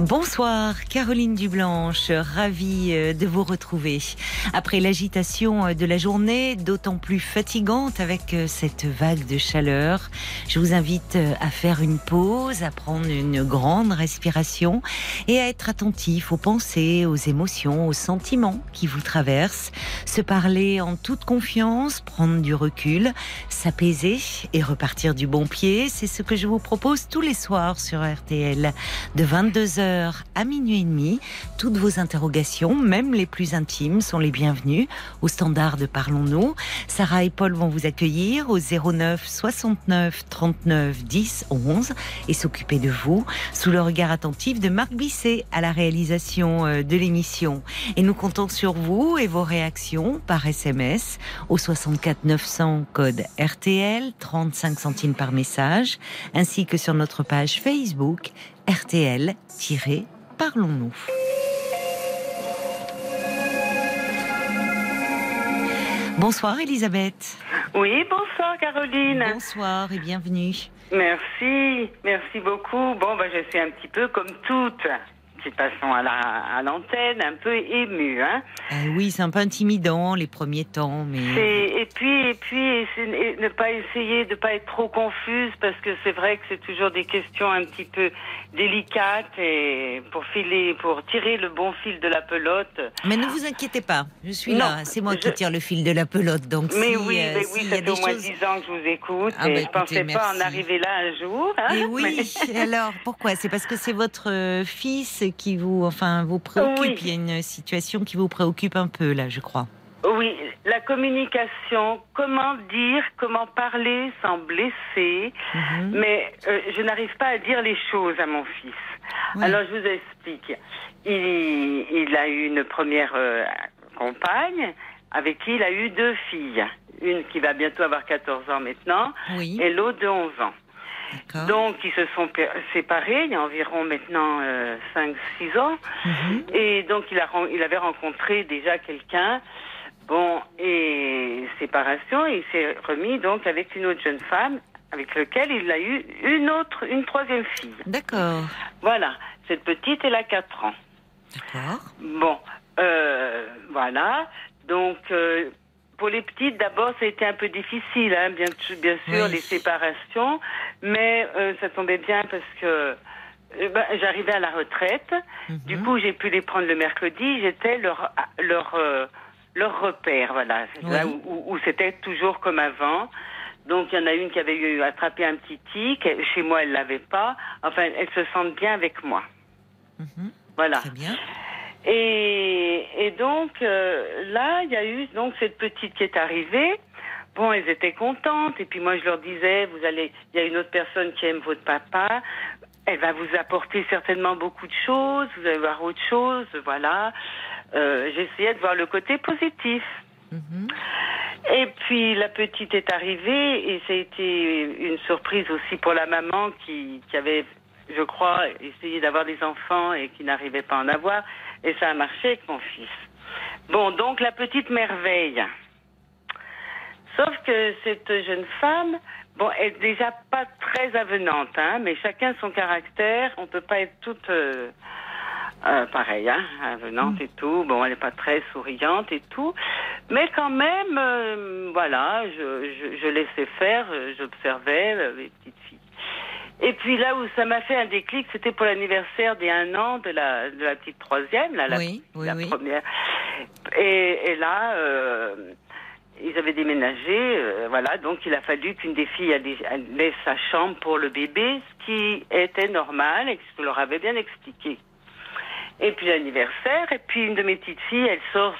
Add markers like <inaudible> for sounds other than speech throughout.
Bonsoir, Caroline Dublanche, ravie euh, de vous retrouver. Après l'agitation euh, de la journée, d'autant plus fatigante avec euh, cette vague de chaleur, je vous invite à faire une pause, à prendre une grande respiration et à être attentif aux pensées, aux émotions, aux sentiments qui vous traversent. Se parler en toute confiance, prendre du recul, s'apaiser et repartir du bon pied, c'est ce que je vous propose tous les soirs sur RTL de 22h à minuit et demi. Toutes vos interrogations, même les plus intimes, sont les bienvenues au standard de Parlons-nous. Sarah et Paul vont vous accueillir au 09 69 39 10 11 et s'occuper de vous sous le regard attentif de Marc Bisset à la réalisation euh, de l'émission. Et nous comptons sur vous et vos réactions par SMS au 64 900 code RTL 35 centimes par message ainsi que sur notre page Facebook RTL-Parlons-nous. Bonsoir Elisabeth. Oui, bonsoir Caroline. Bonsoir et bienvenue. Merci, merci beaucoup. Bon, bah, je suis un petit peu comme toutes façon à l'antenne, un peu émue. Hein. Euh, oui, c'est un peu intimidant les premiers temps, mais. Et puis, et puis, ne pas essayer de pas être trop confuse parce que c'est vrai que c'est toujours des questions un petit peu délicates et pour filer, pour tirer le bon fil de la pelote. Mais ne vous inquiétez pas, je suis là, c'est moi qui tire le fil de la pelote, donc. Mais oui, euh, mais oui, ça fait au moins dix ans que je vous écoute ah, et bah, je pensais pas en arriver là un jour. Hein. et oui, <laughs> alors pourquoi? C'est parce que c'est votre euh, fils qui vous, enfin, vous préoccupe. Il y a une situation qui vous préoccupe un peu là, je crois. Oui, la communication, comment dire, comment parler sans blesser, mhm. mais euh, je n'arrive pas à dire les choses à mon fils. Alors je vous explique. Il, a eu une première euh, compagne avec qui il a eu deux filles. Une qui va bientôt avoir 14 ans maintenant et l'autre de 11 ans. Donc, ils se sont séparés il y a environ maintenant 5-6 euh, ans. Mhm. Et donc, il, a, il avait rencontré déjà quelqu'un. Bon, et séparation, il s'est remis donc avec une autre jeune femme avec laquelle il a eu une autre, une troisième fille. D'accord. Voilà. Cette petite, elle a 4 ans. D'accord. Bon, euh, voilà. Donc, euh, pour les petites, d'abord, ça a été un peu difficile, hein, bien, bien sûr, les séparations, mais euh, ça tombait bien parce que euh, ben, j'arrivais à la retraite. Mhm. Du coup, j'ai pu les prendre le mercredi. J'étais leur leur euh, leur repère, voilà, où, c'était toujours comme avant. Donc, il y en a une qui avait eu attrapé un petit tic. Chez moi, elle l'avait pas. Enfin, elles se sentent bien avec moi. Mhm. Voilà. Très bien. Et, et donc euh, là, il y a eu donc cette petite qui est arrivée. Bon, elles étaient contentes. Et puis moi, je leur disais, vous allez, il y a une autre personne qui aime votre papa. Elle va vous apporter certainement beaucoup de choses. Vous allez voir autre chose. Voilà. Euh, J'essayais de voir le côté positif. Mhm. Et puis la petite est arrivée et ça a été une surprise aussi pour la maman qui, qui avait, je crois, essayé d'avoir des enfants et qui n'arrivait pas à en avoir. Et ça a marché avec mon fils. Bon, donc la petite merveille. Sauf que cette jeune femme, bon, elle est déjà pas très avenante, hein, mais chacun son caractère. On peut pas être toute euh, euh pareille, hein, avenante et tout. Bon, elle n'est pas très souriante et tout, mais quand même, euh, voilà, je, je, laissais faire, j'observais les petites. Et puis là où ça m'a fait un déclic, c'était pour l'anniversaire des un an de la, de la petite troisième, là, la, la première. Et, et là, euh, ils avaient déménagé, euh, voilà, donc il a fallu qu'une des filles laisse sa chambre pour le bébé, ce qui était normal et ce que je leur avait bien expliqué. Et puis l'anniversaire, et puis une de mes petites filles, elle sort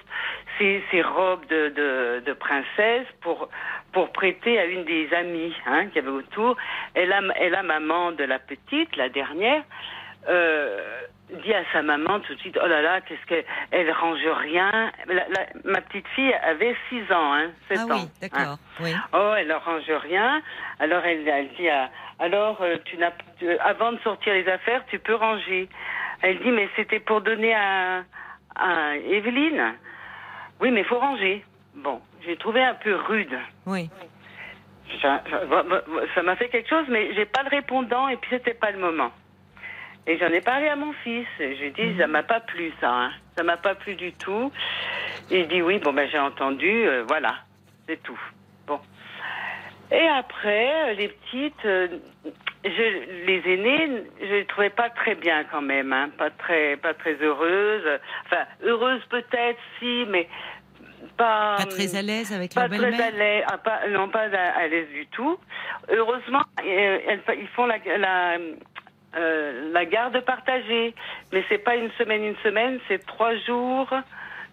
ses, ses robes de, de, de princesse pour pour prêter à une des amies hein, qui avait autour. Et la, et la maman de la petite, la dernière, euh, dit à sa maman tout de suite, oh là là, qu'est-ce qu'elle elle range rien. La- la- ma petite fille avait 6 ans, hein, 7 Ah ans. oui, hein. d'accord. Oui. Oh, elle ne range rien. Alors elle, elle dit, à- alors euh, tu n'as, tu- avant de sortir les affaires, tu peux ranger. Elle dit, mais c'était pour donner à, à Evelyne. Oui, mais faut ranger. Bon, j'ai trouvé un peu rude. Oui. Ça m'a fait quelque chose, mais j'ai pas le répondant et puis c'était pas le moment. Et j'en ai parlé à mon fils. Et je lui ai dit, ça m'a pas plu ça. Hein. Ça m'a pas plu du tout. Il dit oui, bon ben j'ai entendu, euh, voilà, c'est tout. Et après, euh, les petites, euh, je, les aînées, je les trouvais pas très bien quand même, hein, pas très, pas très heureuses. Enfin, heureuses peut-être, si, mais pas. Pas très à l'aise avec Pas leur très à belle-mère l'aise, ah, pas- non pas à, l'aise du tout. Heureusement, euh, elles- ils font la, la, euh, la garde partagée, mais c'est pas une semaine, une semaine, c'est trois jours,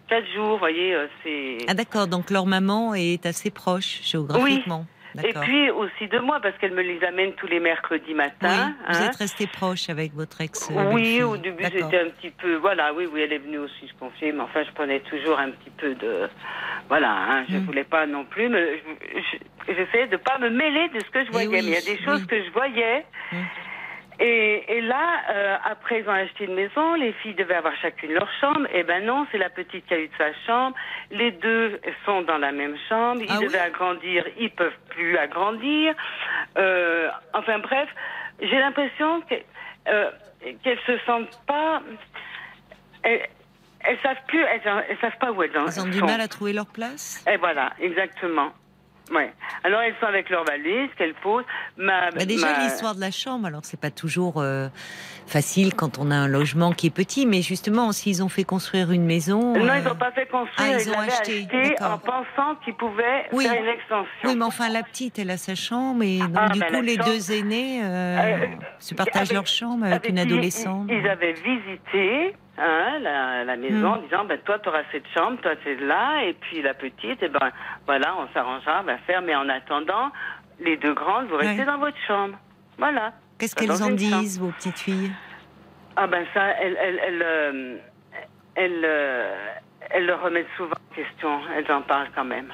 quatre jours, vous voyez, c'est. Ah d'accord, donc leur maman est assez proche géographiquement. Et puis aussi de moi, parce qu'elle me les amène tous les mercredis Oui, matin. vous hein. êtes resté proche avec votre ex. euh, Oui, belle-fille. au début j'étais un petit peu, voilà, oui, oui, elle est venue aussi se confier, mais enfin je prenais toujours un petit peu de, voilà, hein, je Mm. voulais pas non plus, mais je- je- j'essayais de pas me mêler de ce que je voyais, oui, mais il y a des choses oui. que je voyais. Mm. Et, et là, euh, après ils ont acheté une maison, les filles devaient avoir chacune leur chambre. Et ben non, c'est la petite qui a eu de sa chambre. Les deux sont dans la même chambre. Ils Ah oui devaient agrandir, ils peuvent plus agrandir. Euh, enfin bref, j'ai l'impression euh, qu'elles se sentent pas. Elles, elles savent plus, elles, elles savent pas où elles en Ils ont du sont. mal à trouver leur place? Et voilà, exactement. Ouais. Alors elles sont avec leur valise qu'elles posent. Ma, Bah, Déjà, ma- l'histoire de la chambre, alors c'est pas toujours euh, facile quand on a un logement qui est petit, mais justement, s'ils ont fait construire une maison. Non, euh, ils n'ont pas fait construire, Ah, ils ont acheté, en pensant qu'ils pouvaient Oui. faire une extension. Oui, mais enfin, la petite, elle a sa chambre, et donc Ah, du bah, coup, les chambre- deux aînés euh, Euh, se partagent avec- leur chambre avec, une adolescente. Ils, ils avaient visité hein, la, la maison Hmm. en disant ben, toi, tu auras cette chambre, toi, c'est là, et puis la petite, et ben voilà, on s'arrangera, on va faire, mais en attendant, les deux grandes, vous restez Ouais. dans votre chambre. Voilà. Qu'est-ce qu'elles en disent, vos petites filles? Ah ben ça, elles, elles, elles, euh, elles, euh, elles le remettent souvent en question. Elles en parlent quand même.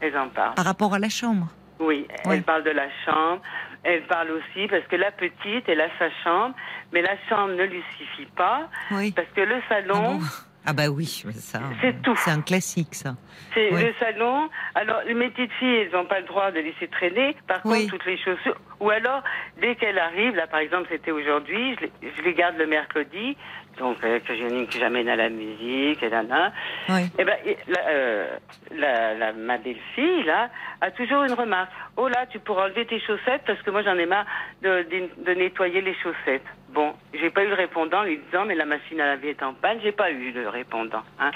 Elles en parlent. par rapport à la chambre? Oui, elles parlent de la chambre. Elles parlent aussi parce que la petite, elle a sa chambre, mais la chambre ne lui suffit pas Oui. parce que le Ah, salon, bon Ah bah oui, ça. C'est tout. C'est un classique, ça. c'est Oui. le salon. Alors mes petites filles, elles n'ont pas le droit de laisser traîner. Par Oui. contre, toutes les chaussures. Ou alors, dès qu'elle arrive, là par exemple, c'était aujourd'hui, je les garde le mercredi, donc euh, que j'amène à la musique, et là, là. Oui. Eh ben, et la, euh, la, la- ma belle-fille, là, a toujours une remarque. Oh là, tu pourras enlever tes chaussettes parce que moi j'en ai marre de, de, de nettoyer les chaussettes. Bon, j'ai pas eu le répondant lui disant mais la machine à laver est en panne, j'ai pas eu le répondant. Hein.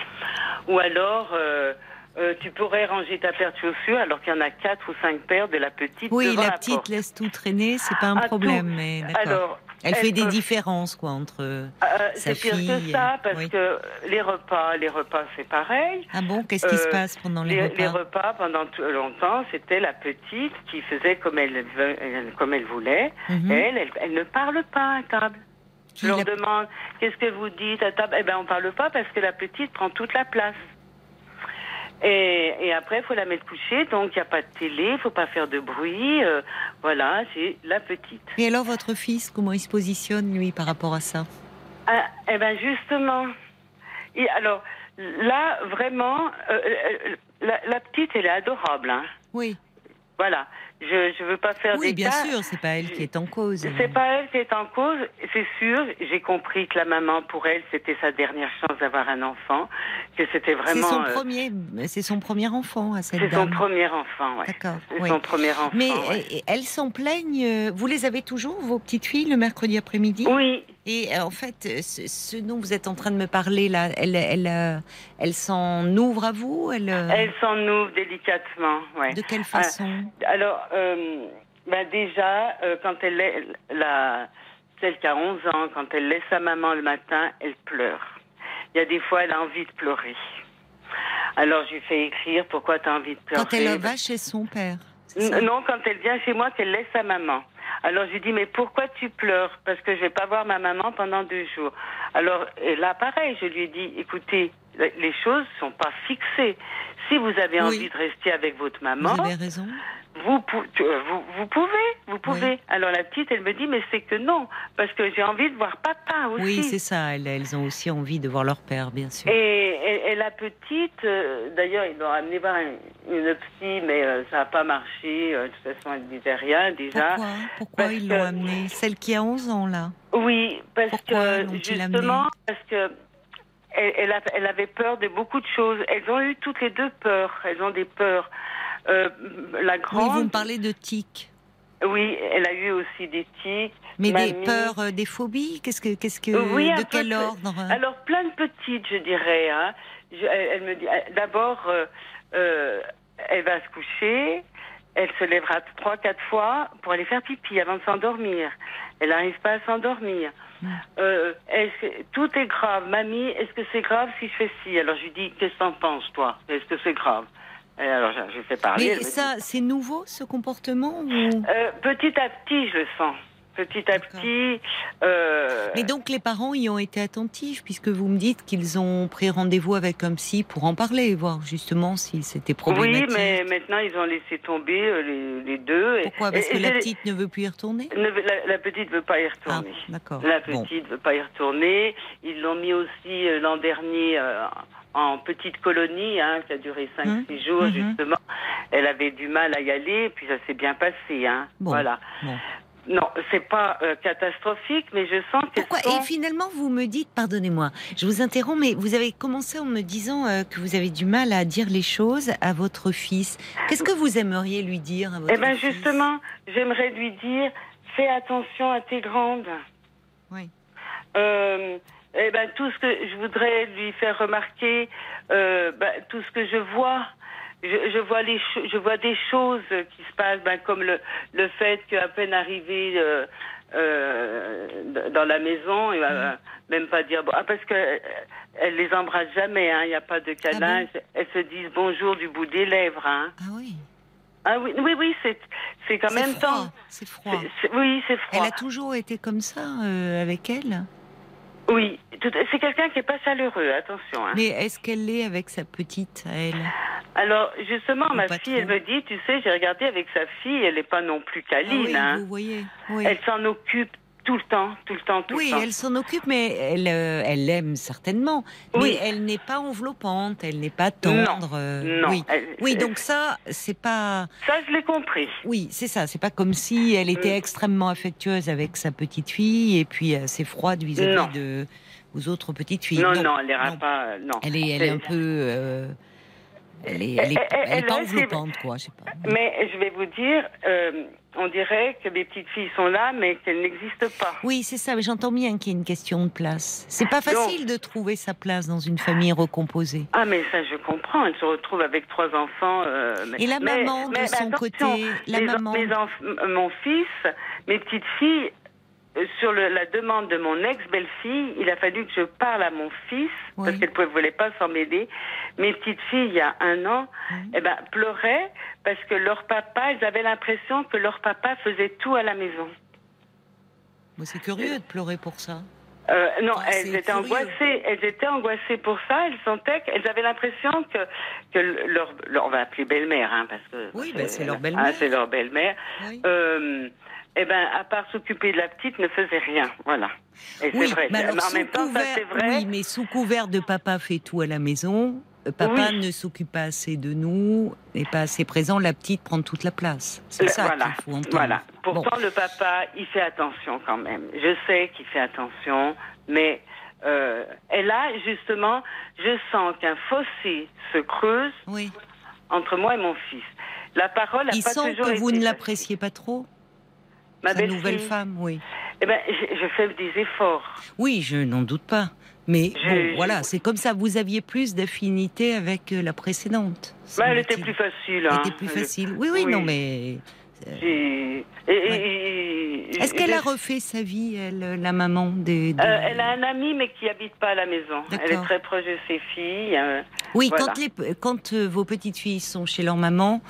Ou alors, euh, euh, tu pourrais ranger ta paire de chaussures alors qu'il y en a quatre ou cinq paires de la petite Oui, la la petite porte. laisse tout traîner, c'est pas un Ah, problème, mais. Alors, Elle fait des différences, quoi, entre. Euh, sa c'est pire fille que ça parce oui. que les repas, les repas c'est pareil. Ah bon, qu'est-ce qui se Euh, passe pendant les, Les, repas les repas, pendant tout longtemps, c'était la petite qui faisait comme elle, comme elle voulait. Mhm. elle, elle, elle ne parle pas à table. Qui Je leur demande qu'est-ce que vous dites à table? Eh ben, on parle pas parce que la petite prend toute la place. Et, et après, il faut la mettre couchée, donc il n'y a pas de télé, il faut pas faire de bruit. euh, voilà, c'est la petite. Et alors, votre fils, comment il se positionne, lui, par rapport à ça? Ah, eh ben justement. Et alors là, vraiment, euh, euh, la, la petite, elle est adorable. Hein. Oui, Voilà. Je je veux pas faire oui, des bien cas. sûr, c'est pas elle qui est en cause. C'est pas elle qui est en cause, c'est sûr. J'ai compris que la maman, pour elle, c'était sa dernière chance d'avoir un enfant, que c'était C'est vraiment. son euh, premier, c'est son premier enfant à cette c'est son premier enfant, ouais. D'accord. C'est oui. son premier enfant. Mais ouais. elles s'en plaignent. euh, Vous les avez toujours, vos petites filles, le mercredi après-midi? Oui, Et euh, en fait, euh, ce, ce dont vous êtes en train de me parler là, elle, elle, euh, elle s'en ouvre à vous elle, elle s'en ouvre délicatement, ouais. De quelle façon? Alors, euh, ben déjà, euh, quand elle est la celle qui a 11 ans, quand elle laisse sa maman le matin, elle pleure. Il y a des fois, elle a envie de pleurer. Alors, je lui fais écrire pourquoi tu as envie de pleurer. Quand elle va chez son père Non, quand elle vient chez moi, qu'elle laisse sa maman. Alors je lui dis mais pourquoi tu pleures? Parce que je vais pas voir ma maman pendant deux jours. Alors et là pareil, je lui ai dit écoutez, les choses sont pas fixées. Si vous avez Oui. envie de rester avec votre maman, Vous avez raison. Vous, euh, vous, vous pouvez, vous pouvez. Oui. Alors la petite, elle me dit, mais c'est que non, parce que j'ai envie de voir papa aussi. Oui, c'est ça. Elles, elles ont aussi envie de voir leur père, bien sûr. et, et- et la petite, euh, d'ailleurs, ils l'ont amenée voir une, une psy, mais euh, ça n'a pas marché. euh, de toute façon, elle disait rien déjà. Pourquoi? Pourquoi ils l'ont amenée? Celle qui a 11 ans, là Oui, parce Pourquoi que justement, parce que elle, elle, a- elle avait peur de beaucoup de choses. Elles ont eu toutes les deux peur. Elles ont des peurs. Euh, la Oui, grande, vous me parlez de tics. oui, elle a eu aussi des tics. Mais des peurs, euh, des phobies Qu'est-ce que, qu'est-ce que, Oui, de quel ordre Alors plein de petites, je dirais. Hein. Je- elle, me dit, d'abord, euh, elle va se coucher, elle se lèvera trois, quatre fois pour aller faire pipi avant de s'endormir. Elle n'arrive pas à s'endormir. Mm. Euh, que- tout est grave, mamie. Est-ce que c'est grave si je fais ci? Alors je lui dis, qu'est-ce que t'en penses, toi? Est-ce que c'est grave? Et alors je, je fais parler. Mais dit, ça, c'est nouveau ce comportement ou... euh, petit à petit, je le sens. Petit à petit. euh, Mais donc les parents y ont été attentifs puisque vous me dites qu'ils ont pris rendez-vous avec un psy pour en parler, voir justement si c'était Oui, problématique. mais maintenant ils ont laissé tomber euh, les, les deux. Pourquoi? Parce et- que et la petite ne veut plus y retourner? Ne la, la petite veut pas y Ah, retourner. d'accord. La Bon. petite veut pas y retourner. Ils l'ont mis aussi euh, l'an dernier en petite colonie, hein, qui a duré 5-6 Hum, jours mhm. justement. Elle avait du mal à y aller, puis ça s'est bien passé. Hein. Bon, Voilà. bon. Non, c'est pas euh, catastrophique, mais je sens que Pourquoi Et finalement, vous me dites, pardonnez-moi, je vous interromps, mais vous avez commencé en me disant euh, que vous avez du mal à dire les choses à votre fils. Qu'est-ce que vous aimeriez lui dire à votre Eh fils? justement, j'aimerais lui dire, fais attention à tes grandes. Oui. Euh, eh ben tout ce que je voudrais lui faire remarquer, euh, ben, tout ce que je vois. Je, je vois les, je vois des choses qui se passent, ben, comme le, le fait qu'à peine arrivé euh, euh, dans la maison, il va Mhm. même pas dire bon, ah, parce que elle les embrasse jamais, hein, il n'y a pas de câlin. bon elles se disent bonjour du bout des lèvres. Hein. Ah oui. Ah oui, oui, oui, c'est, c'est C'est même froid, temps. C'est froid. c'est- c'est- oui, c'est Elle froid. a toujours été comme ça euh, avec elle? Oui, c'est quelqu'un qui est pas chaleureux, attention. Hein. Mais est-ce qu'elle l'est avec sa petite elle? Alors, justement, Ou ma fille, elle me dit, tu sais, j'ai regardé avec sa fille, elle n'est pas non plus Ah câline. oui, hein. vous voyez. Oui, Elle s'en occupe tout le temps, tout le temps, tout Oui, le temps. elle s'en occupe, mais elle, euh, elle l'aime certainement. Oui. Mais elle n'est pas enveloppante, elle n'est pas tendre. euh, non. Oui. elle- oui, donc ça, c'est pas. Ça, je l'ai compris. Oui, c'est ça. C'est pas comme si elle était Mm. extrêmement affectueuse avec sa petite fille et puis assez froide vis-à-vis Non. de vos autres petites filles. Non, non, elle n'ira non. pas. euh, Non. Elle est, elle est un peu. euh, elle est, elle est, Elle- est pas enveloppante, quoi. Je sais pas. Mais je vais vous dire, euh, on dirait que mes petites filles sont là, mais qu'elles n'existent pas. Oui, c'est ça. Mais j'entends bien qu'il y a une question de place. C'est pas facile de trouver sa place dans une famille recomposée. Ah, mais ça, je comprends. Elle se retrouve avec trois enfants. euh, Et la mais- maman, de mais son côté, la mes- maman. mes mon fils, mes petites filles, sur le- la demande de mon ex-belle-fille, il a fallu que je parle à mon fils, Oui. parce qu'elle ne voulait pas s'en mêler. Mes petites filles, il y a un an, eh ben, pleuraient parce que leur papa, ils avaient l'impression que leur papa faisait tout à la maison. C'est curieux de pleurer pour ça. Euh, non, Ah, elles étaient curieux. angoissées. Elles étaient angoissées pour ça. Elles sentaient qu'elles avaient l'impression que, que leur, leur- on va appeler belle-mère, hein, parce que Oui, ben, c'est leur ah, belle-mère. c'est leur belle-mère. Oui. Euh, eh ben, à part s'occuper de la petite, ne faisait rien. Voilà. Et c'est Oui, vrai. mais alors, en sous même temps, ça couvert- c'est vrai. Oui, mais sous couvert de papa fait tout à la maison, euh, papa Oui. ne s'occupe pas assez de nous, n'est pas assez présent, la petite prend toute la place. C'est Le- ça voilà. qu'il faut entendre. Voilà. Pourtant, Bon. le papa, il fait attention quand même. Je sais qu'il fait attention, mais euh, et là, justement, je sens qu'un fossé se creuse Oui. entre moi et mon fils. La parole a Il pas sent toujours que vous ne l'appréciez pas trop, Ma sa nouvelle femme, oui. Eh ben, je, je fais des efforts. Oui, je n'en doute pas. Mais Je- bon, voilà, c'est comme ça. Vous aviez plus d'affinité avec euh, la précédente. Bah, elle était plus facile. Elle Hein. était plus Elle- facile. Oui, oui, Oui. non, mais. J'ai- et- et- et- Est-ce qu'elle a refait sa vie, elle, la maman des. des- Euh, elle a un ami, mais qui habite pas à la maison. Elle est très proche de ses filles. euh, Oui, Voilà. quand, les, quand euh, vos petites filles sont chez leur maman,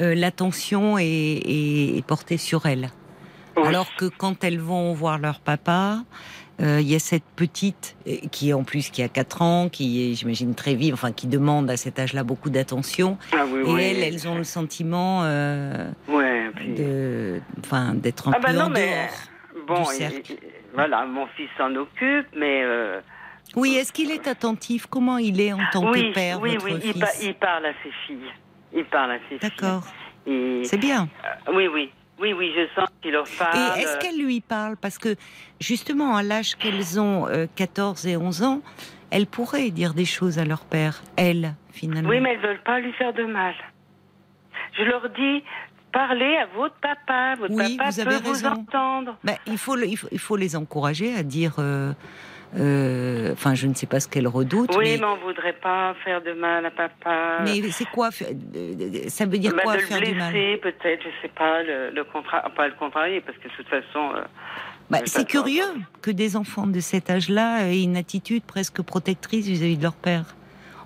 euh, l'attention est, est- est portée sur elles. Alors que quand elles vont voir leur papa, euh, il y a cette petite euh, qui est en plus qui a 4 ans, qui est, j'imagine, très vive, enfin qui demande à cet âge-là beaucoup d'attention. Ah oui, Et oui. elles, elles ont le sentiment euh, Ouais, puis- de, enfin, d'être un Ah bah peu non, en mais dehors. bon, du cercle. il- voilà, mon fils s'en occupe, mais euh, Oui, est-ce qu'il est attentif? Comment il est en tant oui, que père, oui, votre oui, il, fils? pa- il parle à ses filles. Il parle à ses filles. D'accord, Et- c'est bien. euh, oui, oui, oui, oui, je sens qu'il leur parle. Et est-ce qu'elle lui parle Parce que justement, à l'âge qu'elles ont, euh, 14 et 11 ans, elles pourraient dire des choses à leur père, elles, finalement. Oui, mais elles veulent pas lui faire de mal. Je leur dis, parlez à votre papa. Votre Oui, papa vous avez peut vous raison. entendre. Ben, il, faut, le- il, faut, il faut les encourager à dire. euh, euh, Enfin, je ne sais pas ce qu'elles redoutent. Oui, mais mais on voudrait pas faire de mal à papa. mais c'est quoi euh, Ça veut dire Bah, quoi de faire le du mal blesser, peut-être, je sais pas, le, le contra... pas le contrarier, parce que de toute façon. euh, Bah, toute C'est façon, curieux que des enfants de cet âge-là aient une attitude presque protectrice vis-à-vis de leur père.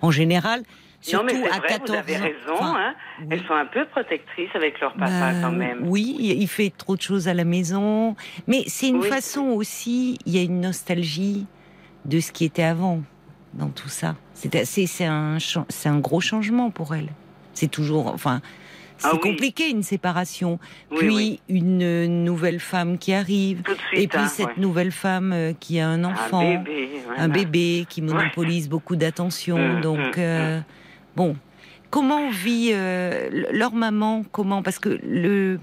En général, surtout non, mais c'est à vrai, 14 vous avez ans. raison, Enfin, hein. oui. Elles sont un peu protectrices avec leur papa, Bah, quand même. Oui, il fait trop de choses à la maison. Mais c'est une Oui. façon aussi, il y a une nostalgie de ce qui était avant dans tout ça. C'est c'est un, c'est gros changement pour elle. C'est toujours, enfin, c'est Ah oui. compliqué une séparation. Oui, puis oui. une nouvelle femme qui arrive. Suite. Et puis hein, cette ouais. nouvelle femme euh, qui a un enfant, Un bébé. un voilà. bébé qui monopolise beaucoup d'attention. Mm, donc, mm, euh, bon, comment vit euh, leur maman Comment Parce que le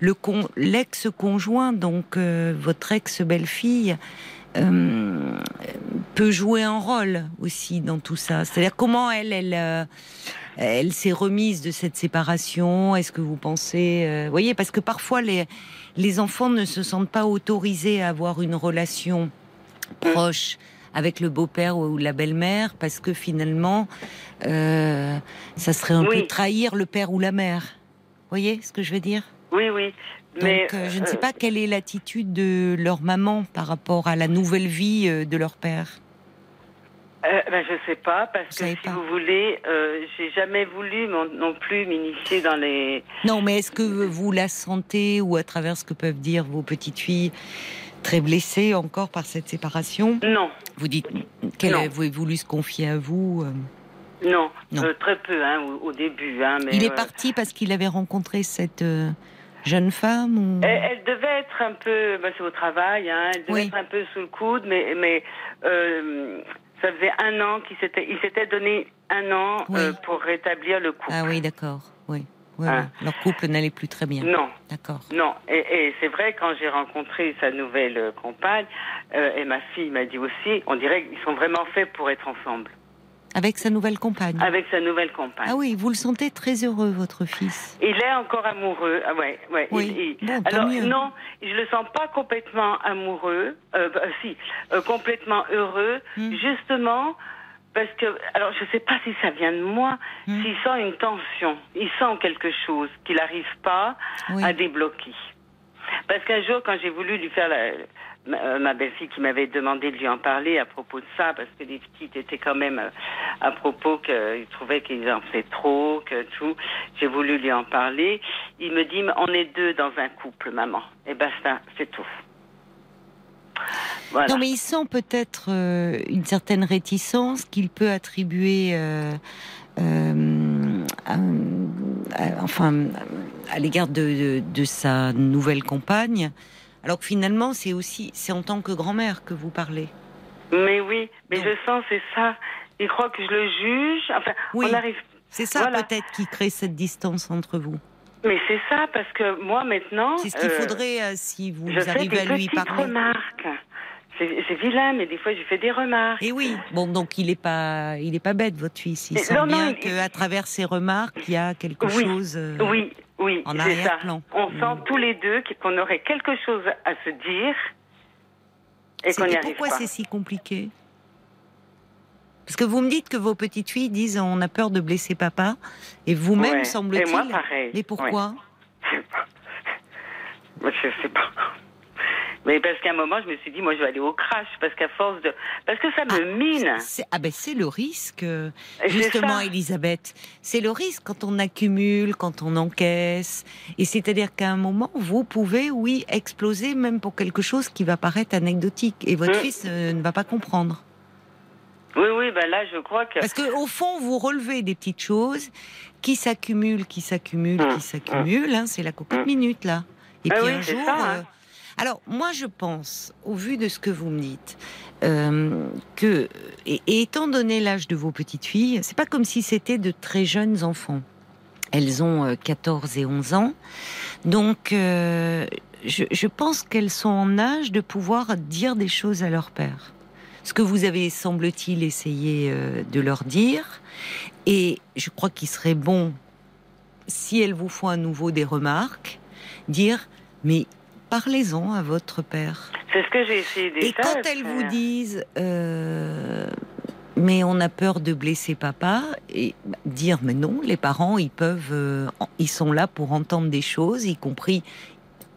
le con- l'ex-conjoint, donc euh, votre ex-belle-fille, euh, peut jouer un rôle aussi dans tout ça. C'est-à-dire comment elle, elle, elle s'est remise de cette séparation? Est-ce que vous pensez, euh, voyez, parce que parfois les les enfants ne se sentent pas autorisés à avoir une relation proche avec le beau-père ou la belle-mère parce que finalement, euh, ça serait un Oui. peu trahir le père ou la mère. Voyez ce que je veux dire? Oui, oui. Donc, euh, je ne euh, sais pas quelle est l'attitude de leur maman par rapport à la nouvelle vie euh, de leur père. Euh, ben, je sais pas, parce Vous que si pas. vous voulez, euh, j'ai jamais voulu non, non plus m'initier dans les. Non, mais est-ce que vous la sentez ou à travers ce que peuvent dire vos petites filles très blessées encore par cette séparation Non, Vous dites qu'elle avait voulu se confier à vous euh, non, Non. euh, très peu, hein, au, au début. Hein, mais, Il est euh, parti parce qu'il avait rencontré cette euh, jeune femme ou... Elle, elle devait être un peu, ben, c'est au travail, hein, elle devait Oui. être un peu sous le coude, mais, mais ça faisait un an qu'il s'était, il s'était donné un an Oui. pour rétablir le couple. Ah oui, d'accord. Oui. Oui, Hein. oui. Leur couple n'allait plus très bien. Non, D'accord. non. Et, et c'est vrai, quand j'ai rencontré sa nouvelle euh, compagne, euh, et ma fille m'a dit aussi, on dirait qu'ils sont vraiment faits pour être ensemble. Avec sa nouvelle compagne. Avec sa nouvelle compagne. Ah oui, vous le sentez très heureux, votre fils. Il est encore amoureux. Ah ouais, ouais. Oui. il- il- Bon, Alors mieux. non, je le sens pas complètement amoureux. Euh, bah, si, euh, complètement heureux, Hmm. justement parce que. Alors je sais pas si ça vient de moi. Hmm. S'il sent une tension, il sent quelque chose qu'il n'arrive pas Oui. à débloquer. Parce qu'un jour, quand j'ai voulu lui faire la, ma, euh, ma belle-fille qui m'avait demandé de lui en parler à propos de ça, parce que les petites étaient quand même euh, à propos qu'ils trouvaient qu'ils en faisaient trop, que tout. J'ai voulu lui en parler. Il me dit, on est deux dans un couple, maman. Et basta, c'est tout. Voilà. Non, mais il sent peut-être euh, une certaine réticence qu'il peut attribuer, euh, euh, à- à- enfin, à l'égard de, de- de sa nouvelle compagne. Alors que finalement, c'est aussi, c'est en tant que grand-mère que vous parlez. Mais oui, mais Donc- je sens, c'est ça. Il croit que je le juge. Enfin, Oui. on arrive. C'est ça Voilà. peut-être qui crée cette distance entre vous. Mais c'est ça, parce que moi, maintenant. C'est ce qu'il euh, faudrait euh, si vous Je fais arrivez des à lui petites parler. remarques. C'est vilain, mais des fois, je fais des remarques. Et oui, bon, donc il est pas, il est pas bête votre fils. Il Mais sent non, bien il- qu'à travers ses remarques, il y a quelque Oui, chose. euh, Oui, oui, en ça. arrière-plan. On Mm. sent tous les deux qu'on aurait quelque chose à se dire et qu'on n'y pourquoi c'est si compliqué? Parce que vous me dites que vos petites filles disent on a peur de blesser papa, et vous-même Ouais. semble-t-il. Et moi, pareil. Mais pourquoi Je sais pas. Je sais pas. Mais parce qu'à un moment, je me suis dit, moi, je vais aller au crash, parce qu'à force de. Parce que ça me mine. C'est- Ah ben c'est le risque, justement. Elisabeth. C'est le risque quand on accumule, quand on encaisse. Et c'est-à-dire qu'à un moment, vous pouvez, oui, exploser même pour quelque chose qui va paraître anecdotique. Et votre Mm. fils euh, ne va pas comprendre. Oui, oui, ben là, je crois que. Parce que au fond, vous relevez des petites choses qui s'accumulent, qui s'accumulent, qui s'accumulent. hein, c'est la cocotte Mm. minute là. Et Ah puis oui, un jour. ça, hein. euh, Alors moi, je pense, au vu de ce que vous me dites, euh, que et, et étant donné l'âge de vos petites filles, c'est pas comme si c'était de très jeunes enfants. Elles ont euh, 14 et 11 ans, donc euh, je, je pense qu'elles sont en âge de pouvoir dire des choses à leur père. Ce que vous avez, semble-t-il, essayé euh, de leur dire. Et je crois qu'il serait bon, si elles vous font à nouveau des remarques, dire, mais parlez-en à votre père. C'est ce que j'ai essayé déjà. Et quand de elles vous disent, euh, mais on a peur de blesser papa, et bah, dire, mais non, les parents, ils peuvent, euh, ils sont là pour entendre des choses, y compris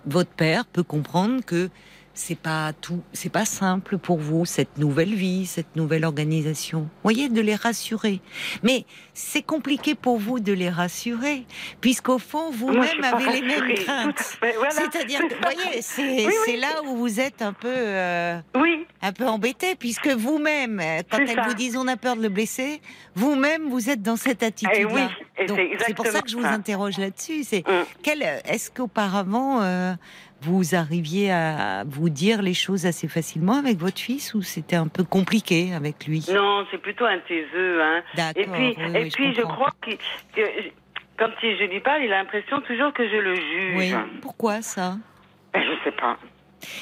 votre père peut comprendre que c'est pas tout, c'est pas simple pour vous cette nouvelle vie, cette nouvelle organisation. Vous voyez, de les rassurer. Mais c'est compliqué pour vous de les rassurer, puisqu'au fond vous-même avez les mêmes craintes. <laughs> voilà. C'est-à-dire, que, vous voyez, c'est Oui, oui. là où vous êtes un peu, euh, Oui, un peu embêté, puisque vous-même, euh, quand elles ça. vous disent on a peur de le blesser, vous-même vous êtes dans cette attitude-là. Eh oui, et Donc, c'est pour ça que je vous interroge là-dessus. C'est Mm. quel, est-ce qu'auparavant euh, vous arriviez à vous dire les choses assez facilement avec votre fils ou c'était un peu compliqué avec lui? Non, c'est plutôt un taiseux, hein. Et puis, oui, et oui, puis je, crois que, que quand il- je lui parle, il a l'impression toujours que je le juge. Oui. Pourquoi ça? Ben, Je sais pas.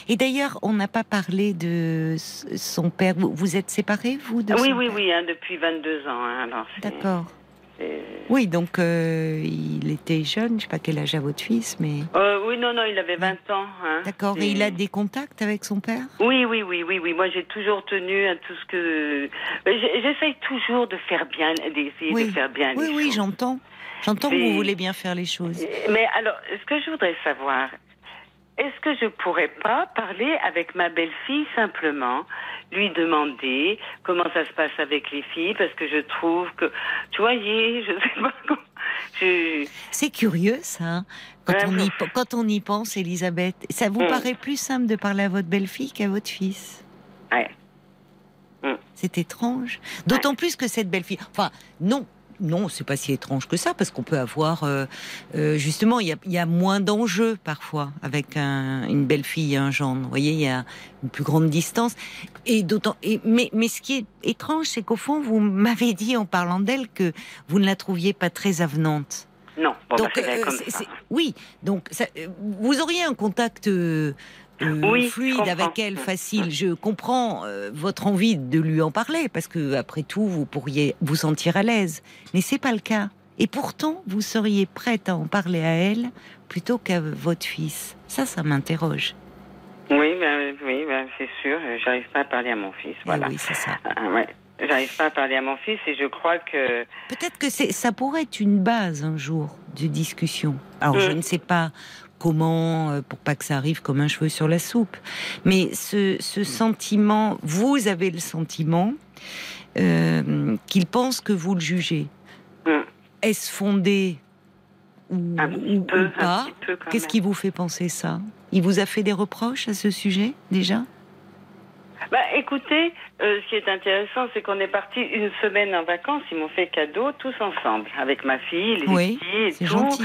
Et d'ailleurs, on n'a pas parlé de son père. Vous, vous êtes séparés, vous de oui, oui, père? oui, hein, depuis 22 ans. Hein, D'accord. Oui, donc euh, il était jeune. Je sais pas quel âge a votre fils, mais Euh, oui, non, non, il avait 20 ans. Hein. d'accord. Et il a des contacts avec son père? Oui, oui, oui, oui, oui. Moi, j'ai toujours tenu à tout ce que. J'essaye toujours de faire bien, d'essayer Oui. de faire bien Oui, les oui, choses. j'entends. J'entends que vous voulez bien faire les choses. Mais alors, ce que je voudrais savoir, est-ce que je pourrais pas parler avec ma belle-fille simplement, lui demander comment ça se passe avec les filles, parce que je trouve que, tu voyez, je sais pas <laughs> comment. Je... C'est curieux, ça. hein, Quand, Ouais, on y, quand on y pense, Elisabeth, ça vous Mm. paraît plus simple de parler à votre belle-fille qu'à votre fils? Ouais. Mm. C'est étrange. D'autant plus que cette belle-fille. Enfin, non. Non, c'est pas si étrange que ça, parce qu'on peut avoir euh, euh, justement, il y a, il y a moins d'enjeux parfois avec un- une belle fille et un gendre. Vous voyez, il y a une plus grande distance. Et d'autant. Mais, mais ce qui est étrange, c'est qu'au fond, vous m'avez dit en parlant d'elle que vous ne la trouviez pas très avenante. Non, bon, bah, donc, euh, comme ça. oui, donc ça- vous auriez un contact euh, euh, Oui, fluide avec elle, facile. Je comprends euh, votre envie de lui en parler parce que après tout, vous pourriez vous sentir à l'aise, mais c'est pas le cas. Et pourtant, vous seriez prête à en parler à elle plutôt qu'à votre fils. Ça, ça m'interroge. Oui, ben, oui, ben, c'est sûr, euh, j'arrive pas à parler à mon fils, Eh voilà. oui, c'est ça. Ah, ouais. J'arrive pas à parler à mon fils et je crois que. Peut-être que c'est, ça pourrait être une base un jour de discussion. Alors, je Mm. ne sais pas comment, euh, pour pas que ça arrive comme un cheveu sur la soupe, mais ce, ce sentiment, vous avez le sentiment euh, qu'il pense que vous le jugez. Mm. Est-ce fondé ou, Un petit ou- peu, ou pas Qu'est-ce qui vous fait penser ça? Il vous a fait des reproches à ce sujet déjà? Bah, écoutez, euh, ce qui est intéressant, c'est qu'on est parti une semaine en vacances. Ils m'ont fait cadeau tous ensemble, avec ma fille, les Oui, filles et tout. gentil.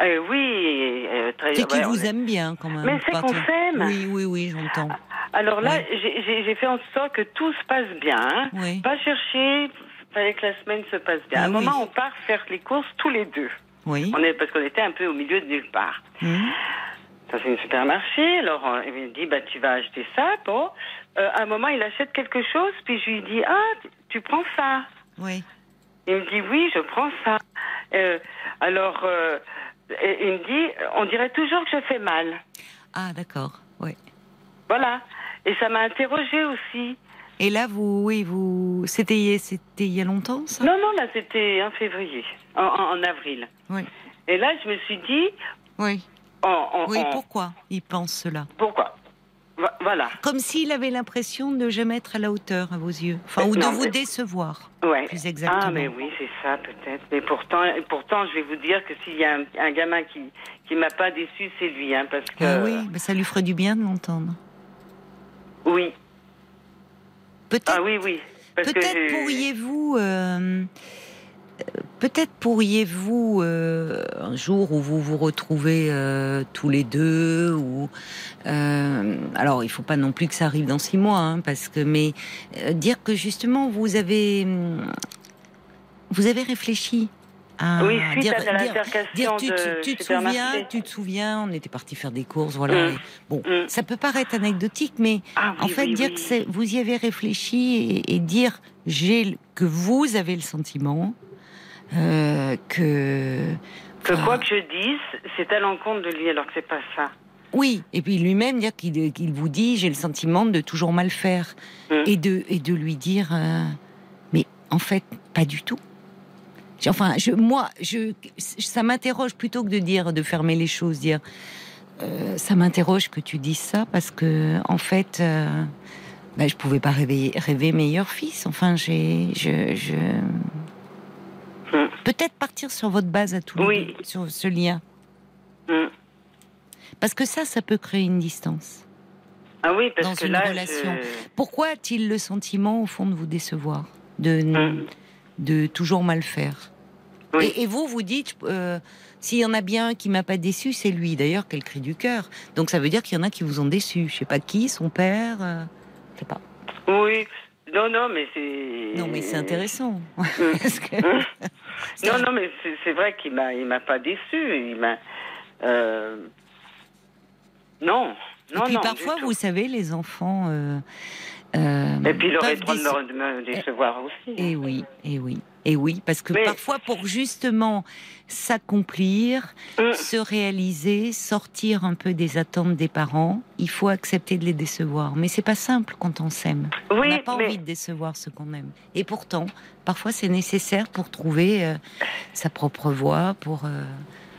Euh, oui, euh, très. C'est qu'il ouais, vous est- aime bien quand même. Mais c'est qu'on s'aime. Oui, oui, oui, j'entends. Alors là, Ouais. j'ai- fait en sorte que tout se passe bien. hein. Oui. Pas chercher, fallait que la semaine se passe bien. Ah à un oui. moment, on part faire les courses tous les deux. Oui. On est parce qu'on était un peu au milieu de nulle part. Mhm. Ça c'est un supermarché. Alors euh, il me dit bah tu vas acheter ça. Bon, Euh, à un moment il achète quelque chose, puis je lui dis ah tu- tu prends ça. Oui. Il me dit oui je prends ça. Euh, alors euh, et- il me dit on dirait toujours que je fais mal. Ah, d'accord. Oui. Voilà. Et ça m'a interrogée aussi. Et là, vous, oui, vous, c'était, c'était il y a longtemps, ça? Non non là c'était en février, en, en- en avril. Oui. Et là je me suis dit Oui. on- on- Oui. on- Pourquoi il pense cela? Pourquoi? Voilà. Comme s'il avait l'impression de jamais être à la hauteur à vos yeux. Enfin, ou de vous mais- décevoir. Ouais. Plus exactement. Ah, mais oui, c'est ça, peut-être. Mais pourtant, pourtant, je vais vous dire que s'il y a un, un gamin qui qui m'a pas déçu, c'est lui, hein, parce que. Ah oui, bah, ça lui ferait du bien de l'entendre. Oui. Peut-être Ah oui, oui. Peut-être pourriez-vous, euh, euh, peut-être pourriez-vous euh, un jour où vous vous retrouvez euh, tous les deux, ou euh, alors il faut pas non plus que ça arrive dans six mois, hein, parce que mais dire que justement vous avez hum, vous avez réfléchi. À Oui, suite dire, à tu, te- tu te souviens, tu te souviens, on était parti faire des courses, voilà. Mm. bon, Mm. ça peut paraître anecdotique, mais Ah, oui, en fait, oui, dire oui. que vous y avez réfléchi et, et dire j'ai que vous avez le sentiment euh, que Que quoi que je dise, c'est à l'encontre de lui, alors que c'est pas ça. oui et puis lui-même dire qu'il vous dit j'ai le sentiment de toujours mal faire Mm. et de et de lui dire euh, mais en fait pas du tout. Enfin, je, moi, je, ça m'interroge plutôt que de dire, de fermer les choses, dire, euh, ça m'interroge que tu dises ça parce que, en fait, euh, ben, je pouvais pas rêver, rêver meilleur fils. Enfin, j'ai, je, je... Mm. peut-être partir sur votre base à tous les Oui. deux, sur ce lien, Hum. parce que ça, ça peut créer une distance. Ah oui, parce Dans que une là, relation. je- Pourquoi a-t-il le sentiment, au fond, de vous décevoir, de, Hum. de toujours mal faire? Oui. Et, et vous, vous dites, euh, s'il y en a bien un qui m'a pas déçu, c'est lui. D'ailleurs, quel cri du cœur. Donc ça veut dire qu'il y en a qui vous ont déçu. Je sais pas qui, son père. euh, je sais pas. Oui. Non, non, mais c'est. Non, mais c'est intéressant. <laughs> Que-. <laughs> Non, non, mais c'est- vrai qu'il m'a, il m'a pas déçu. Il m'a. euh, Non. Et puis non, parfois, vous savez, les enfants. euh, euh, Et puis il aurait le droit de me, de me décevoir aussi. Et oui, et oui, et oui, parce que Mais- parfois, pour justement s'accomplir, Hum. se réaliser, sortir un peu des attentes des parents, il faut accepter de les décevoir. Mais c'est pas simple quand on s'aime. on n'a pas mais envie de décevoir ceux qu'on aime. Et pourtant, parfois, c'est nécessaire pour trouver euh, sa propre voie, pour euh,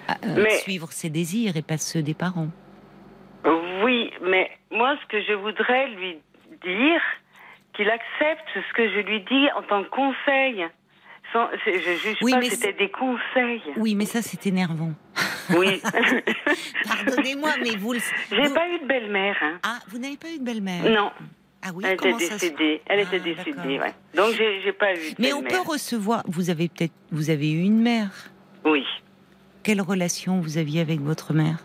euh, Mais- suivre ses désirs et pas ceux des parents. oui, mais moi, ce que je voudrais lui dire, qu'il accepte ce que je lui dis en tant que conseil. Sans, c'est- je juge Oui, pas, mais c'était des conseils. Oui, mais ça, c'est énervant. Oui. <laughs> Pardonnez-moi, mais vous le. J'ai vous- pas eu de belle-mère. Hein. Ah, vous n'avez pas eu de belle-mère Non, Ah oui, elle était ça décédée. Elle était Ah, décédée, ouais. Donc j'ai pas eu de Mais on peut recevoir. Vous avez peut-être, vous avez eu une mère. Oui. Quelle relation vous aviez avec votre mère?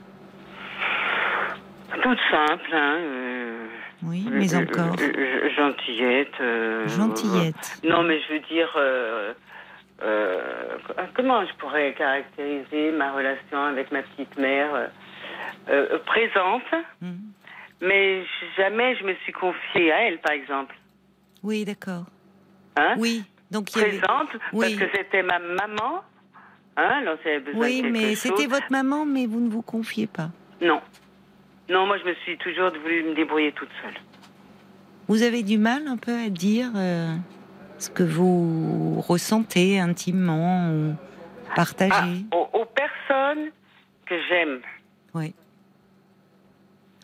Toute simple, hein. euh, Oui, mais euh, encore euh, euh, gentillette. gentillette. Non, mais je veux dire, euh, comment je pourrais caractériser ma relation avec ma petite mère euh, euh, Présente, Mhm. mais jamais je me suis confiée à elle, par exemple. Oui, d'accord. Hein Oui, donc y avait. Présente, Oui. parce que c'était ma maman. Hein, alors, besoin Oui, de mais c'était votre maman, mais vous ne vous confiez pas. Non. Non, moi, je me suis toujours voulu me débrouiller toute seule. Vous avez du mal un peu à dire euh, ce que vous ressentez intimement ou Ah, partagez. aux, aux personnes que j'aime. Oui.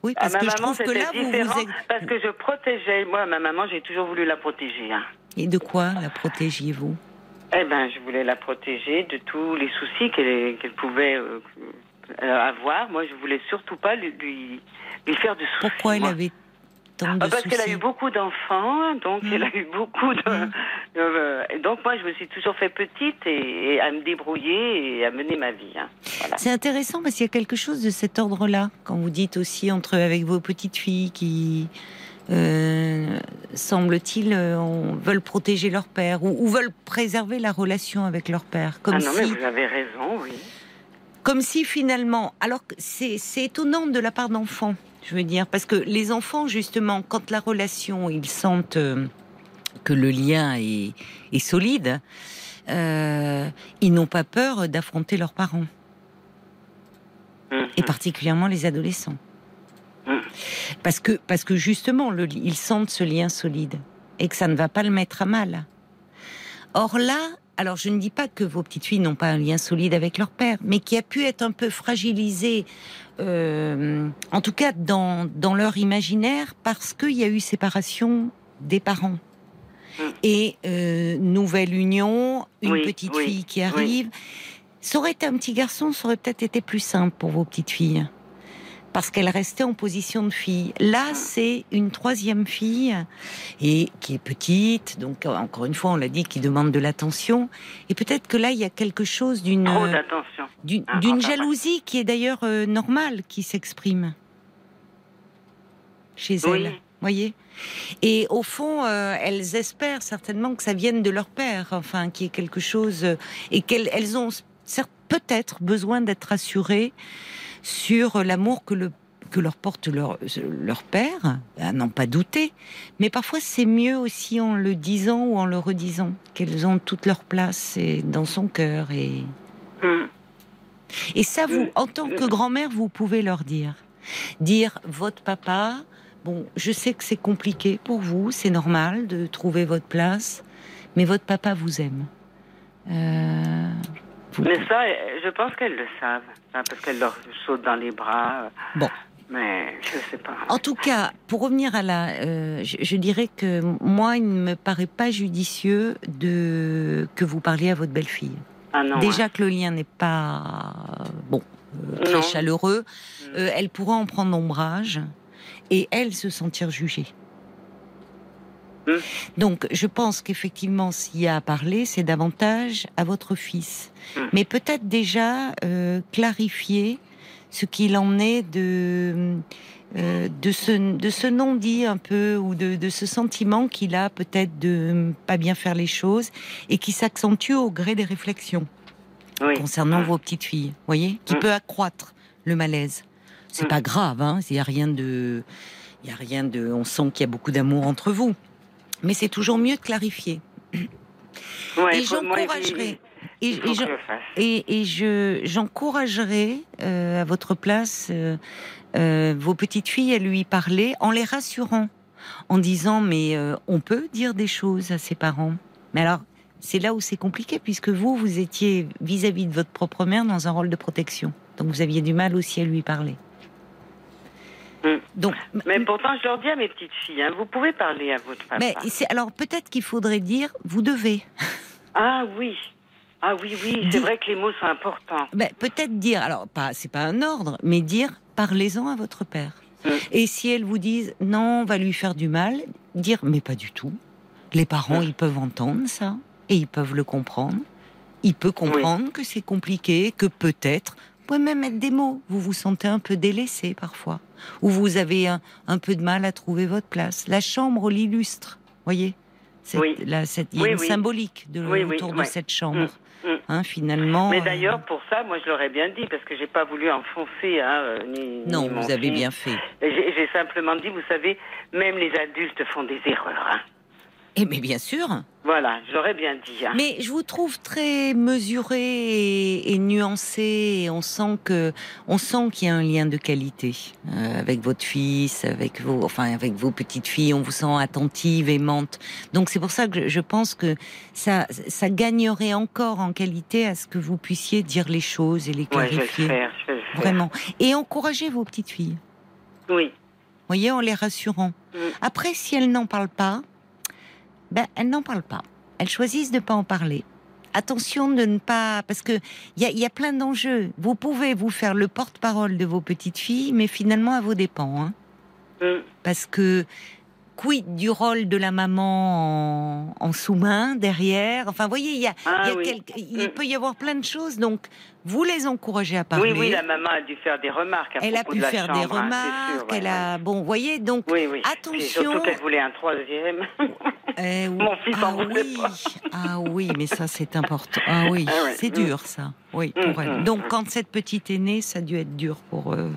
Oui, À parce ma que je maman, trouve que c'était là, vous différent vous êtes... parce que je protégeais. Moi, ma maman, j'ai toujours voulu la protéger. hein. Et de quoi la protégiez-vous? Eh ben, je voulais la protéger de tous les soucis qu'elle qu'elle pouvait euh, avoir. Moi, je voulais surtout pas lui, lui, lui faire de soucis. Pourquoi elle moi. avait tant de Ah, Parce qu'elle a eu beaucoup d'enfants, donc Mm. elle a eu beaucoup de. Mm. euh, et donc moi, je me suis toujours fait petite et, et à me débrouiller et à mener ma vie. hein. Voilà. C'est intéressant parce qu'il y a quelque chose de cet ordre-là quand vous dites aussi entre avec vos petites filles qui euh, semble-t-il euh, veulent protéger leur père ou, ou veulent préserver la relation avec leur père comme ah non, mais vous avez raison, oui. comme si finalement alors que c'est étonnant de la part d'enfants je veux dire parce que les enfants justement quand la relation ils sentent euh, que le lien est, est solide euh, ils n'ont pas peur d'affronter leurs parents et particulièrement les adolescents. Mm. Parce que, parce que justement, le, ils sentent ce lien solide et que ça ne va pas le mettre à mal. Or là, alors je ne dis pas que vos petites filles n'ont pas un lien solide avec leur père, mais qui a pu être un peu fragilisé, euh, en tout cas dans, dans leur imaginaire, parce qu'il y a eu séparation des parents. Mm. Et euh, nouvelle union, une Oui, petite oui, fille qui oui. arrive. Ça aurait été un petit garçon, ça aurait peut-être été plus simple pour vos petites filles. Parce qu'elle restait en position de fille. Là, c'est une troisième fille et qui est petite, donc encore une fois, on l'a dit, qui demande de l'attention. Et peut-être que là, il y a quelque chose d'une d'attention. d'une Ah, d'une enfin, jalousie qui est d'ailleurs euh, normale, qui s'exprime chez Oui. elles. Voyez. Et au fond, euh, elles espèrent certainement que ça vienne de leur père, enfin, qu'il y ait quelque chose, euh, et qu'elles elles ont peut-être besoin d'être assurées sur l'amour que le que leur porte leur, leur père, à n'en pas douter. Mais parfois, c'est mieux aussi en le disant ou en le redisant, qu'elles ont toute leur place et dans son cœur. Et, Hum. et ça, vous, Mm. en tant que grand-mère, vous pouvez leur dire. Dire, votre papa, bon, je sais que c'est compliqué pour vous, c'est normal de trouver votre place, mais votre papa vous aime. Euh, Mais ça, euh, je pense qu'elles le savent, hein, parce qu'elles leur sautent dans les bras. euh, Bon. Mais je sais pas. En tout cas, pour revenir à la, euh, je, je dirais que moi, il ne me paraît pas judicieux de que vous parliez à votre belle-fille. Ah non. Déjà que le lien n'est pas bon, euh, très chaleureux, hein. euh, elle pourra en prendre ombrage et elle se sentir jugée. Hmm. Donc, je pense qu'effectivement, s'il y a à parler, c'est davantage à votre fils. Hmm. Mais peut-être déjà euh, clarifier ce qu'il en est de euh, de ce de ce non-dit un peu ou de, de ce sentiment qu'il a peut-être de pas bien faire les choses et qui s'accentue au gré des réflexions Oui. concernant vos petites filles, voyez, qui Mm. peut accroître le malaise. C'est pas grave, hein, il y a rien de, il y a rien de, on sent qu'il y a beaucoup d'amour entre vous, mais c'est toujours mieux de clarifier. Ouais, et faut- moi, il- j'encouragerai, et, et je- et, et euh, à votre place euh, euh, vos petites filles à lui parler en les rassurant, en disant mais on peut dire des choses à ses parents. Mais alors c'est là où c'est compliqué puisque vous vous étiez vis-à-vis de votre propre mère dans un rôle de protection, donc vous aviez du mal aussi à lui parler. Mm. Donc Mais pourtant, je leur dis à mes petites filles, hein, vous pouvez parler à votre papa. mais alors peut-être qu'il faudrait dire vous devez. <laughs> Ah oui. Ah oui, oui, c'est vrai que les mots sont importants. Ben, peut-être dire, alors pas, c'est pas un ordre, mais dire, parlez-en à votre père. Mm. Et si elles vous disent, non, on va lui faire du mal, dire, mais pas du tout. Les parents, Mm. ils peuvent entendre ça, et ils peuvent le comprendre. Il peut comprendre que c'est compliqué, que peut-être, pouvez même mettre des mots, vous vous sentez un peu délaissé parfois, ou vous avez un, un peu de mal à trouver votre place. La chambre l'illustre, voyez Cette- Oui. cette- Il y a Oui, une oui. symbolique de, autour de cette chambre. Mm, mm. Hein, finalement. Mais euh, d'ailleurs, pour ça, moi, je leur ai bien dit, parce que j'ai pas voulu enfoncer, hein, euh, ni. Non, ni vous avez fils. bien fait. J'ai simplement dit, vous savez, même les adultes font des erreurs. hein. Eh mais bien sûr. Voilà, j'aurais bien dit. hein. Mais je vous trouve très mesuré et, et nuancé. Et on sent que, on sent qu'il y a un lien de qualité euh, avec votre fils, avec vos, enfin avec vos petites filles. On vous sent attentive, aimante. Donc c'est pour ça que je, pense que ça, ça gagnerait encore en qualité à ce que vous puissiez dire les choses et les Ouais, je vais le clarifier. faire, je vais le faire. Vraiment. Et encourager vos petites filles. Oui. voyez, en les rassurant. Mm. Après, si elles n'en parlent pas, ben elles n'en parlent pas. Elles choisissent de ne pas en parler. Attention de ne pas, parce que il y a, il y a plein d'enjeux. Vous pouvez vous faire le porte-parole de vos petites filles, mais finalement à vos dépens, hein. Mm. parce que quid du rôle de la maman en, en sous-main derrière? Enfin, vous voyez, il y a, Ah il y a oui. quelque- il Mm. peut y avoir plein de choses. Donc, vous les encouragez à parler. Oui, oui, la maman a dû faire des remarques. À Elle a propos pu de la faire chambre, des hein, remarques. sûr, ouais, elle a, bon, vous voyez, donc Oui, oui. Attention. Surtout qu'elle voulait un troisième. Oui. <laughs> Mon fils ah en voulait oui, pas. ah oui, mais ça c'est important. Ah oui, Ah ouais. c'est Mm. dur ça. Oui, pour elle. mm, Donc mm. quand cette petite est née, ça a dû être dur pour euh,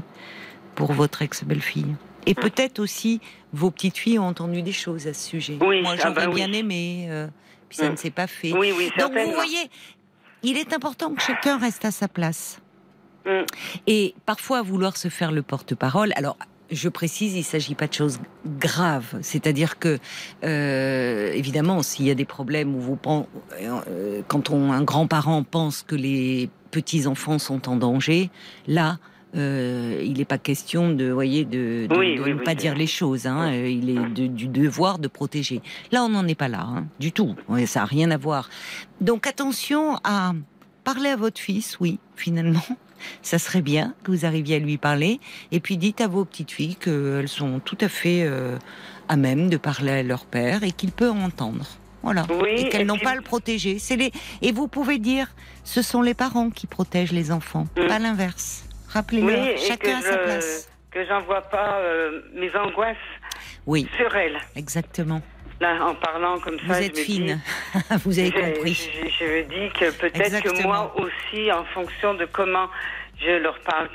pour votre ex-belle-fille. Et Mm. peut-être aussi vos petites filles ont entendu des choses à ce sujet. Oui, Moi ah j'aurais oui. bien aimé, euh, puis ça Mm. ne s'est pas fait. oui, oui, Donc vous voyez, il est important que chacun reste à sa place. Mm. Et parfois, vouloir se faire le porte-parole, alors je précise, il ne s'agit pas de choses graves. C'est-à-dire que, euh, évidemment, s'il y a des problèmes où vous euh, quand on, un grand-parent pense que les petits enfants sont en danger, là, euh, il n'est pas question de, voyez, de, ne pas dire les choses. Hein. Il est du devoir de protéger. Là, on n'en est pas là, hein, du tout. Ça n'a rien à voir. Donc attention à parler à votre fils, oui, finalement. <laughs> Ça serait bien que vous arriviez à lui parler. Et puis dites à vos petites filles qu'elles sont tout à fait euh, à même de parler à leur père et qu'il peut entendre. Voilà. et qu'elles n'ont pas à le protéger. Les... Et vous pouvez dire, ce sont les parents qui protègent les enfants, mm. pas l'inverse. Rappelez-le, chacun à sa place. Que j'envoie pas euh, mes angoisses oui. sur elle. Exactement. Là, en parlant comme ça, vous êtes fine. <laughs> vous avez compris. Je, me dis que peut-être que moi aussi, en fonction de comment je leur parle,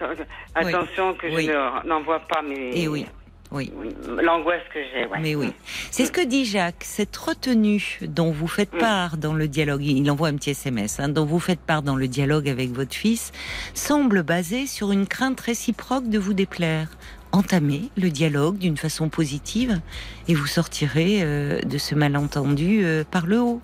attention que je n'envoie pas mes. Et oui. Oui. L'angoisse que j'ai. Mais oui. C'est ce que dit Jacques. Cette retenue dont vous faites mm. part dans le dialogue, il envoie un petit SMS, hein, dont vous faites part dans le dialogue avec votre fils, semble basée sur une crainte réciproque de vous déplaire. Entamez le dialogue d'une façon positive et vous sortirez euh, de ce malentendu euh, par le haut.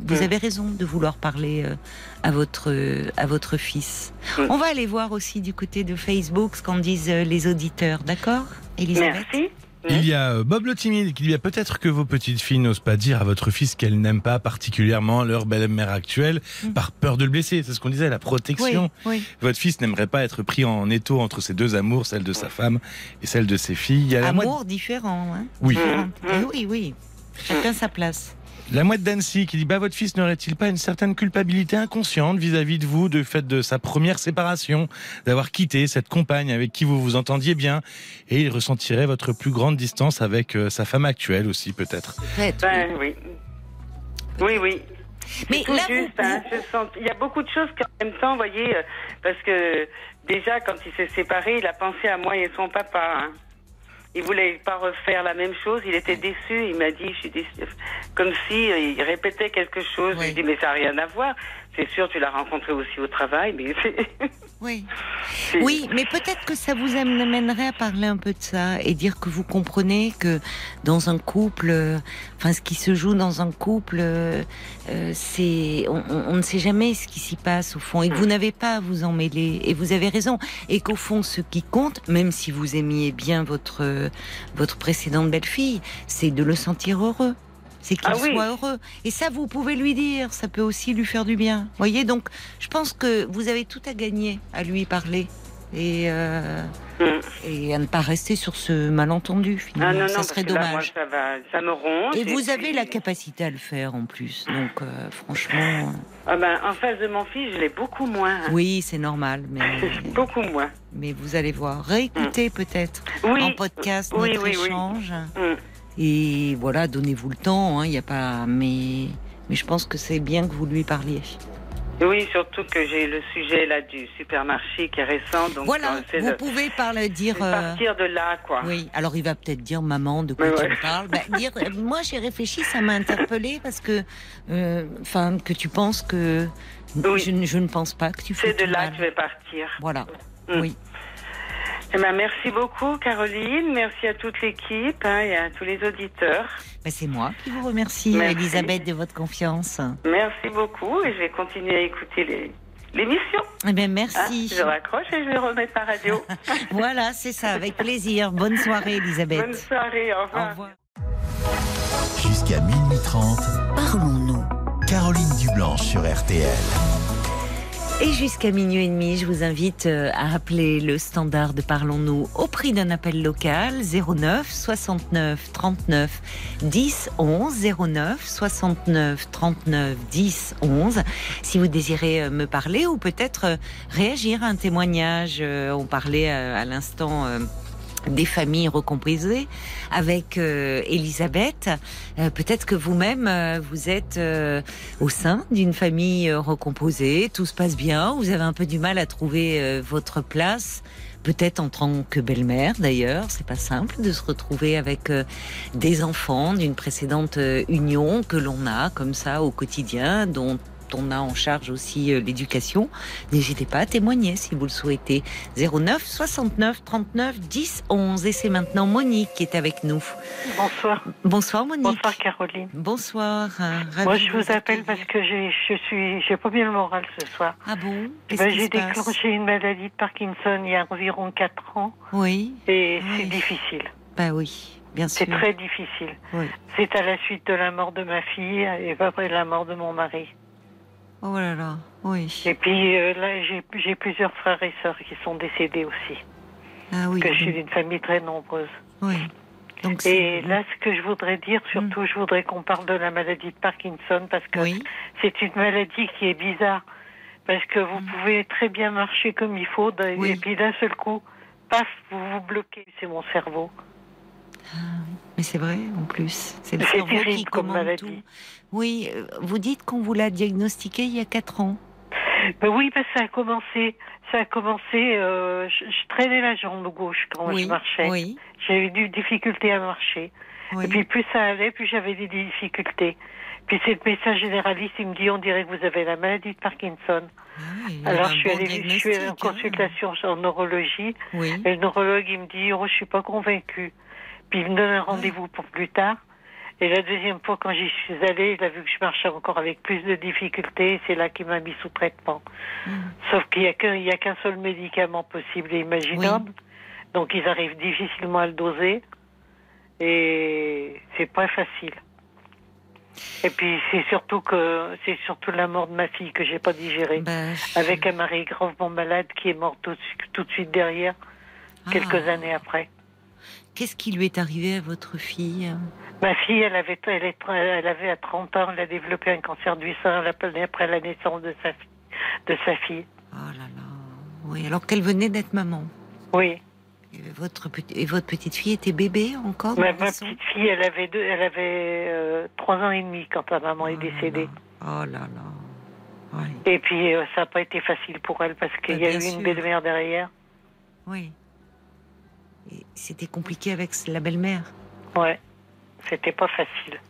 Vous mm. avez raison de vouloir parler euh, à votre à votre fils. Mm. On va aller voir aussi du côté de Facebook ce qu'en disent les auditeurs, d'accord, Elisabeth? Merci. Il y a euh, Bob le timide qui dit peut-être que vos petites filles n'osent pas dire à votre fils qu'elles n'aiment pas particulièrement leur belle-mère actuelle mm. par peur de le blesser. C'est ce qu'on disait, la protection. Votre fils n'aimerait pas être pris en étau entre ses deux amours, celle de sa femme et celle de ses filles. Il y a Amour différent. Hein? Oui. Eh oui, oui. Chacun sa place. La mouette d'Annecy qui dit bah votre fils n'aurait-il pas une certaine culpabilité inconsciente vis-à-vis de vous, de fait de sa première séparation, d'avoir quitté cette compagne avec qui vous vous entendiez bien, et il ressentirait votre plus grande distance avec euh, sa femme actuelle aussi peut-être. Ben, oui, oui, oui. Mais là, juste, hein, il y a beaucoup de choses qu'en même temps, vous voyez, euh, parce que déjà quand il s'est séparé, il a pensé à moi et son papa. Hein. Il voulait pas refaire la même chose. Il était déçu. Il m'a dit, je suis déçu. Comme si euh, il répétait quelque chose. Je lui ai dit, mais ça n'a rien à voir. C'est sûr, tu l'as rencontré aussi au travail, mais <laughs> Oui. Oui, mais peut-être que ça vous amènerait à parler un peu de ça et dire que vous comprenez que dans un couple, euh, enfin, ce qui se joue dans un couple, euh, c'est, on, ne sait jamais ce qui s'y passe au fond et que vous n'avez pas à vous en mêler. Et vous avez raison. Et qu'au fond, ce qui compte, même si vous aimiez bien votre, votre précédente belle-fille, c'est de le sentir heureux c'est qu'il ah soit heureux. Et ça, vous pouvez lui dire, ça peut aussi lui faire du bien. Voyez, donc je pense que vous avez tout à gagner à lui parler et, euh, mm. et à ne pas rester sur ce malentendu. Finalement. Ah non, non, ça serait dommage. ça, va, ça, me ronge. Et, vous avez la capacité à le faire en plus. Donc euh, franchement. Ah ben, en face de mon fils, je l'ai beaucoup moins. Oui, c'est normal, mais <laughs> beaucoup moins. Mais vous allez voir, réécoutez mm. peut-être en podcast notre échange. Mm. Et voilà, donnez-vous le temps. Il hein, n'y a pas. Mais, mais je pense que c'est bien que vous lui parliez. Oui, surtout que j'ai le sujet là du supermarché qui est récent. Donc voilà, vous pouvez parler, dire. Euh, partir de là, quoi. Oui, alors il va peut-être dire maman de quoi tu me parles. Bah, dire, euh, moi j'ai réfléchi, ça m'a interpellé parce que, euh, enfin, que tu penses que je, je, ne pense pas que tu fais. C'est de là que je vais partir. Voilà. Mm. Oui. Eh ben, merci beaucoup, Caroline. Merci à toute l'équipe hein, et à tous les auditeurs. Ben, c'est moi qui vous remercie, Elisabeth, de votre confiance. Merci beaucoup et je vais continuer à écouter l'émission. Eh ben, merci. Ah, je raccroche et je vais remettre ma radio. <laughs> voilà, c'est ça, avec plaisir. Bonne soirée, Elisabeth. Bonne soirée, au revoir. Au revoir. Jusqu'à minuit 30, parlons-nous. Caroline Dublanche sur RTL. Et jusqu'à minuit et demi, je vous invite euh, à appeler le standard de Parlons-nous au prix d'un appel local 09 69 39 10 11 09 69 39 10 11 si vous désirez euh, me parler ou peut-être euh, réagir à un témoignage. On parlait à l'instant des familles recomposées avec euh, Elisabeth. Euh, peut-être que vous-même, euh, vous êtes au sein d'une famille recomposée, tout se passe bien, vous avez un peu du mal à trouver votre place. Peut-être en tant que belle-mère d'ailleurs, c'est pas simple de se retrouver avec des enfants d'une précédente union que l'on a comme ça au quotidien, dont on a en charge aussi euh, l'éducation. N'hésitez pas à témoigner si vous le souhaitez. 09 69 39 10 11. Et c'est maintenant Monique qui est avec nous. Bonsoir. Bonsoir Monique. Bonsoir Caroline. Bonsoir. Moi je vous, appelle parce que je suis, j'ai pas bien le moral ce soir. Ah bon? Ben, J'ai déclenché une maladie de Parkinson il y a environ 4 ans. Oui. Et c'est difficile. Bah oui. C'est très difficile. C'est à la suite de la mort de ma fille et après la mort de mon mari. Oh là là, oui. Et puis euh, là, j'ai plusieurs frères et sœurs qui sont décédés aussi. Ah oui. Que je suis d'une famille très nombreuse. Oui. Donc et là, ce que je voudrais dire, surtout, mm. je voudrais qu'on parle de la maladie de Parkinson parce que c'est une maladie qui est bizarre. Parce que vous mm. pouvez très bien marcher comme il faut, et puis d'un seul coup, paf, vous vous bloquez. C'est mon cerveau. Ah, mais c'est vrai, en plus. C'est le cerveau qui commande tout. Oui, euh, vous dites qu'on vous l'a diagnostiqué il y a 4 ans. Ben oui, parce que ça a commencé. Ça a commencé. Euh, je, traînais la jambe gauche quand je marchais. Oui. J'avais des difficultés à marcher. Et puis plus ça allait, plus j'avais des difficultés. Puis c'est le médecin généraliste, il me dit on dirait que vous avez la maladie de Parkinson. Ah Alors je suis, allée, je suis en hein. consultation en neurologie. Et le neurologue il me dit oh je suis pas convaincu. Puis il me donne un rendez-vous pour plus tard. Et la deuxième fois, quand j'y suis allée, il a vu que je marchais encore avec plus de difficultés. C'est là qu'il m'a mis sous traitement. Hmm. Sauf qu'il n'y a qu'un seul médicament possible et imaginable. Donc ils arrivent difficilement à le doser. Et c'est pas facile. Et puis c'est surtout que c'est surtout la mort de ma fille que j'ai pas digérée, ben, avec un mari gravement malade qui est mort tout, tout de suite derrière, ah. quelques années après. Qu'est-ce qui lui est arrivé à votre fille? Ma fille, elle avait, elle, elle avait à 30 ans, elle a développé un cancer du sein après la naissance de sa, de sa fille. Oh là là. Oui, alors qu'elle venait d'être maman. Oui. Et votre, et votre petite fille était bébé encore Ma, petite fille, elle avait, deux, elle avait euh, trois ans et demi quand sa maman est oh décédée. Oh là là. Et puis, euh, ça n'a pas été facile pour elle parce qu'il y a eu une belle-mère derrière. Oui. C'était compliqué avec la belle-mère. Ouais, c'était pas facile.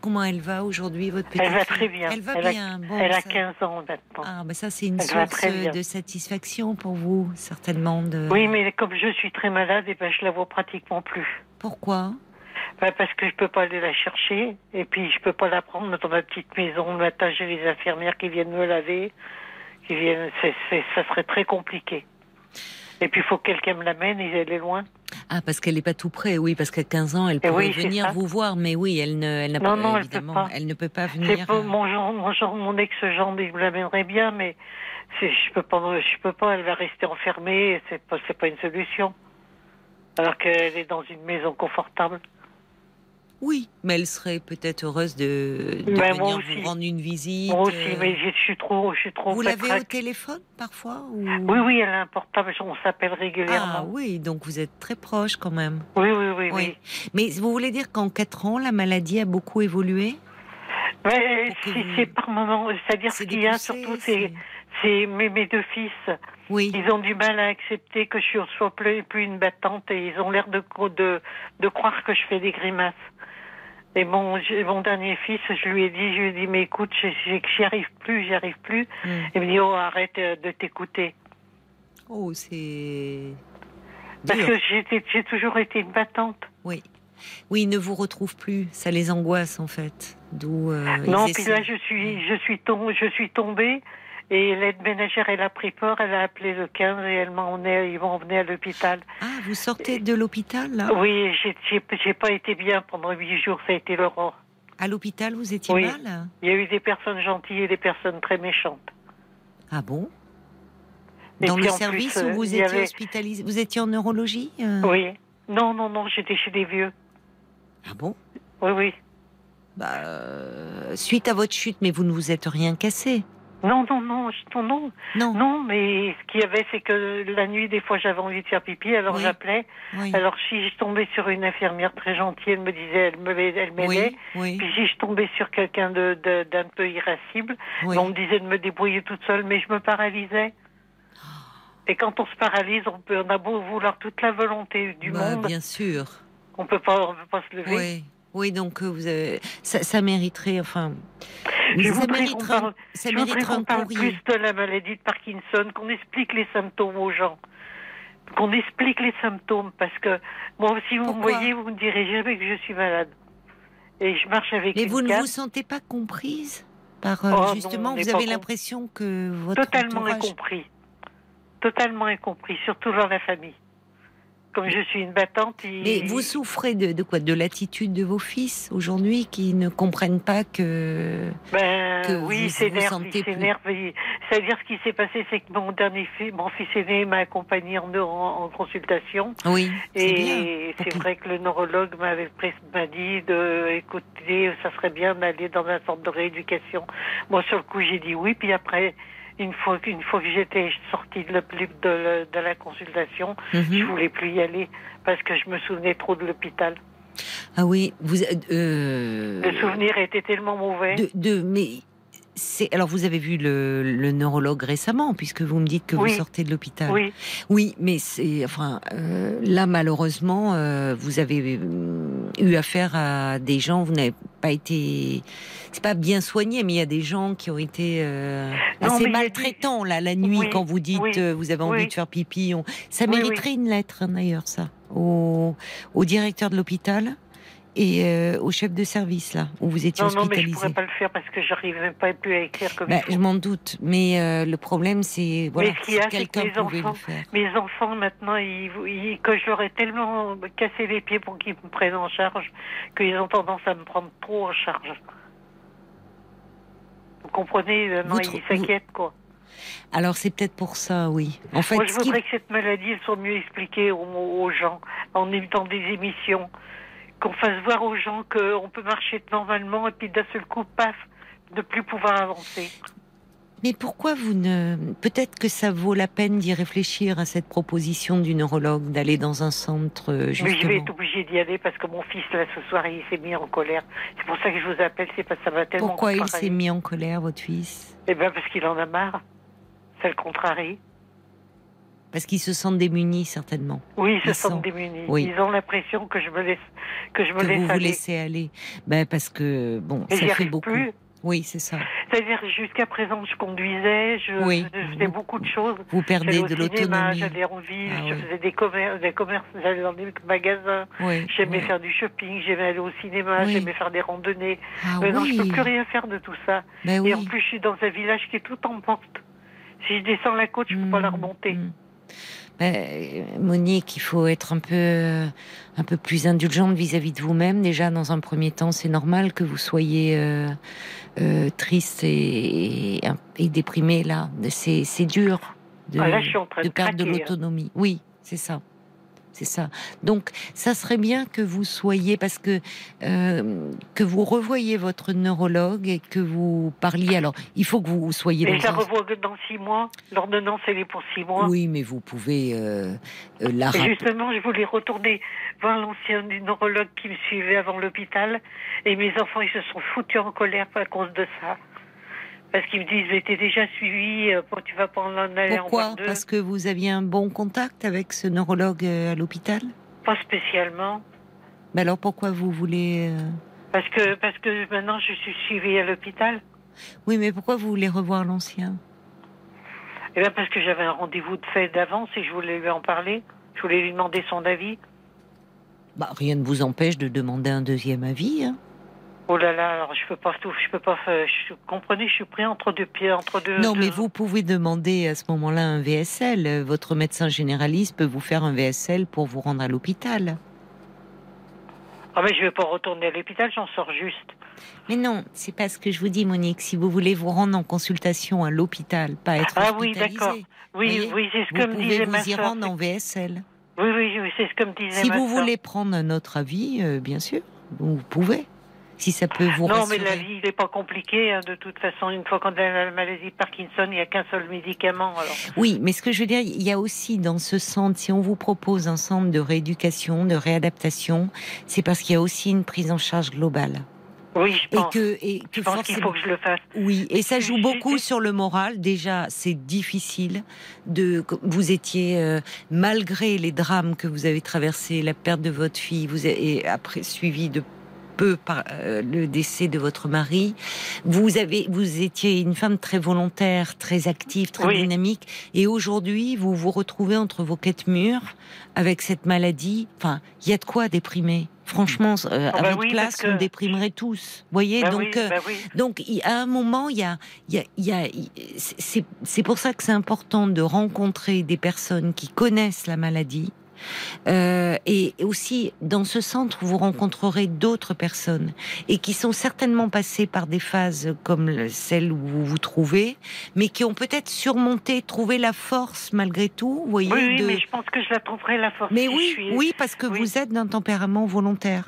Comment elle va aujourd'hui, votre petite Elle va très bien. Elle va bien. elle a 15 ans maintenant. Ah, ben ça, c'est une source de satisfaction pour vous, certainement. De... Oui, mais comme je suis très malade, et eh ben, je la vois pratiquement plus. Pourquoi? Ben, Parce que je peux pas aller la chercher, et puis je peux pas la prendre dans ma petite maison. Le matin, j'ai les infirmières qui viennent me laver. Qui viennent... ça serait très compliqué. Et puis il faut que quelqu'un me l'amène, elle est loin. Ah, parce qu'elle n'est pas tout près, oui, parce qu'à 15 ans, elle pourrait venir vous voir, mais oui, elle ne, elle n'a pas, non, évidemment, elle, ne peut pas venir. Pas, mon, genre, mon, genre, mon ex-genre, il me l'amènerait bien, mais je peux pas, je peux pas, elle va rester enfermée, c'est pas, c'est pas une solution. Alors qu'elle est dans une maison confortable. Oui, mais elle serait peut-être heureuse de, de venir vous rendre une visite. Moi aussi, euh. mais je suis trop, je suis trop. Vous l'avez au téléphone parfois Oui, oui, elle a un portable. On s'appelle régulièrement. Ah oui, donc vous êtes très proche quand même. Oui, oui, oui, oui. Mais vous voulez dire qu'en quatre ans, la maladie a beaucoup évolué? Ouais, c'est par moment. C'est-à-dire ce qu'il y a surtout, c'est mes, mes deux fils. Oui. Ils ont du mal à accepter que je sois plus, plus une battante et ils ont l'air de, de, de croire que je fais des grimaces. Et mon, mon dernier fils, je lui ai dit, je lui ai dit, mais écoute, j'y arrive plus, j'y arrive plus. Hmm. Il me dit, oh, arrête euh, de t'écouter. Oh, c'est. Parce que j'ai toujours été une battante. Oui. Oui, ils ne vous retrouvent plus. Ça les angoisse, en fait. D'où. Euh, non, puis là, je suis, je suis, je suis tombée. Et l'aide ménagère, elle a pris peur, elle a appelé le 15 et elle m'en ils vont venir à l'hôpital. Ah, vous sortez de l'hôpital, là? Oui, j'ai pas été bien pendant huit jours, ça a été l'aurore. À l'hôpital, vous étiez mal? Il y a eu des personnes gentilles et des personnes très méchantes. Ah bon? Dans le service où vous étiez hospitalisé Vous étiez en neurologie euh? Oui. Non, non, non, j'étais chez des vieux. Ah bon? Oui, oui. Bah, euh, suite à votre chute, mais vous ne vous êtes rien cassé non, non, non, non, non. Non. mais ce qu'il y avait, c'est que la nuit, des fois, j'avais envie de faire pipi, alors j'appelais. Alors, si je tombais sur une infirmière très gentille, elle me disait, elle me elle m'aidait. Puis si je tombais sur quelqu'un de, d'un peu irascible, on me disait de me débrouiller toute seule, mais je me paralysais. Et quand on se paralyse, on peut, on a beau vouloir toute la volonté du bah, monde. Bien sûr. On peut pas, on peut pas se lever. Oui, donc euh, vous avez, ça, ça mériterait, enfin. je voudrais qu'on parle, parle plus de la maladie de Parkinson, qu'on explique les symptômes aux gens. Qu'on explique les symptômes, parce que moi, si vous me voyez, vous me direz jamais que je suis malade. Et je marche avec Mais vous ne vous sentez pas comprise par euh, oh, justement, vous avez l'impression que votre totalement incompris, totalement incompris, surtout dans la famille comme je suis une battante. Mais vous souffrez de, quoi? De l'attitude de vos fils aujourd'hui qui ne comprennent pas que. Ben, que oui, c'est s'énervent. C'est-à-dire ce qui s'est passé, c'est que mon dernier fils, mon fils aîné m'a accompagné en, en, consultation. Oui. Et c'est vrai que le neurologue m'avait m'a dit de écouter, ça serait bien d'aller dans un centre de rééducation. Moi, sur le coup, j'ai dit oui. Puis après, une fois, une fois que j'étais sortie de, de, de, la consultation, je mhm. je voulais plus y aller parce que je me souvenais trop de l'hôpital. Ah oui, vous. Euh, le souvenir était tellement mauvais. De, mais alors vous avez vu le, neurologue récemment puisque vous me dites que vous sortez de l'hôpital. Oui. Oui, mais c'est enfin euh, là malheureusement euh, vous avez euh, eu affaire à des gens vous n'avez pas été c'est pas bien soigné mais il y a des gens qui ont été assez maltraitants là la nuit quand vous dites vous avez envie de faire pipi. Ça mériterait une lettre hein, d'ailleurs ça au, au directeur de l'hôpital et euh, au chef de service là où vous étiez hospitalisé. Non, mais je pourrais pas le faire parce que j'arrive même pas plus à écrire comme bah, Je m'en doute, mais euh, le problème c'est voilà, mais ce quelqu'un pouvait enfants, le faire. Mes enfants maintenant, ils, ils, que je leur ai tellement cassé les pieds pour qu'ils me prennent en charge qu'ils ont tendance à me prendre trop en charge. Vous comprenez? Maintenant, ils s'inquiètent quoi. Alors c'est peut-être pour ça, oui. En fait, Moi, je voudrais que cette maladie soit mieux expliquée aux, aux gens en évitant des émissions qu'on fasse voir aux gens qu'on peut marcher normalement et puis d'un seul coup, paf, ne plus pouvoir avancer. Mais pourquoi vous ne... Peut-être que ça vaut la peine d'y réfléchir à cette proposition du neurologue, d'aller dans un centre, justement. Mais je vais être obligée d'y aller parce que mon fils, là, ce soir, il s'est mis en colère. C'est pour ça que je vous appelle, c'est parce que ça va tellement... Pourquoi il s'est mis en colère, votre fils? Eh bien, parce qu'il en a marre. Ça le contrarie. Parce qu'ils se sentent démunis, certainement. Oui, ils se sentent démunis. Ils ont l'impression que je me laisse, que je me laisse vous aller. vous laissez aller. Ben, parce que, bon, ça fait beaucoup. Plus. Oui, c'est ça. C'est-à-dire, jusqu'à présent, je conduisais, je, faisais beaucoup de choses. Vous perdez de l'autonomie. J'allais en ville, ah je faisais des commerces, des commerces j'allais dans des magasins. j'aimais faire du shopping, j'aimais aller au cinéma, j'aimais faire des randonnées. Ah Mais non, je peux plus rien faire de tout ça. Ben Et en plus, je suis dans un village qui est tout en pente. Si je descends la côte, je ne peux pas la mmh, remonter. Mmh. Ben, Monique, il faut être un peu, un peu plus indulgente vis-à-vis de vous-même. Déjà, dans un premier temps, c'est normal que vous soyez euh, euh, triste et, et, déprimé là. C'est dur de, ah, de perdre de hein. l'autonomie. Oui, c'est ça c'est ça. Donc, ça serait bien que vous soyez, parce que euh, que vous revoyiez votre neurologue et que vous parliez. Alors, il faut que vous soyez. Et je la revois dans six mois. L'ordonnance, elle est pour six mois. Oui, mais vous pouvez euh, euh la. justement, je voulais retourner voir l'ancien neurologue qui me suivait avant l'hôpital, et mes enfants, ils se sont foutus en colère à cause de ça. Parce qu'ils me disent, mais t'es déjà suivi, euh, tu vas en aller Pourquoi Parce que vous aviez un bon contact avec ce neurologue euh, à l'hôpital? Pas spécialement. Mais alors pourquoi vous voulez euh, Parce que parce que maintenant je suis suivie à l'hôpital. Oui, mais pourquoi vous voulez revoir l'ancien? Eh bien parce que j'avais un rendez-vous de fait d'avance et je voulais lui en parler. Je voulais lui demander son avis. Bah, rien ne vous empêche de demander un deuxième avis. Hein Oh là là, alors je peux pas tout, je peux pas faire, je, comprenez, je suis pris entre deux pieds, entre deux. Non, mais vous pouvez demander à ce moment-là un VSL. Votre médecin généraliste peut vous faire un VSL pour vous rendre à l'hôpital. Ah mais je vais pas retourner à l'hôpital, j'en sors juste. Mais non, c'est pas ce que je vous dis, Monique. Si vous voulez vous rendre en consultation à l'hôpital, pas être ah oui, d'accord. Oui, oui, c'est ce que me disait ma Vous pouvez vous y rendre en VSL. Oui, oui, oui c'est ce que me disait si ma vous voulez prendre un autre avis, euh, bien sûr, vous pouvez si ça peut vous Non, mais la vie, n'est pas compliqué. Hein, de toute façon, une fois qu'on a la maladie de Parkinson, il n'y a qu'un seul médicament. Alors. Oui, mais ce que je veux dire, il y a aussi dans ce centre, si on vous propose un centre de rééducation, de réadaptation, c'est parce qu'il y a aussi une prise en charge globale. Oui, je pense. Et que, et je pense qu'il faut que je le fasse. Oui, et ça joue beaucoup sur le moral. Déjà, c'est difficile de. Vous étiez, euh, malgré les drames que vous avez traversés, la perte de votre fille, vous avez après suivi de peu par euh, le décès de votre mari. Vous avez, vous étiez une femme très volontaire, très active, très dynamique, et aujourd'hui, vous vous retrouvez entre vos quatre murs avec cette maladie. Enfin, il y a de quoi déprimer. Franchement, euh, à ah bah votre place, on déprimerait tous. Voyez, bah donc, euh, bah donc, à un moment, il y a, il y a, c'est pour ça que c'est important de rencontrer des personnes qui connaissent la maladie, euh, et aussi, dans ce centre, vous rencontrerez d'autres personnes et qui sont certainement passées par des phases comme celle où vous vous trouvez, mais qui ont peut-être surmonté, trouvé la force malgré tout. Vous voyez, oui, mais je pense que je la trouverai la force. Mais oui, oui, parce que vous êtes d'un tempérament volontaire.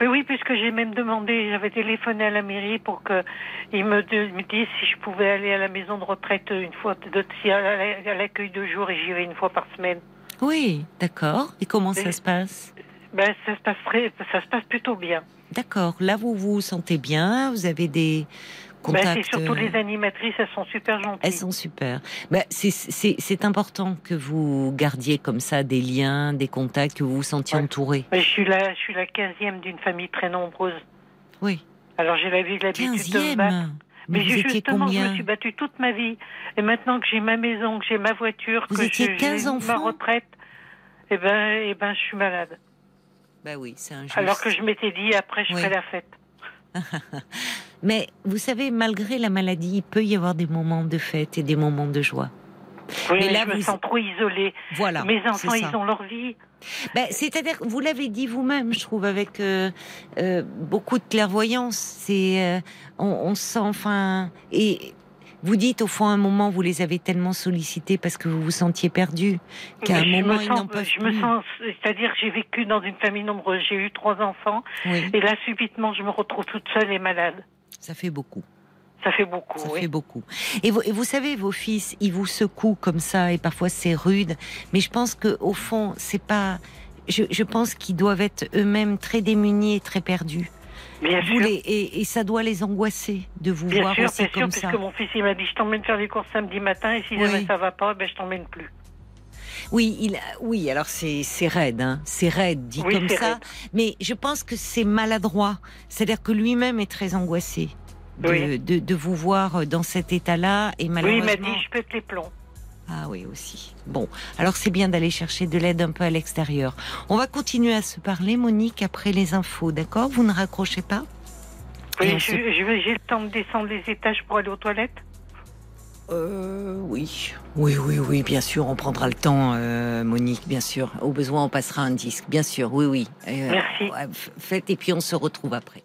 Mais oui, puisque j'ai même demandé, j'avais téléphoné à la mairie pour qu'ils me, me disent si je pouvais aller à la maison de retraite une fois, de, à l'accueil de jour et j'y vais une fois par semaine. Oui, d'accord. Et comment ça se passe? Ben, ça, se passe ça se passe plutôt bien. D'accord. Là, vous vous sentez bien Vous avez des contacts ben, C'est surtout les euh, animatrices, elles sont super gentilles. Elles sont super. Ben, c'est important que vous gardiez comme ça des liens, des contacts, que vous vous sentiez entouré. Ben, je suis la, je suis la quinzième d'une famille très nombreuse. Oui. Alors j'ai l'habitude de me battre. Mais, justement, je me suis battue toute ma vie. Et maintenant que j'ai ma maison, que j'ai ma voiture, que j'ai ma retraite, eh ben, eh ben, je suis malade. Bah oui, c'est injuste. Alors que je m'étais dit, après, je ferai la fête. <laughs> Mais vous savez, malgré la maladie, il peut y avoir des moments de fête et des moments de joie. Oui, mais, là, je me sens trop isolée. Voilà. Mes enfants, ils ont leur vie. Ben, C'est-à-dire, vous l'avez dit vous-même, je trouve, avec euh, euh, beaucoup de clairvoyance. C'est, euh, on, on, sent, enfin, et vous dites au fond, à un moment, vous les avez tellement sollicités parce que vous vous sentiez perdu qu'à un moment, ils n'en peuvent je Me sens, c'est-à-dire, j'ai vécu dans une famille nombreuse. J'ai eu trois enfants, et là, subitement, je me retrouve toute seule et malade. Ça fait beaucoup. Ça fait beaucoup. Ça oui. fait beaucoup. Et vous, et vous, savez, vos fils, ils vous secouent comme ça, et parfois c'est rude. Mais je pense que au fond, c'est pas. Je, je pense qu'ils doivent être eux-mêmes très démunis et très perdus. Bien sûr. et, et, ça doit les angoisser de vous voir sûr, aussi bien comme sûr, ça. Puisque mon fils il m'a dit je t'emmène faire les courses samedi matin et si jamais ça va pas, ben je t'emmène plus. Oui, il, oui, alors c'est raide, hein. c'est raide dit comme ça, mais je pense que c'est maladroit. C'est-à-dire que lui-même est très angoissé de, de, vous voir dans cet état-là. Et malheureusement... Oui, il m'a dit, je pète les plombs. Ah oui, aussi. Bon, alors c'est bien d'aller chercher de l'aide un peu à l'extérieur. On va continuer à se parler, Monique, après les infos, d'accord? Vous ne raccrochez pas? Oui, j'ai le temps de descendre les étages pour aller aux toilettes euh, oui, oui, oui, oui, bien sûr, on prendra le temps, euh, Monique, bien sûr. Au besoin, on passera un disque, bien sûr, oui, oui. Euh, Merci. faites et puis on se retrouve après.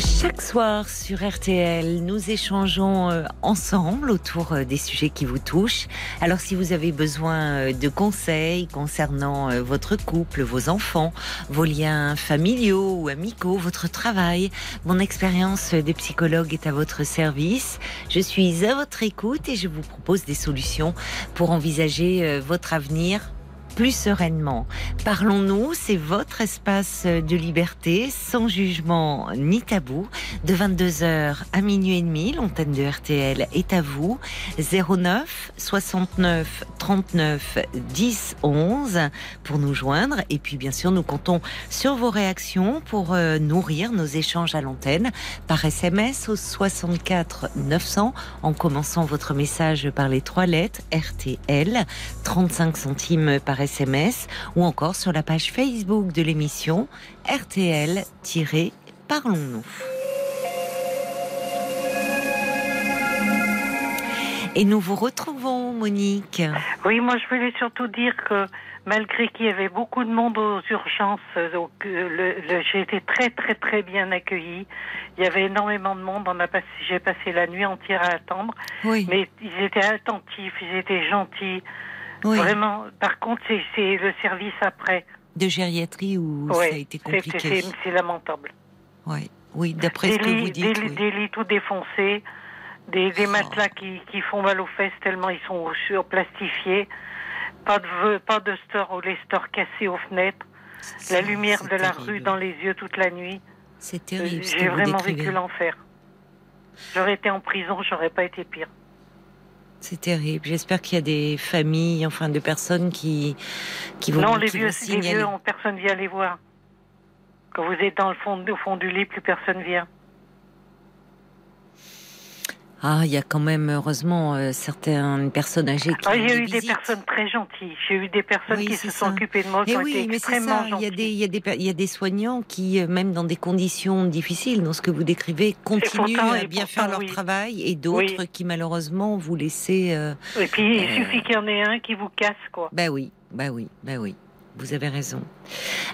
Chaque soir sur RTL, nous échangeons euh, ensemble autour euh, des sujets qui vous touchent. Alors si vous avez besoin euh, de conseils concernant votre couple, vos enfants, vos liens familiaux ou amicaux, votre travail, mon expérience de psychologue est à votre service. Je suis à votre écoute et je vous propose des solutions pour envisager votre avenir plus sereinement. Parlons-nous, c'est votre espace de liberté, sans jugement ni tabou. De 22h à minuit et demi, l'antenne de RTL est à vous. 09 69 39 10 11 pour nous joindre. Et puis, bien sûr, nous comptons sur vos réactions pour euh, nourrir nos échanges à l'antenne par SMS au 64 900 en commençant votre message par les trois lettres RTL, 35 centimes par SMS ou encore sur la page Facebook de l'émission RTL-Parlons-nous. Et nous vous retrouvons, Monique. Oui, moi je voulais surtout dire que malgré qu'il y avait beaucoup de monde aux urgences, donc le, j'ai été très très très bien accueillie. Il y avait énormément de monde. On a passé, j'ai passé la nuit entière à attendre. Oui. Mais ils étaient attentifs, ils étaient gentils. Vraiment. Par contre, c'est le service après. De gériatrie où ça a été compliqué. C'est lamentable. Oui, oui, d'après ce que vous dites. Des, des lits tout défoncés, des, des oh. matelas qui, qui, font mal aux fesses tellement ils sont surplastifiés, pas de, pas de store ou les stores cassés aux fenêtres, la lumière de la rue dans les yeux toute la nuit. C'est terrible. J'ai vraiment vécu l'enfer. J'aurais été en prison, j'aurais pas été pire. C'est terrible. J'espère qu'il y a des familles, enfin, de personnes qui, qui vont. Non, les vieux, les vieux, personne vient les voir. Quand vous êtes dans le fond, au fond du lit, plus personne vient. Ah, il y a quand même heureusement euh, certaines personnes âgées qui. Ah, il y a eu des personnes très gentilles. J'ai eu des personnes qui se sont occupées de moi, qui ont oui, été extrêmement gentilles. Il y, a des, il, y a des, il y a des soignants qui, euh, même dans des conditions difficiles, dans ce que vous décrivez, continuent à bien faire leur travail, et d'autres qui malheureusement vous laissez. Euh, et puis il suffit qu'il y en ait un qui vous casse, quoi. Ben oui, ben oui, ben oui. Vous avez raison.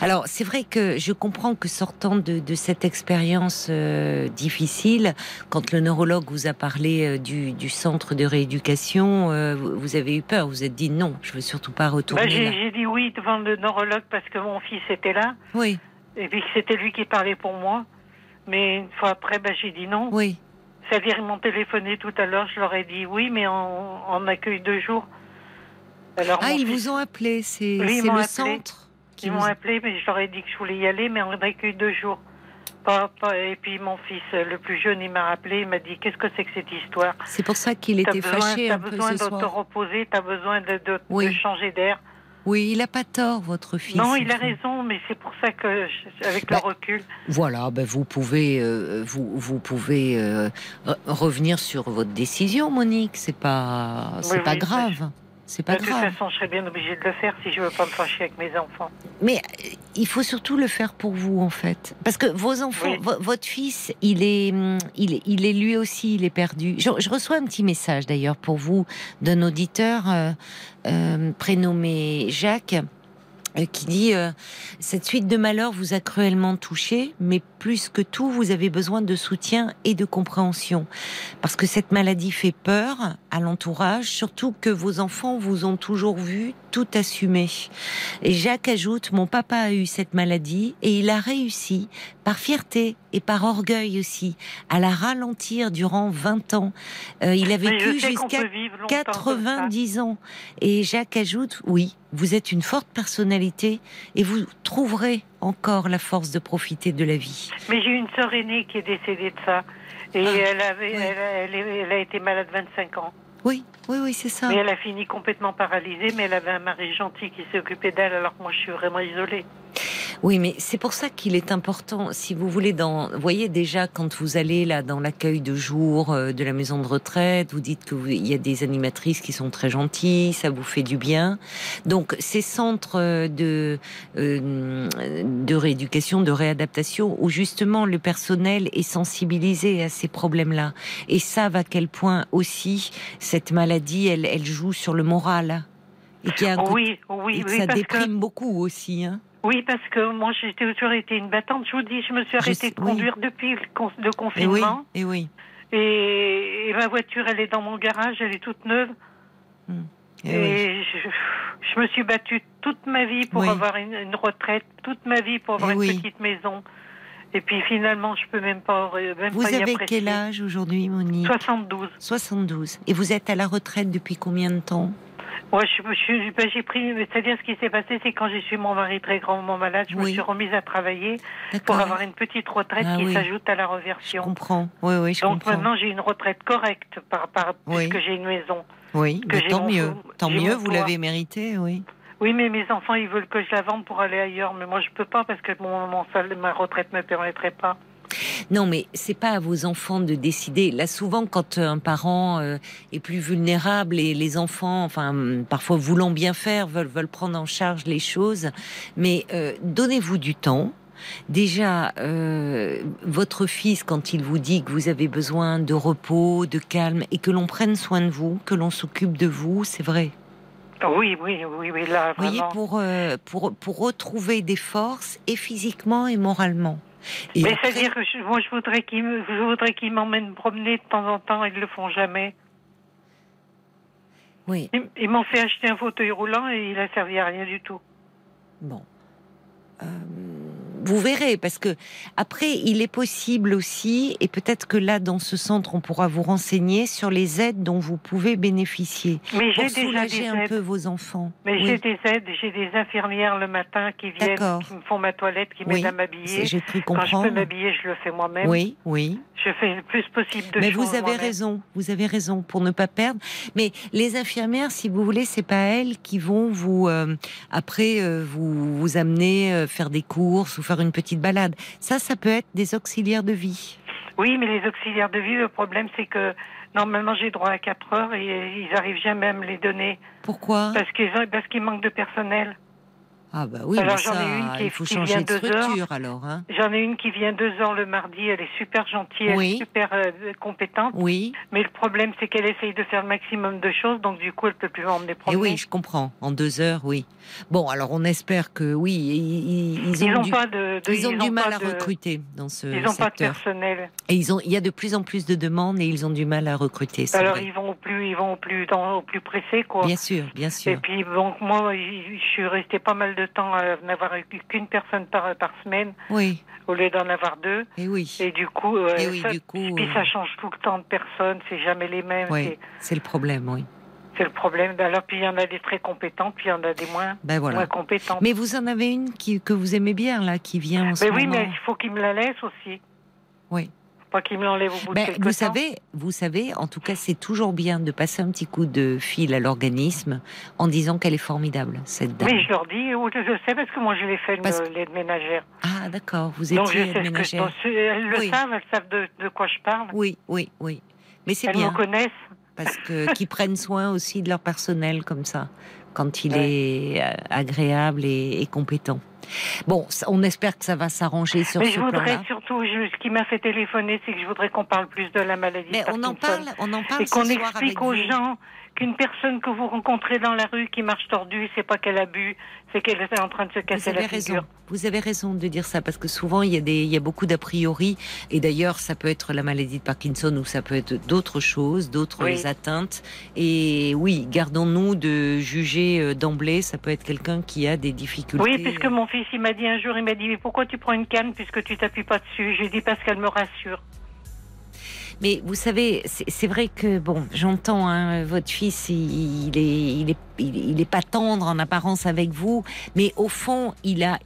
Alors, c'est vrai que je comprends que sortant de, cette expérience euh, difficile, quand le neurologue vous a parlé euh, du, centre de rééducation, euh, vous avez eu peur. Vous êtes dit non, je veux surtout pas retourner. Bah, j'ai dit oui devant le neurologue parce que mon fils était là. Oui. Et puis c'était lui qui parlait pour moi. Mais une fois après, bah, j'ai dit non. Oui. C'est-à-dire, ils m'ont téléphoné tout à l'heure, je leur ai dit oui, mais en, en accueil deux jours ah, ils vous ont appelé, c'est le centre Ils m'ont appelé, mais je leur ai dit que je voulais y aller, mais on accueil deux jours. et puis mon fils, le plus jeune, il m'a rappelé, il m'a dit qu'est-ce que c'est que cette histoire? C'est pour ça qu'il était fâché Tu as besoin de te reposer, tu as besoin de, de, changer d'air. Oui, il n'a pas tort, votre fils. Non, il a raison, mais c'est pour ça que, avec le bah, recul. Voilà, ben vous pouvez, euh, vous, vous pouvez euh, revenir sur votre décision, Monique. C'est pas, c'est pas grave. C'est pas de grave. De toute façon, je serais bien obligée de le faire si je veux pas me fâcher avec mes enfants. Mais euh, il faut surtout le faire pour vous, en fait. Parce que vos enfants, votre fils, il est, hum, il est, il est lui aussi, il est perdu. Je, reçois un petit message d'ailleurs pour vous d'un auditeur euh, euh, prénommé Jacques qui dit euh, cette suite de malheurs vous a cruellement touché, mais plus que tout, vous avez besoin de soutien et de compréhension, parce que cette maladie fait peur à l'entourage, surtout que vos enfants vous ont toujours vu tout assumer. Et Jacques ajoute mon papa a eu cette maladie et il a réussi par fierté et par orgueil aussi à la ralentir durant 20 ans. Euh, il a vécu jusqu'à 90 ans. Et Jacques ajoute oui, vous êtes une forte personnalité et vous trouverez encore la force de profiter de la vie. Mais j'ai une sœur aînée qui est décédée de ça. Et ah, elle, avait, elle, elle, a été malade 25 ans. Oui, oui, oui, c'est ça. Mais elle a fini complètement paralysée, mais elle avait un mari gentil qui s'est occupé d'elle, alors que moi je suis vraiment isolée. Oui, mais c'est pour ça qu'il est important, si vous voulez, dans, voyez déjà quand vous allez là dans l'accueil de jour euh, de la maison de retraite, vous dites qu'il y a des animatrices qui sont très gentilles, ça vous fait du bien. Donc ces centres euh, de euh, de rééducation, de réadaptation, où justement le personnel est sensibilisé à ces problèmes-là et savent à quel point aussi cette maladie, elle, elle joue sur le moral et qui a oui, oui, ça déprime beaucoup aussi. Hein. Oui, parce que moi, j'ai toujours été une battante. Je vous dis, je me suis arrêtée de conduire depuis le, confinement. Et oui, et ma voiture, elle est dans mon garage, elle est toute neuve. Hmm. Et, je, me suis battue toute ma vie pour avoir une, retraite, toute ma vie pour avoir une petite maison. Et puis finalement, je peux même pas. Même vous avez quel âge aujourd'hui, Monique? 72. 72. Et vous êtes à la retraite depuis combien de temps? Ouais, je, ben, j'ai pris, c'est-à-dire ce qui s'est passé, c'est quand j'ai su mon mari très grandement malade, je me suis remise à travailler pour avoir une petite retraite ah qui s'ajoute à la reversion. Je comprends. Oui, oui, je Donc maintenant j'ai une retraite correcte par, par puisque j'ai une maison. Oui, que tant mieux. tant mieux, vous l'avez mérité, oui. Oui, mais mes enfants, ils veulent que je la vende pour aller ailleurs, mais moi je peux pas parce que mon, mon ma retraite me permettrait pas. Non, mais c'est pas à vos enfants de décider. Là, souvent, quand un parent euh, est plus vulnérable et les enfants, enfin, parfois voulant bien faire, veulent, veulent prendre en charge les choses, mais euh, donnez-vous du temps. Déjà, euh, votre fils, quand il vous dit que vous avez besoin de repos, de calme, et que l'on prenne soin de vous, que l'on s'occupe de vous, c'est vrai. Oui, oui, oui, oui, là, vraiment. Vous voyez, pour, pour, pour retrouver des forces, et physiquement et moralement. Mais c'est-à-dire que je, moi, je voudrais qu'ils m'emmènent promener de temps en temps, ils le font jamais. Oui. Ils, m'ont fait acheter un fauteuil roulant et il a servi à rien du tout. Bon. Euh, vous verrez, parce que après, il est possible aussi, et peut-être que là, dans ce centre, on pourra vous renseigner sur les aides dont vous pouvez bénéficier Mais pour soulager un peu vos enfants. Mais j'ai des aides, j'ai des infirmières le matin qui viennent, qui me font ma toilette, qui m'aident à m'habiller. J'ai cru comprendre. Quand je peux m'habiller, je le fais moi-même. Oui, oui. Je fais le plus possible de Mais vous avez raison, vous avez raison pour ne pas perdre. Mais les infirmières, si vous voulez, c'est pas elles qui vont vous euh, après euh, vous vous amener euh, faire des courses ou faire une petite balade. Ça, ça peut être des auxiliaires de vie. Oui, mais les auxiliaires de vie, le problème, c'est que normalement, j'ai droit à 4 heures et ils arrivent jamais à me les donner. Pourquoi? Parce qu'ils parce qu'il manque de personnel. Ah bah oui, alors j'en ai une qui, il faut changer de structure alors. Hein. J'en ai une qui vient deux heures le mardi, elle est super gentille, elle est super euh, compétente. Oui. Mais le problème c'est qu'elle essaye de faire le maximum de choses, donc du coup elle peut plus emmener promener. Et oui, je comprends. En deux heures, oui. Bon, alors on espère que oui, ils, ont, du, pas de, ils ont du mal à recruter dans ce Ils n'ont pas de personnel. Et ils ont, il y a de plus en plus de demandes et ils ont du mal à recruter. Alors ils vont au plus, ils vont au plus, dans, au plus pressé quoi. Bien sûr, bien sûr. Et puis donc moi, je suis restée pas mal de temps à n'avoir eu qu'une personne par, par semaine. Oui. Au lieu d'en avoir deux. Et oui. Et du coup, euh, et oui, ça, du coup, puis ça change tout le temps de personnes, c'est jamais les mêmes. Oui, c'est le problème, oui. C'est le problème. Ben alors, puis il y en a des très compétents, puis il y en a des moins, ben voilà. moins compétents. Mais vous en avez une qui, que vous aimez bien, là, qui vient en ce ben oui, moment. mais il faut qu'il me la laisse aussi. Oui. Pas qu'il me l'enlève au bout ben, de quelques vous temps. savez, vous savez, en tout cas, c'est toujours bien de passer un petit coup de fil à l'organisme en disant qu'elle est formidable, cette dame. Oui, je leur dis, ou je sais parce que moi je l'ai fait Parce... l'aide ménagère. Ah, d'accord, vous étiez Donc, je sais aide ménagère. Que, elles le Oui. savent, elles savent de, de quoi je parle. Oui, oui, oui. Mais c'est Elles bien me connaissent. parce qu'ils <laughs> prennent soin aussi de leur personnel comme ça, quand il Ouais. est euh, agréable et, et compétent. Bon, on espère que ça va s'arranger sur Mais ce je voudrais plan-là. surtout, je- ce qui m'a fait téléphoner, c'est que je voudrais qu'on parle plus de la maladie. Mais de on en parle, on en parle Et qu'on avec explique aux vous. gens qu'une personne que vous rencontrez dans la rue qui marche tordue, c'est pas qu'elle a bu, c'est qu'elle est en train de se Vous casser avez la raison. figure. Vous avez raison de dire ça parce que souvent il y a des, il y a beaucoup d'a priori et d'ailleurs ça peut être la maladie de Parkinson ou ça peut être d'autres choses, d'autres Oui. atteintes. Et oui, gardons-nous de juger euh, d'emblée. Ça peut être quelqu'un qui a des difficultés. Oui, puisque mon fils, il m'a dit un jour, il m'a dit, mais pourquoi tu prends une canne puisque tu t'appuies pas dessus? J'ai dit parce qu'elle me rassure. Mais vous savez, c'est vrai que bon, j'entends hein, votre fils, il, il est, il est, il, il est pas tendre en apparence avec vous, mais au fond, il a.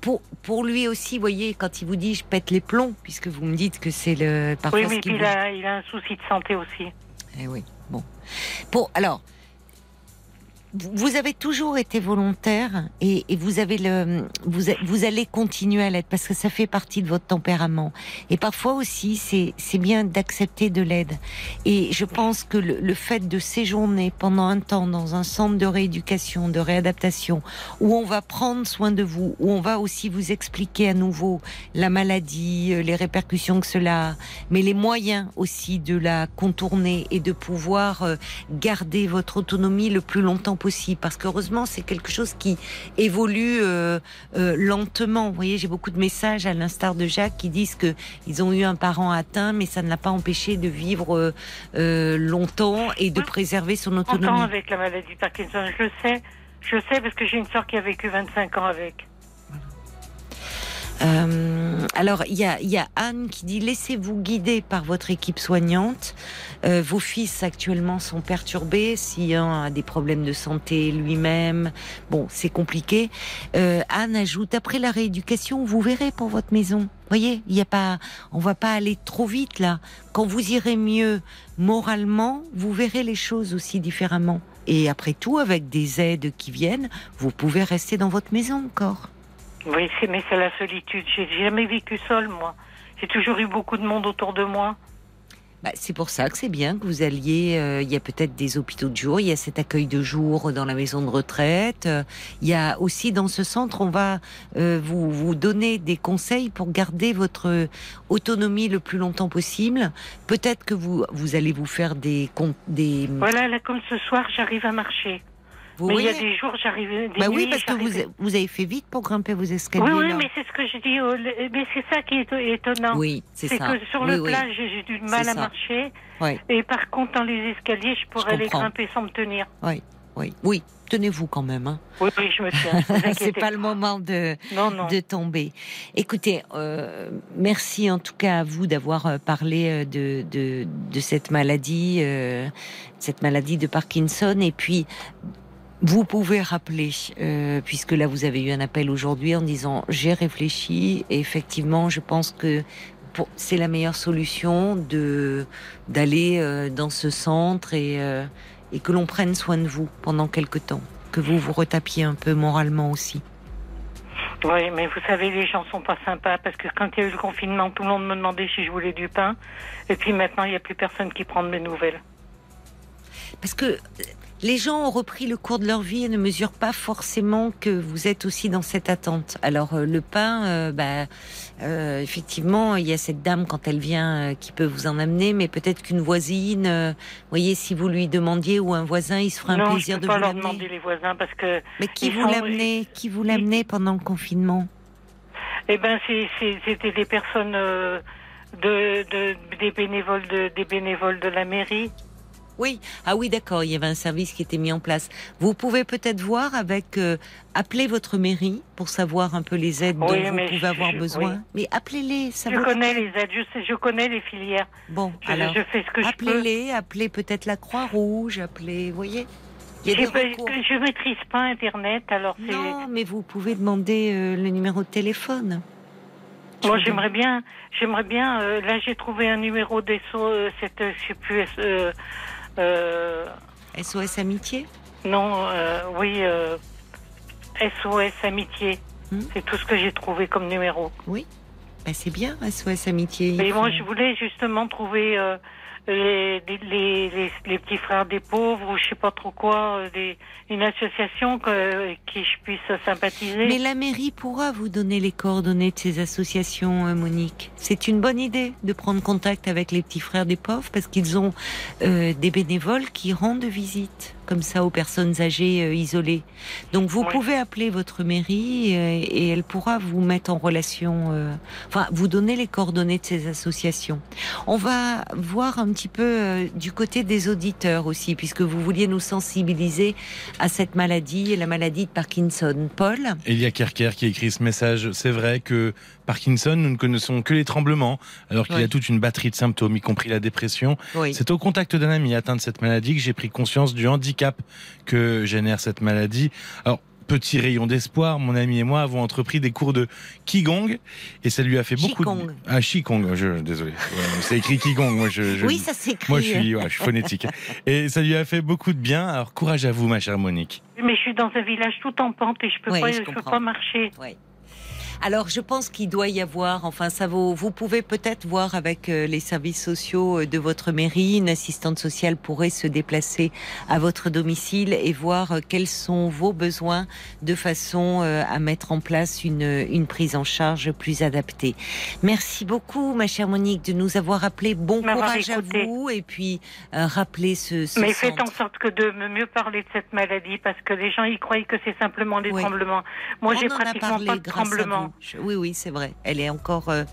Pour, pour lui aussi, vous voyez, quand il vous dit je pète les plombs, puisque vous me dites que c'est le parfois oui, ce qui puis vous- il a, il a un souci de santé aussi. Eh oui, bon. Bon, alors, vous avez toujours été volontaire et, et vous avez le, vous, vous allez continuer à l'être parce que ça fait partie de votre tempérament. Et parfois aussi, c'est, c'est bien d'accepter de l'aide. Et je pense que le, le fait de séjourner pendant un temps dans un centre de rééducation, de réadaptation, où on va prendre soin de vous, où on va aussi vous expliquer à nouveau la maladie, euh, les répercussions que cela a, mais les moyens aussi de la contourner et de pouvoir euh, garder votre autonomie le plus longtemps possible. Parce qu'heureusement, c'est quelque chose qui évolue euh, euh, lentement. Vous voyez, j'ai beaucoup de messages à l'instar de Jacques qui disent que ils ont eu un parent atteint, mais ça ne l'a pas empêché de vivre euh, euh, longtemps et de Oui. préserver son autonomie. avec la maladie de Parkinson, je le sais. Je sais parce que j'ai une soeur qui a vécu 25 ans avec. Euh, alors, il y a, y a Anne qui dit laissez-vous guider par votre équipe soignante. Euh, vos fils actuellement sont perturbés. Si un a des problèmes de santé lui-même, bon, c'est compliqué. Euh, Anne ajoute après la rééducation, vous verrez pour votre maison. Voyez, il y a pas, on va pas aller trop vite là. Quand vous irez mieux moralement, vous verrez les choses aussi différemment. Et après tout, avec des aides qui viennent, vous pouvez rester dans votre maison encore. Oui, c'est, mais c'est la solitude. J'ai jamais vécu seule, moi. J'ai toujours eu beaucoup de monde autour de moi. Bah, c'est pour ça que c'est bien que vous alliez. euh, il y a peut-être des hôpitaux de jour, il y a cet accueil de jour dans la maison de retraite. euh, il y a aussi dans ce centre, on va euh, vous vous donner des conseils pour garder votre autonomie le plus longtemps possible. Peut-être que vous vous allez vous faire des des. Voilà, là, comme ce soir, j'arrive à marcher. Vous mais il y a des jours, j'arrive. Des Bah oui, parce que vous vous avez fait vite pour grimper vos escaliers. Oui, oui, là. mais c'est ce que je dis. Mais c'est ça qui est étonnant. Oui, c'est C'est ça. que sur Oui, le oui. plat, j'ai du mal C'est à ça. marcher. Ouais. Et par contre, dans les escaliers, je pourrais les grimper sans me tenir. Oui, oui, oui. Tenez-vous quand même. Hein. Oui, oui, je me tiens. <laughs> c'est pas le moment de, de tomber. Écoutez, euh, merci en tout cas à vous d'avoir euh, parlé de, de, de cette maladie, cette maladie de Parkinson. Et puis, vous pouvez rappeler, euh, puisque là vous avez eu un appel aujourd'hui en disant j'ai réfléchi et effectivement je pense que c'est la meilleure solution de d'aller euh, dans ce centre et, euh, et que l'on prenne soin de vous pendant quelque temps, que vous vous retapiez un peu moralement aussi. Oui, mais vous savez, les gens sont pas sympas parce que quand il y a eu le confinement, tout le monde me demandait si je voulais du pain. Et puis maintenant, il n'y a plus personne qui prend de mes nouvelles. Parce que les gens ont repris le cours de leur vie et ne mesurent pas forcément que vous êtes aussi dans cette attente. Alors euh, le pain, euh, bah, euh, effectivement, il y a cette dame quand elle vient qui peut vous en amener, mais peut-être qu'une voisine, voyez, si vous lui demandiez ou un voisin, il se fera un plaisir de vous l'amener. Non, demander les voisins parce que. Mais qui vous l'amenait Qui vous l'amenait pendant le confinement? Eh ben, c'était des personnes de, de, des bénévoles de, des bénévoles de la mairie. Oui, ah oui, d'accord, il y avait un service qui était mis en place. Vous pouvez peut-être voir avec, euh, appeler votre mairie pour savoir un peu les aides dont vous pouvez avoir besoin. Mais appelez-les, ça Je connais les aides, je, je connais les filières. Bon, alors, je fais ce que appelez-les, appelez peut-être la Croix-Rouge, appelez, vous voyez je ne maîtrise pas Internet, alors Non, mais vous pouvez demander euh, le numéro de téléphone. Moi, j'aimerais bien, j'aimerais bien. Euh, là, j'ai trouvé un numéro des cette, je sais plus, SOS euh, Amitié Non, euh, oui, SOS euh, Amitié. Hmm. C'est tout ce que j'ai trouvé comme numéro. Oui, ben, c'est bien, SOS Amitié. Mais moi, je voulais justement trouver les, les, les, petits frères des pauvres ou je sais pas trop quoi, des, une association que, qui je puisse sympathiser. Mais la mairie pourra vous donner les coordonnées de ces associations, euh, Monique. C'est une bonne idée de prendre contact avec les petits frères des pauvres parce qu'ils ont euh, des bénévoles qui rendent visite comme ça aux personnes âgées euh, isolées. Donc vous pouvez appeler votre mairie et, elle pourra vous mettre en relation, enfin vous donner les coordonnées de ces associations. On va voir un petit peu du côté des auditeurs aussi, puisque vous vouliez nous sensibiliser à cette maladie, la maladie de Parkinson. Paul? Elia Kerker qui écrit ce message. C'est vrai que Parkinson, nous ne connaissons que les tremblements, alors qu'il y a toute une batterie de symptômes, y compris la dépression. C'est au contact d'un ami atteint de cette maladie que j'ai pris conscience du handicap que génère cette maladie. Alors, petit rayon d'espoir, mon ami et moi avons entrepris des cours de Qigong et ça lui a fait beaucoup de... Ah, Qigong, je, désolé. c'est écrit Qigong, moi je, Oui, ça s'écrit. Moi je suis, je suis phonétique. <laughs> et ça lui a fait beaucoup de bien. Alors courage à vous, ma chère Monique. Mais je suis dans un village tout en pente et je peux pas, je, peux pas marcher. Oui. Alors, je pense qu'il doit y avoir, enfin, ça vaut, vous pouvez peut-être voir avec euh, les services sociaux euh, de votre mairie, une assistante sociale pourrait se déplacer à votre domicile et voir euh, quels sont vos besoins de façon à mettre en place une, une prise en charge plus adaptée. Merci beaucoup, ma chère Monique, de nous avoir appelé. Bon courage à vous et puis rappelez ce, ce Mais faites en sorte que de mieux parler de cette maladie parce que les gens y croient que c'est simplement des tremblements. Moi, j'ai pratiquement pas de tremblements. Oui, oui, c'est vrai. Elle est encore euh,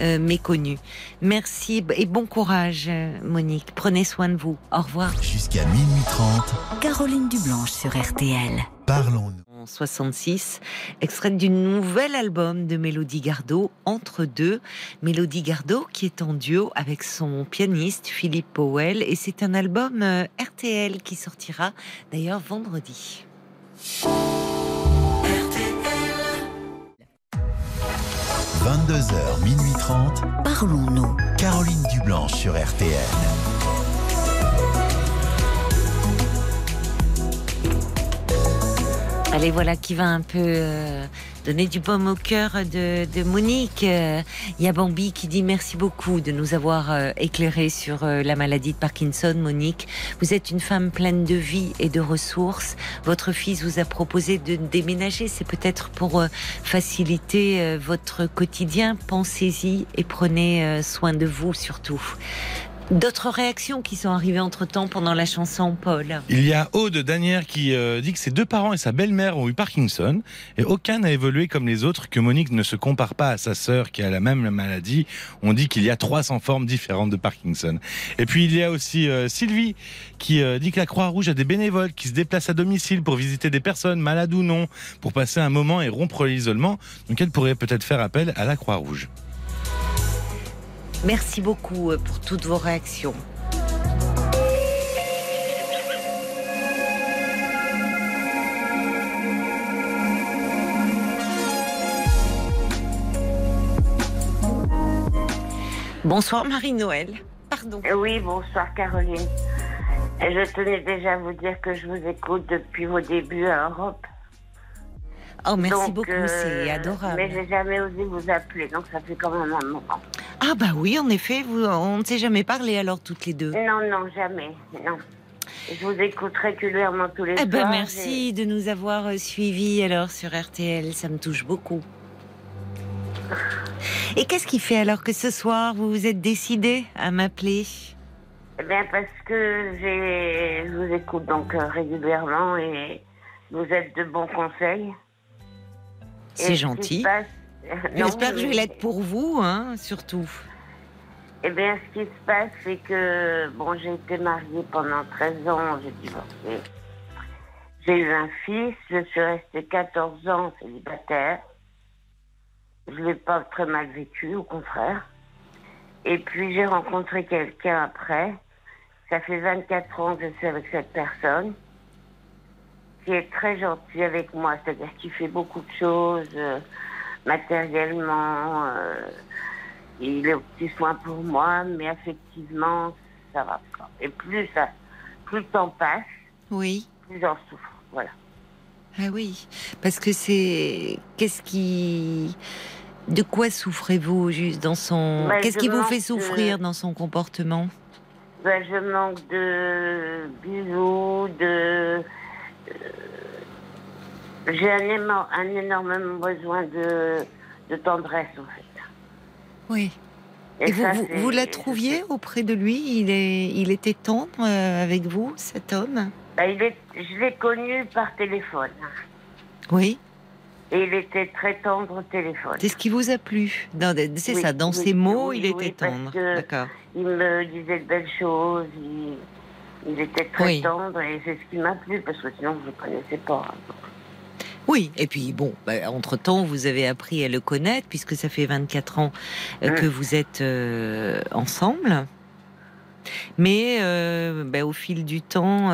euh, méconnue. Merci et bon courage, euh, Monique. Prenez soin de vous. Au revoir. Jusqu'à minuit 30. Caroline Dublanche sur RTL. Parlons-nous. En 66, extrait du nouvel album de Mélodie Gardot, Entre deux. Mélodie Gardot qui est en duo avec son pianiste Philippe Powell. Et c'est un album RTL qui sortira d'ailleurs vendredi. 22h, minuit 30. Parlons-nous. Caroline Dublanche sur RTN. Allez, voilà qui va un peu euh, donner du baume au cœur de, Monique. Il y a Bambi qui dit merci beaucoup de nous avoir euh, éclairé sur euh, la maladie de Parkinson, Monique. Vous êtes une femme pleine de vie et de ressources. Votre fils vous a proposé de déménager. C'est peut-être pour euh, faciliter votre quotidien. Pensez-y et prenez soin de vous surtout. D'autres réactions qui sont arrivées entre-temps pendant la chanson, Paul Il y a Aude Danière qui euh, dit que ses deux parents et sa belle-mère ont eu Parkinson et aucun n'a évolué comme les autres, que Monique ne se compare pas à sa sœur qui a la même maladie. On dit qu'il y a 300 formes différentes de Parkinson. Et puis il y a aussi euh, Sylvie qui euh, dit que la Croix-Rouge a des bénévoles qui se déplacent à domicile pour visiter des personnes, malades ou non, pour passer un moment et rompre l'isolement. Donc elle pourrait peut-être faire appel à la Croix-Rouge. Merci beaucoup euh, pour toutes vos réactions. Bonsoir Marie-Noël. Pardon. Oui, bonsoir Caroline. Je tenais déjà à vous dire que je vous écoute depuis vos débuts à Europe. Oh, merci beaucoup, c'est euh, adorable. Mais j'ai jamais osé vous appeler, donc ça fait quand même un moment. Ah bah oui, en effet, vous, on ne s'est jamais parlé alors toutes les deux. Non, non, jamais, non. Je vous écoute régulièrement tous les eh ben, merci de nous avoir euh, suivis alors sur RTL, ça me touche beaucoup. Et qu'est-ce qui fait alors que ce soir vous vous êtes décidé à m'appeler? Eh bien parce que je vous écoute donc euh, régulièrement et vous êtes de bons conseils. C'est gentil. <laughs> J'espère que je vais l'être pour vous, hein, surtout. Eh bien, ce qui se passe, c'est que, bon, j'ai été mariée pendant 13 ans, j'ai divorcé. J'ai eu un fils, je suis restée 14 ans célibataire. Je ne l'ai pas très mal vécu, au contraire. Et puis, j'ai rencontré quelqu'un après. Ça fait 24 ans que je suis avec cette personne qui est très gentil avec moi, c'est-à-dire qu'il fait beaucoup de choses euh, matériellement. Euh, il est au petit soin pour moi, mais effectivement, ça va pas. Et plus ça, plus le temps passe, oui. plus j'en souffre. Voilà. Ah oui, parce que c'est qu'est-ce qui de quoi souffrez-vous juste dans son ben, Qu'est-ce qui vous fait souffrir dans son comportement? Ben, Je manque de bisous, de euh, j'ai un, un, énorme besoin de, de, tendresse, en fait. Oui. Et, vous, vous, la trouviez auprès de lui? Il, est, il était tendre euh, avec vous, cet homme? Bah, il est, Je l'ai connu par téléphone. Oui. Et il était très tendre au téléphone. C'est ce qui vous a plu C'est ça, dans ses mots, il était tendre. D'accord. Il me disait de belles choses. Il il était très tendre et c'est ce qui m'a plu parce que sinon je ne le connaissais pas. Oui, et puis bon, bah, entre-temps, vous avez appris à le connaître puisque ça fait 24 ans euh, que mm. vous êtes euh, ensemble. Mais euh, bah, au fil du temps,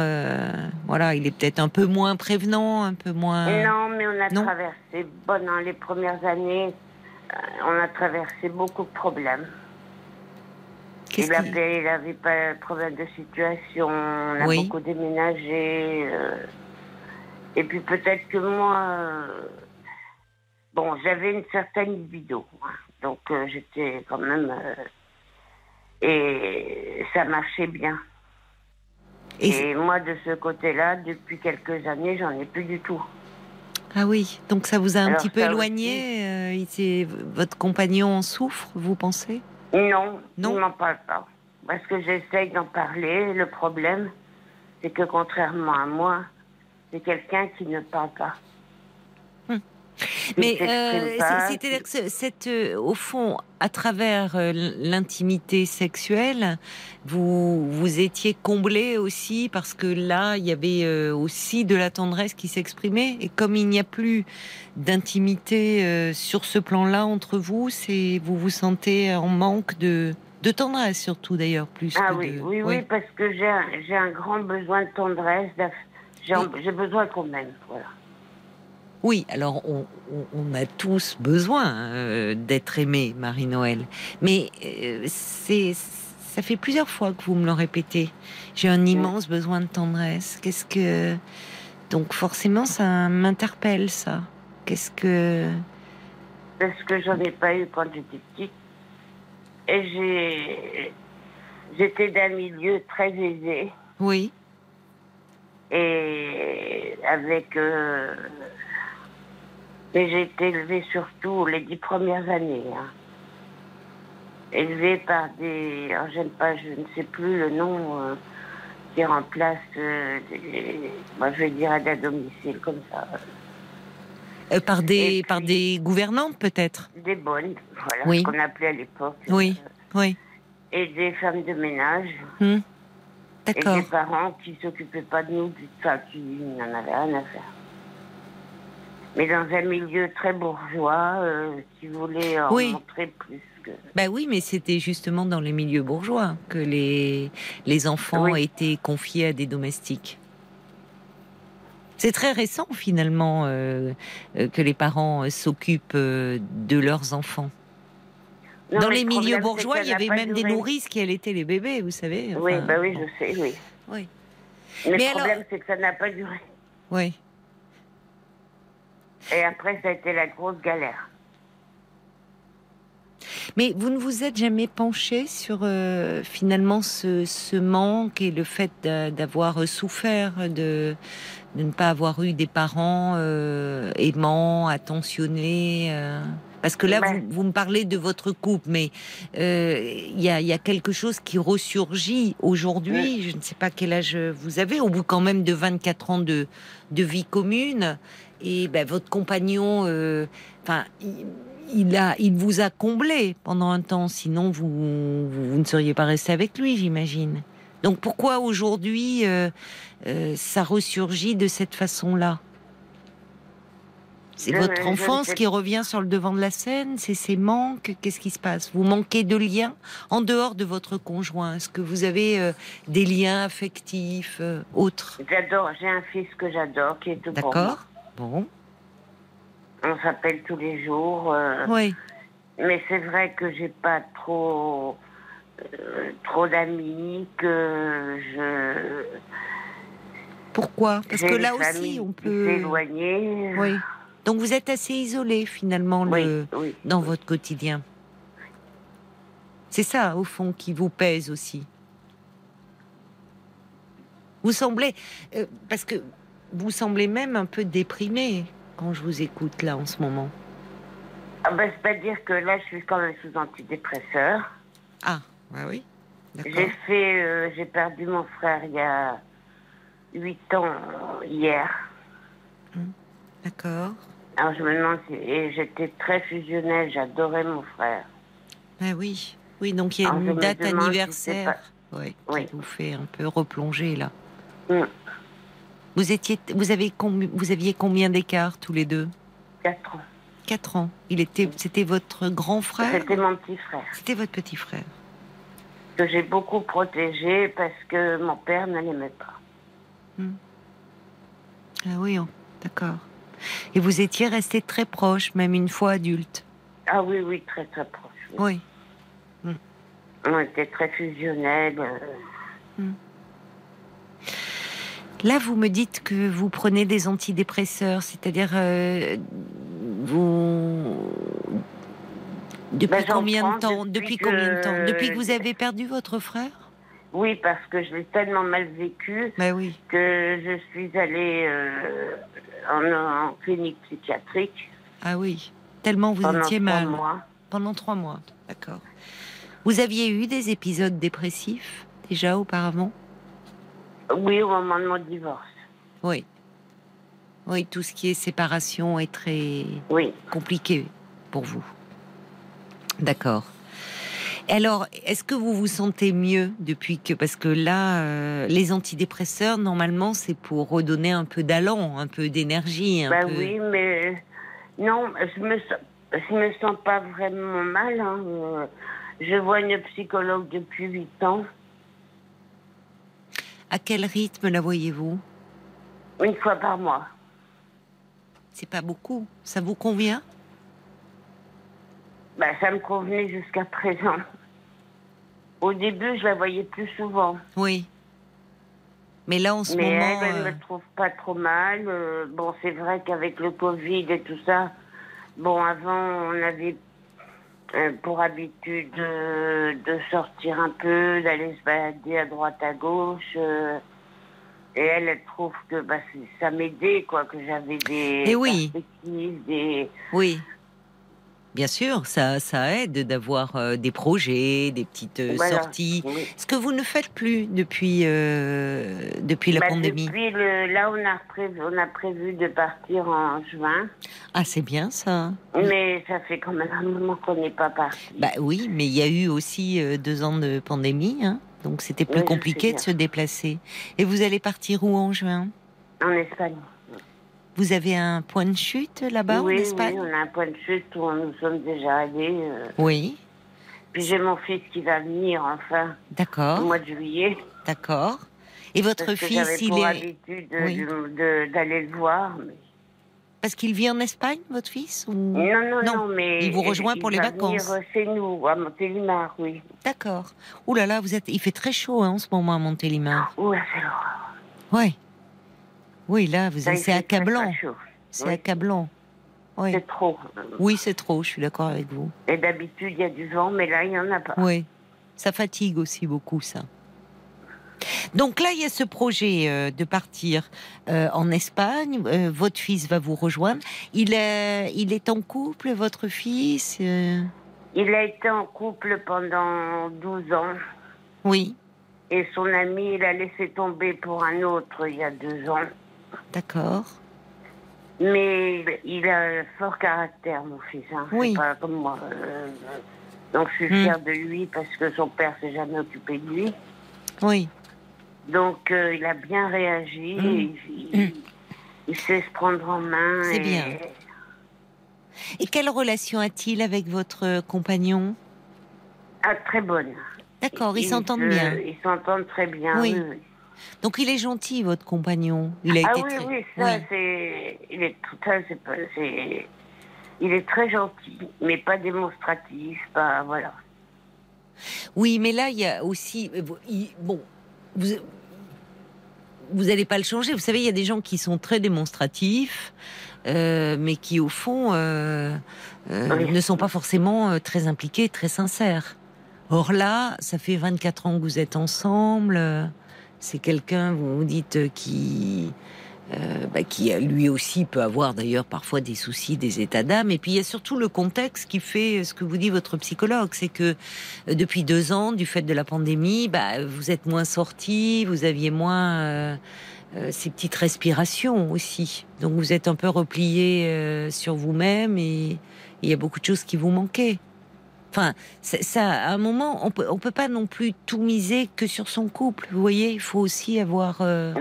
voilà, il est peut-être un peu moins prévenant, un peu moins. Non, mais on a traversé, bon, dans les premières années, on a traversé beaucoup de problèmes il, n'avait pas de problème de situation, on a beaucoup déménagé. Euh. et puis peut-être que moi, euh, bon, j'avais une certaine libido, hein. donc euh, j'étais quand même. et ça marchait bien. Et, moi, de ce côté-là, depuis quelques années, j'en ai plus du tout. Ah oui, donc ça vous a un petit peu éloigné. votre compagnon en souffre, vous pensez? Non, non. il m'en parle pas. Parce que j'essaye d'en parler. Le problème, c'est que contrairement à moi, c'est quelqu'un qui ne parle pas. Mais euh, c'est-à-dire que cette, euh, au fond, à travers euh, l'intimité sexuelle, vous vous étiez comblé aussi parce que là, il y avait aussi de la tendresse qui s'exprimait. Et comme il n'y a plus d'intimité sur ce plan-là entre vous, c'est vous vous sentez en manque de de tendresse surtout d'ailleurs plus. Ah oui, oui, oui, parce que j'ai un, un grand besoin de tendresse. J'ai besoin quand même, voilà. Oui, alors on, a tous besoin euh, d'être aimé, Marie-Noël. Mais euh, c'est, ça fait plusieurs fois que vous me le répétez. J'ai un immense besoin de tendresse. Qu'est-ce que. Donc forcément, ça m'interpelle, ça. Qu'est-ce que. Parce que j'en ai pas eu quand j'étais petite. Et j'ai. J'étais d'un milieu très aisé. Oui. Et avec. Euh, et j'ai été élevée surtout les dix premières années. Hein. élevée par des. Alors, j'aime pas, je ne sais plus le nom euh, qui remplace. Euh, moi, je vais dire aide à domicile, comme ça. Euh, par des, par des gouvernantes, peut-être? Des bonnes, voilà, ce qu'on appelait à l'époque. Oui, oui. Et des femmes de ménage. Hmm. D'accord. Et des parents qui s'occupaient pas de nous, enfin, qui n'en avaient rien à faire mais dans un milieu très bourgeois, euh, vous voulez en montrer plus. Que... Ben oui, mais c'était justement dans les milieux bourgeois que les, les enfants étaient confiés à des domestiques. C'est très récent finalement euh, euh, que les parents s'occupent de leurs enfants. Dans les milieux bourgeois, il y avait même des nourrices qui allaitaient les bébés, vous savez. oui, bah oui, je sais, oui. oui. Mais, le problème, c'est que ça n'a pas duré. Oui. Et après, ça a été la grosse galère. Mais vous ne vous êtes jamais penché sur euh, finalement ce, manque et le fait d'avoir souffert de, de, ne pas avoir eu des parents euh, aimants, attentionnés euh? Parce que là, vous, vous, me parlez de votre couple, mais il y, a, y, a, quelque chose qui ressurgit aujourd'hui. Je ne sais pas quel âge vous avez, au bout quand même de 24 ans de, de vie commune. Et ben, votre compagnon, euh, enfin, il, a, il vous a comblé pendant un temps, sinon vous, vous, ne seriez pas resté avec lui, j'imagine. Donc pourquoi aujourd'hui euh, euh, ça ressurgit de cette façon-là? C'est votre enfance qui revient sur le devant de la scène C'est ses manques Qu'est-ce qui se passe? Vous manquez de liens en dehors de votre conjoint? Est-ce que vous avez des liens affectifs autres? J'adore, j'ai un fils que j'adore qui est tout D'accord. Bon. On s'appelle tous les jours. Euh, oui. Mais c'est vrai que j'ai pas trop euh, trop d'amis que je. Pourquoi? Parce que là aussi, on peut s'éloigner. Oui. Donc vous êtes assez isolé finalement le... dans votre quotidien. C'est ça, au fond, qui vous pèse aussi. Vous semblez, euh, parce que vous semblez même un peu déprimé quand je vous écoute là en ce moment. Ah ben, C'est-à-dire que là, je suis quand même sous antidépresseur. Ah, bah oui. J'ai fait, euh, j'ai perdu mon frère il y a 8 ans hier. Hum, d'accord. Alors je me demande si, et j'étais très fusionnelle, j'adorais mon frère. Ah oui, oui, donc il y a une date anniversaire oui. qui vous fait un peu replonger là. Hum. Vous étiez, vous avez vous aviez combien d'écart tous les deux? Quatre ans. Quatre ans. Il était, c'était votre grand frère? C'était mon petit frère. C'était votre petit frère. Que j'ai beaucoup protégé parce que mon père ne l'aimait pas. Hmm. Ah oui, oh, d'accord. Et vous étiez resté très proche, même une fois adulte. Ah oui, oui, très très proche. Oui. Hmm. On était très fusionnels. Euh. Hmm. Là, vous me dites que vous prenez des antidépresseurs, c'est-à-dire euh, vous depuis ben, combien de temps Depuis, combien de temps? Depuis que vous avez perdu votre frère? Oui, parce que je l'ai tellement mal vécu oui. que je suis allée euh, en, clinique psychiatrique. Ah oui, tellement vous étiez mal. Mois. Pendant trois mois, d'accord. Vous aviez eu des épisodes dépressifs déjà auparavant? Oui, au moment de mon divorce. Oui. Oui, tout ce qui est séparation est très compliqué pour vous. D'accord. Alors, est-ce que vous vous sentez mieux depuis que parce que là, euh, les antidépresseurs normalement c'est pour redonner un peu d'allant, un peu d'énergie. Bah oui, mais non, je me je me sens pas vraiment mal. Hein. Je vois une psychologue depuis 8 ans. À quel rythme la voyez-vous? Une fois par mois. C'est pas beaucoup. Ça vous convient? Bah, Ça me convenait jusqu'à présent. Au début, je la voyais plus souvent. Oui. Mais là, en ce moment. Mais elle, ne me trouve pas trop mal. Euh, bon, c'est vrai qu'avec le Covid et tout ça, bon, avant, on avait euh, pour habitude de, sortir un peu, d'aller se balader à droite à gauche. Euh, et elle, elle trouve que bah, ça m'aidait, quoi, que j'avais des et oui. perspectives, des... Oui. Bien sûr, ça, ça aide d'avoir euh, des projets, des petites euh, sorties. Ce que vous ne faites plus depuis, euh, depuis la bah, pandémie. Depuis le, là, on a, prévu, on a prévu de partir en juin. Ah, c'est bien ça. Mais ça fait quand même un moment qu'on n'est pas parti. Bah oui, mais il y a eu aussi deux ans de pandémie, hein, donc c'était plus compliqué de se déplacer. Et vous allez partir où en juin? En Espagne. Vous avez un point de chute là-bas en Espagne Oui, on a un point de chute où nous sommes déjà allés. Euh. Oui. Puis j'ai mon fils qui va venir enfin. D'accord. Au mois de juillet. D'accord. Et votre Parce fils, il pour habitude d'aller le voir. Parce qu'il vit en Espagne, votre fils non, non, non, mais il vous rejoint pour les vacances. Venir chez nous, à Montélimar, oui. D'accord. Ouh là là, vous êtes, il fait très chaud hein, en ce moment à Montélimar. Ouh, c'est l'horreur. Ouais. Oui, là, vous c'est accablant. C'est accablant. Oui. C'est trop. Oui, c'est trop, je suis d'accord avec vous. Et d'habitude, il y a du vent, mais là, il n'y en a pas. Oui, ça fatigue aussi beaucoup, ça. Donc là, il y a ce projet euh, de partir euh, en Espagne. Euh, votre fils va vous rejoindre. Il est, il est en couple, votre fils Il a été en couple pendant 12 ans. Oui. Et son ami, il a laissé tomber pour un autre il y a deux ans. D'accord. Mais il a un fort caractère, mon fils. Hein. Oui. Pas comme moi. Euh, donc je suis hmm. fière de lui parce que son père s'est jamais occupé de lui. Oui. Donc euh, il a bien réagi. Hmm. Hmm. Il, sait se prendre en main. C'est bien. Et quelle relation a-t-il avec votre compagnon? Ah, très bonne. D'accord, ils s'entendent bien. Ils s'entendent très bien. oui. Donc il est gentil, votre compagnon. Il a ah été oui, très... oui, ça c'est, il est tout c'est, il est très gentil, mais pas démonstratif, pas voilà. Oui, mais là il y a aussi, euh, bon, vous, vous n'allez pas le changer. Vous savez, il y a des gens qui sont très démonstratifs, euh, mais qui au fond euh, ne sont pas forcément très impliqués, très sincères. Or là, ça fait 24 ans que vous êtes ensemble c'est quelqu'un, vous vous dites, euh, qui, euh, bah, qui lui aussi peut avoir d'ailleurs parfois des soucis, des états d'âme. Et puis il y a surtout le contexte qui fait ce que vous dit votre psychologue, c'est que euh, depuis deux ans, du fait de la pandémie, bah, vous êtes moins sorti, vous aviez moins ces petites respirations aussi. Donc vous êtes un peu replié sur vous-même et il y a beaucoup de choses qui vous manquaient. Enfin, ça, à un moment, on peut, on peut pas non plus tout miser que sur son couple. Vous voyez, il faut aussi avoir euh,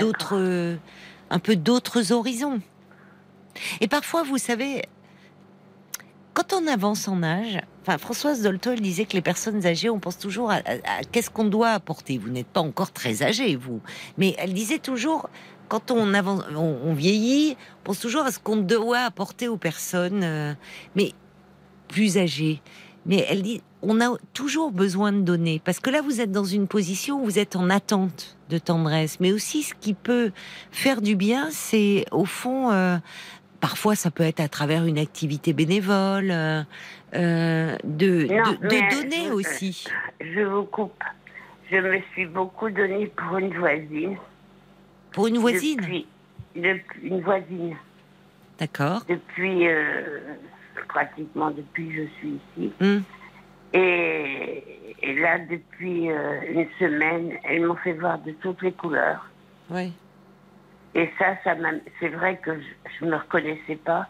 d'autres, euh, un peu d'autres horizons. Et parfois, vous savez, quand on avance en âge, enfin, Françoise Doltol disait que les personnes âgées, on pense toujours à, qu'est-ce qu'on doit apporter. Vous n'êtes pas encore très âgé, vous, mais elle disait toujours quand on avance, on, vieillit, on pense toujours à ce qu'on doit apporter aux personnes, euh, mais plus âgées. Mais elle dit, on a toujours besoin de donner, parce que là, vous êtes dans une position où vous êtes en attente de tendresse. Mais aussi, ce qui peut faire du bien, c'est au fond, euh, parfois, ça peut être à travers une activité bénévole, euh, euh, de, de, donner aussi. Je vous coupe. Je me suis beaucoup donné pour une voisine. Pour une voisine? Depuis, une voisine. D'accord. Depuis pratiquement depuis que je suis ici. Hmm. Et, là, depuis euh, une semaine, elles m'ont fait voir de toutes les couleurs. Oui. Et ça, ça c'est vrai que je ne me reconnaissais pas,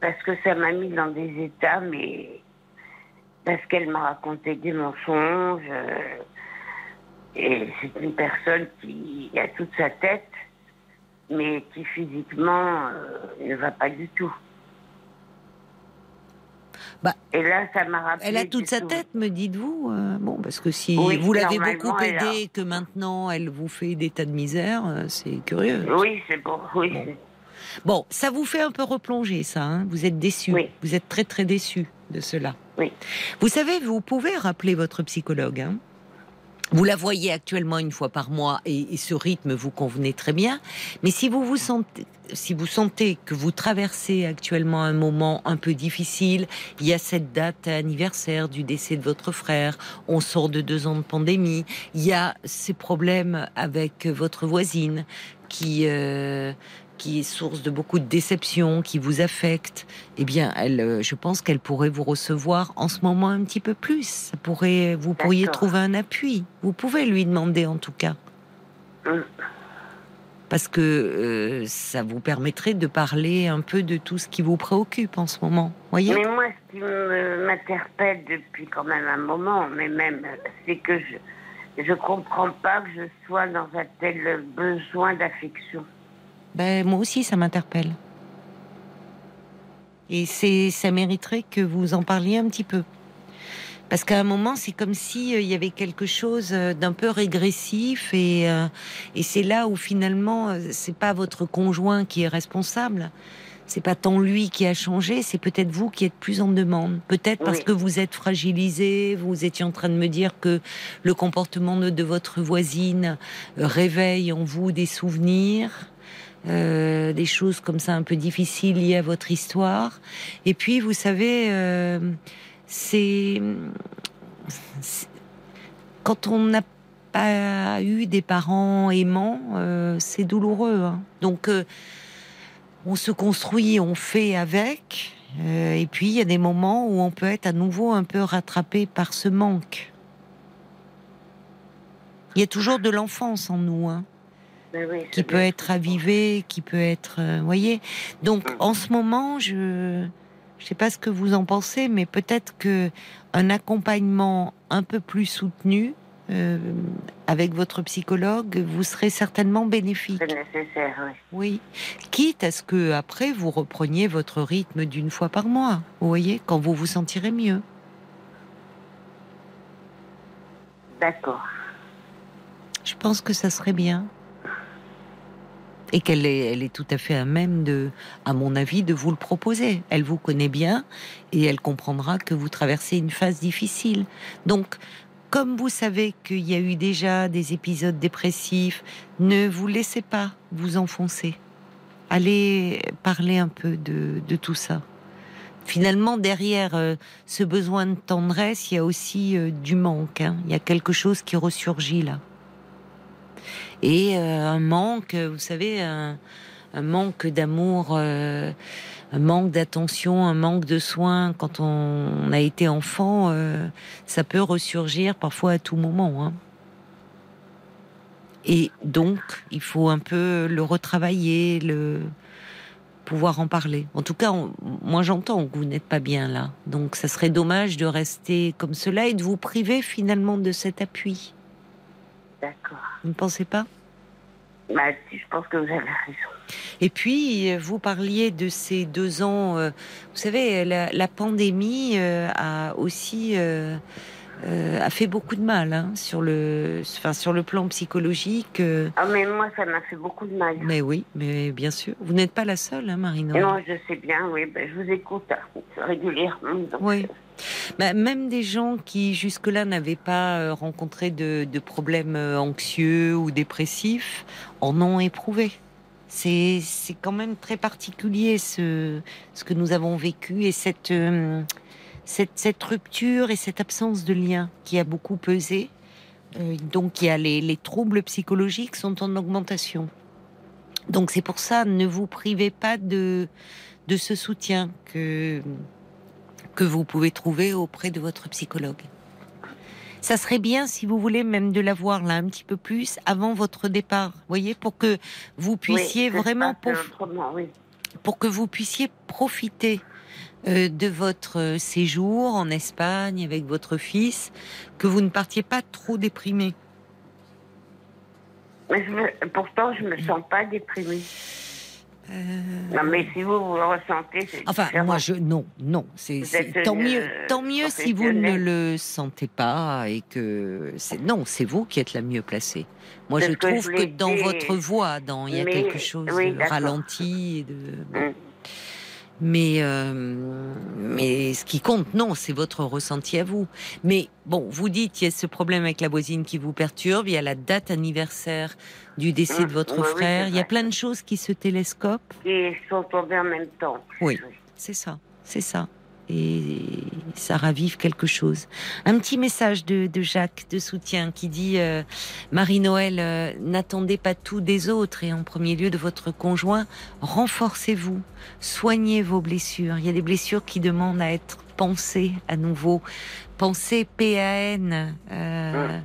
parce que ça m'a mis dans des états, mais parce qu'elle m'a raconté des mensonges. Euh, et c'est une personne qui a toute sa tête, mais qui physiquement euh, ne va pas du tout. Bah, et là, ça m'a rappelé. Elle a toute sa tête, me dites-vous euh, Bon, parce que si vous l'avez beaucoup aidée, que maintenant elle vous fait des tas de misère, euh, c'est curieux. Oui, c'est bon. Oui. Bon. ça vous fait un peu replonger, ça. Hein vous êtes déçu. Vous êtes très très déçu de cela. Oui. Vous savez, vous pouvez rappeler votre psychologue. Hein vous la voyez actuellement une fois par mois et, ce rythme vous convenait très bien. Mais si vous vous sentez, si vous sentez que vous traversez actuellement un moment un peu difficile, il y a cette date anniversaire du décès de votre frère, on sort de deux ans de pandémie, il y a ces problèmes avec votre voisine qui euh, qui est source de beaucoup de déceptions, qui vous affecte, eh bien, elle, euh, je pense qu'elle pourrait vous recevoir en ce moment un petit peu plus. pourrait, vous pourriez trouver un appui. Vous pouvez lui demander en tout cas. Hum. Parce que euh, ça vous permettrait de parler un peu de tout ce qui vous préoccupe en ce moment. Voyez? Mais moi, ce qui m'interpelle depuis quand même un moment, mais même, c'est que je ne comprends pas que je sois dans un tel besoin d'affection. Ben, moi aussi, ça m'interpelle. Et c'est, ça mériterait que vous en parliez un petit peu. Parce qu'à un moment, c'est comme s'il euh, y avait quelque chose euh, d'un peu régressif et, euh, et c'est là où finalement, c'est pas votre conjoint qui est responsable. C'est pas tant lui qui a changé, c'est peut-être vous qui êtes plus en demande. Peut-être parce que vous êtes fragilisé, vous étiez en train de me dire que le comportement de votre voisine réveille en vous des souvenirs. Euh, des choses comme ça un peu difficiles liées à votre histoire. Et puis, vous savez, euh, c'est quand on n'a pas eu des parents aimants, euh, c'est douloureux. Hein. Donc, on se construit, on fait avec. et puis, il y a des moments où on peut être à nouveau un peu rattrapé par ce manque. Il y a toujours de l'enfance en nous. Hein. Ben qui peut être ravivé, qui peut être, euh, voyez. Donc mm. en ce moment, je je sais pas ce que vous en pensez, mais peut-être que un accompagnement un peu plus soutenu euh, avec votre psychologue vous serait certainement bénéfique. C'est nécessaire, oui. Oui. Quitte à ce que après vous repreniez votre rythme d'une fois par mois, vous voyez, quand vous vous sentirez mieux. D'accord. Je pense que ça serait bien et qu'elle est, elle est tout à fait à même de, à mon avis, de vous le proposer. Elle vous connaît bien et elle comprendra que vous traversez une phase difficile. Donc, comme vous savez qu'il y a eu déjà des épisodes dépressifs, ne vous laissez pas vous enfoncer. Allez parler un peu de, tout ça. Finalement, derrière euh, ce besoin de tendresse, il y a aussi euh, du manque. Hein. Il y a quelque chose qui ressurgit là et euh, un manque, vous savez, un, manque d'amour, euh, un manque d'attention, un manque de soins quand on, a été enfant, euh, ça peut ressurgir parfois à tout moment. Hein. Et donc, il faut un peu le retravailler, le pouvoir en parler. En tout cas, moi j'entends que vous n'êtes pas bien là. Donc, ça serait dommage de rester comme cela et de vous priver finalement de cet appui. D'accord. Vous ne pensez pas? Bah, si, je pense que vous avez raison. Et puis, vous parliez de ces deux ans. Euh, vous savez, la, pandémie euh, a aussi euh, a fait beaucoup de mal hein, sur le, enfin, sur le plan psychologique. Ah, mais moi, ça m'a fait beaucoup de mal. Mais oui, mais bien sûr. Vous n'êtes pas la seule, hein, Marina. Non, je sais bien. Oui, ben, je vous écoute hein, régulièrement. oui. Bah, même des gens qui jusque-là n'avaient pas euh, rencontré de, problèmes euh, anxieux ou dépressifs en ont éprouvé. C'est quand même très particulier ce, ce que nous avons vécu et cette, euh, cette, cette, rupture et cette absence de lien qui a beaucoup pesé. donc il y a les, les troubles psychologiques sont en augmentation. Donc c'est pour ça, ne vous privez pas de, de ce soutien que que vous pouvez trouver auprès de votre psychologue. Ça serait bien, si vous voulez, même de la voir là un petit peu plus avant votre départ, voyez, pour que vous puissiez vraiment pour, que vous puissiez profiter euh, de votre séjour en Espagne avec votre fils, que vous ne partiez pas trop déprimé. pourtant, je me sens pas déprimée. Euh, non, mais si vous, vous le ressentez, c'est Enfin, moi, je non, non. C'est tant mieux, tant mieux si vous ne le sentez pas et que c'est non, c'est vous qui êtes la mieux placée. Moi, je trouve que, dans votre voix, dans il y a quelque chose de ralenti, de. Hum. Mais, euh, mais ce qui compte, non, c'est votre ressenti à vous. Mais bon, vous dites, il y a ce problème avec la voisine qui vous perturbe, il y a la date anniversaire du décès de votre frère, il y a plein de choses qui se télescopent. Et sont tombées en même temps. Oui, c'est ça, c'est ça. Et ça ravive quelque chose. Un petit message de, Jacques de soutien qui dit euh, Marie-Noël, euh, n'attendez pas tout des autres et en premier lieu de votre conjoint, renforcez-vous, soignez vos blessures. Il y a des blessures qui demandent à être pensées à nouveau. Pensez P-A-N. Euh,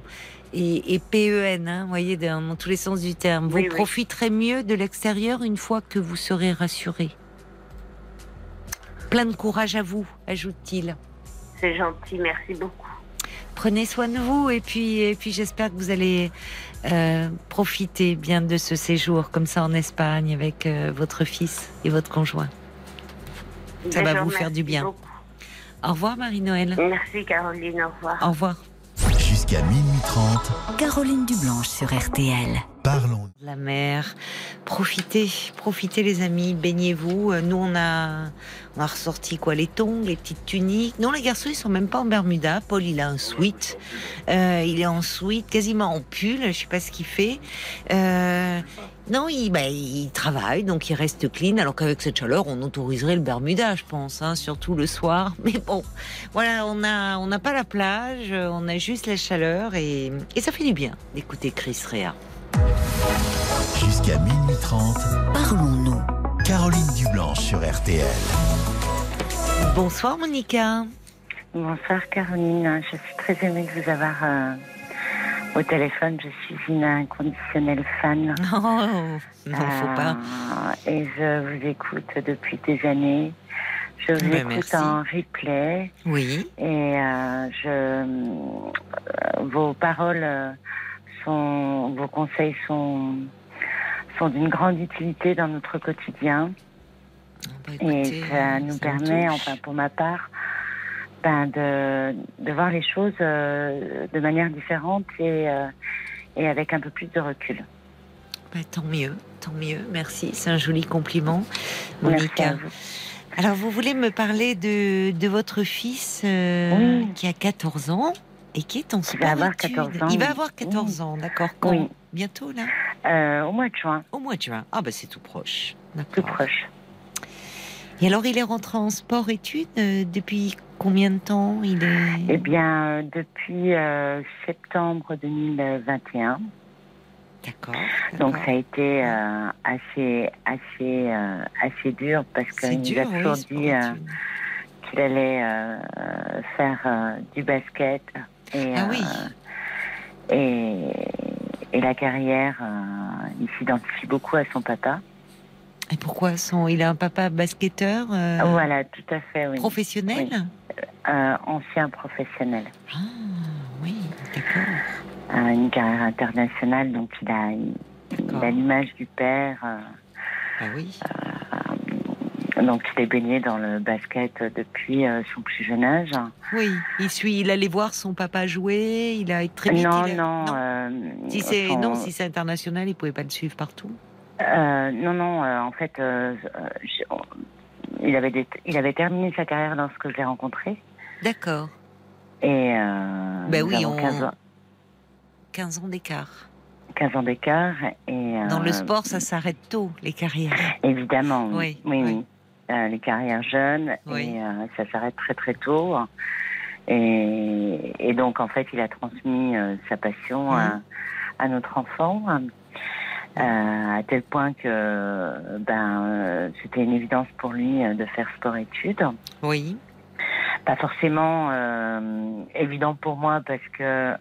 et, et PEN, hein, vous voyez, dans, tous les sens du terme. Vous profiterez mieux de l'extérieur une fois que vous serez rassuré. Plein de courage à vous, ajoute-t-il. C'est gentil, merci beaucoup. Prenez soin de vous et puis, et puis j'espère que vous allez euh, profiter bien de ce séjour comme ça en Espagne avec euh, votre fils et votre conjoint. Ça va vous faire du bien. Au revoir Marie-Noël. Merci Caroline, au revoir. Au revoir. Jusqu'à minuit 30. Caroline Dublanche sur RTL. Parlons. La mer. Profitez, profitez les amis, baignez-vous. Euh, nous on a, on a ressorti quoi Les tongs, les petites tuniques. Non, les garçons ils sont même pas en Bermuda. Paul il a un sweat. Euh, il est en sweat, quasiment en pull. Je sais pas ce qu'il fait. Euh, non, il, bah, il travaille, donc il reste clean, alors qu'avec cette chaleur, on autoriserait le Bermuda, je pense, hein, surtout le soir. <laughs> Mais bon, voilà, on n'a on pas la plage, on a juste la chaleur et, et ça fait du bien d'écouter Chris Rea. Jusqu'à minuit 30, parlons-nous. Caroline Dublanche sur RTL. Bonsoir Monica. Bonsoir Caroline, je suis très aimée de vous avoir euh, au téléphone. Je suis une inconditionnelle fan. Oh, non, faut pas. Euh, et je vous écoute depuis des années. Je vous ben, écoute en replay. Oui. Et euh, je, vos paroles sont, vos conseils sont, sont d'une grande utilité dans notre quotidien. Ah, bah, et ça nous permet, enfin pour ma part, ben de, de, voir les choses euh, de manière différente et, euh, et avec un peu plus de recul. Bah, tant mieux, tant mieux. Merci, c'est un joli compliment, Monica. Alors, vous voulez me parler de, de votre fils euh, qui a 14 ans? Et qui est en sport Il va avoir 14 ans. Il va avoir 14 ans, d'accord. Quand oui. Bientôt, là? Euh, Au mois de juin. Au mois de juin. Ah, ben c'est tout proche. Tout proche. Et alors, il est rentré en sport-études euh, depuis combien de temps? Il est... Eh bien, depuis euh, septembre 2021. D'accord. Donc ça a été assez assez assez dur parce qu'il nous a toujours dit qu'il allait faire du basket et, ah oui. et et la carrière, euh, il s'identifie beaucoup à son papa. Et pourquoi son, Il a un papa basketteur euh, Voilà, tout à fait, oui. Professionnel euh, Ancien professionnel. Ah, oui, d'accord. une carrière internationale, donc il a, l'image du père. ah oui donc il est baigné dans le basket depuis euh, son plus jeune âge. Oui, il suit, il allait voir son papa jouer, il a très vite. Non, non. Euh, si c'est non, si c'est international, il pouvait pas le suivre partout. Euh, non, non. en fait, il avait il avait terminé sa carrière lorsque je l'ai rencontré. D'accord. Et ben oui, on... 15 ans. 15 ans d'écart. 15 ans d'écart. Et, Dans le sport, ça s'arrête tôt, les carrières. Évidemment, oui. oui, oui. Les carrières jeunes et euh, ça s'arrête très très tôt. Et, et, donc en fait, il a transmis euh, sa passion à, à, notre enfant. à tel point que ben c'était une évidence pour lui de faire sport-études. Oui. Pas forcément évident pour moi parce que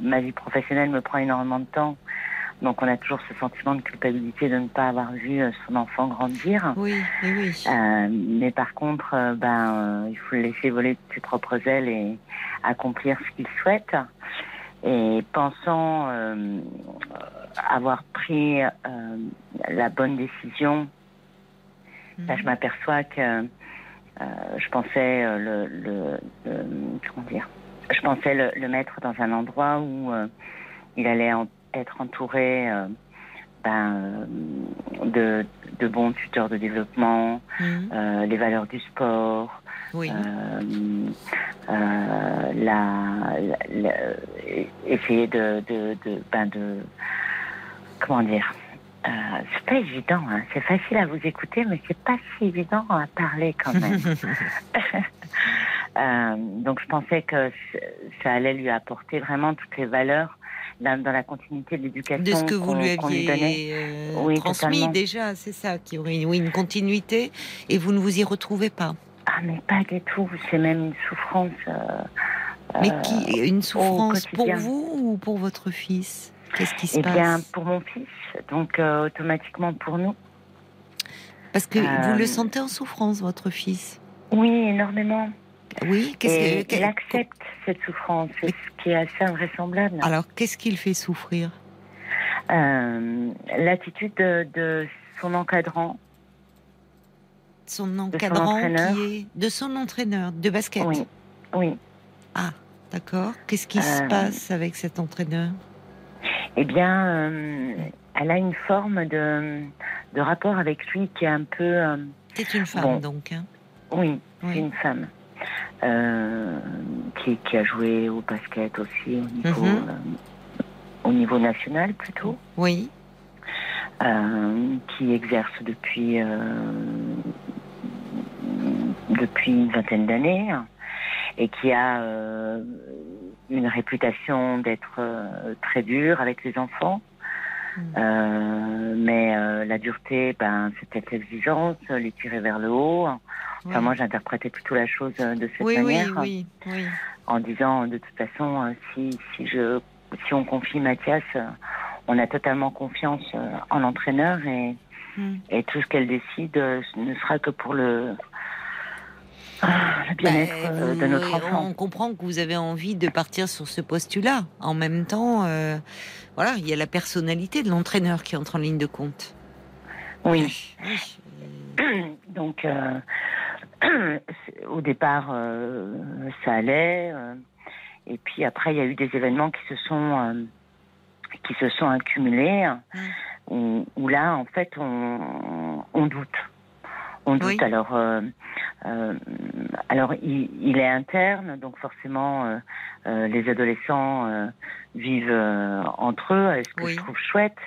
ma vie professionnelle me prend énormément de temps donc on a toujours ce sentiment de culpabilité de ne pas avoir vu euh, son enfant grandir. Oui, oui. Euh, mais par contre, euh, ben, il faut le laisser voler de ses propres ailes et accomplir ce qu'il souhaite. Et pensant avoir pris la bonne décision, ben, je mhm. m'aperçois que je pensais le, le, comment dire, je pensais le, le, mettre dans un endroit où il allait en être entouré euh, ben, de, de, bons tuteurs de développement, mhm. euh, les valeurs du sport, oui. Euh, la, essayer de, de, de, ben de comment dire. c'est pas évident, hein. c'est facile à vous écouter, mais c'est pas si évident à parler quand même. <laughs> donc je pensais que ça allait lui apporter vraiment toutes les valeurs dans, la continuité de l'éducation. De ce que vous lui aviez euh, transmis déjà, c'est ça, qui aurait une, oui, une continuité, et vous ne vous y retrouvez pas. Ah, mais pas du tout, c'est même une souffrance. Euh, mais qui, une souffrance pour vous ou pour votre fils? Qu'est-ce qui se eh passe? bien, pour mon fils, donc euh, automatiquement pour nous. Parce que vous le sentez en souffrance, votre fils? Oui, énormément. Oui, qu'est-ce qu'il accepte cette souffrance, c'est ce qui est assez invraisemblable. Alors, qu'est-ce qu'il fait souffrir? Euh, L'attitude de, son encadrant. Son encadrant de son qui est de son entraîneur de basket. Oui, oui. Ah, d'accord. Qu'est-ce qui se euh, passe avec cet entraîneur? Eh bien, euh, elle a une forme de, de rapport avec lui qui est un peu. c'est une femme, donc. Hein? Oui, c'est une femme. Euh, qui, qui, a joué au basket aussi au niveau, mhm. euh, au niveau national plutôt. Oui. Euh, qui exerce depuis depuis une vingtaine d'années et qui a une réputation d'être très dur avec les enfants. Mhm. mais la dureté, ben, c'était l'exigence, les tirer vers le haut. Enfin, moi, j'interprétais plutôt la chose euh, de cette manière. Oui, oui, En disant, de toute façon, euh, si, si, je, si on confie Mathias, euh, on a totalement confiance en l'entraîneur et, hmm. et tout ce qu'elle décide ne sera que pour le, bien-être ben, de notre enfant. On comprend que vous avez envie de partir sur ce postulat. En même temps, voilà, il y a la personnalité de l'entraîneur qui entre en ligne de compte. Oui. Donc, au départ, euh, ça allait. Euh, et puis après, il y a eu des événements qui se sont euh, qui se sont accumulés. Où, là, en fait, on, doute. On doute. Alors, alors il, est interne, donc forcément, les adolescents vivent entre eux. Ce que je trouve chouette?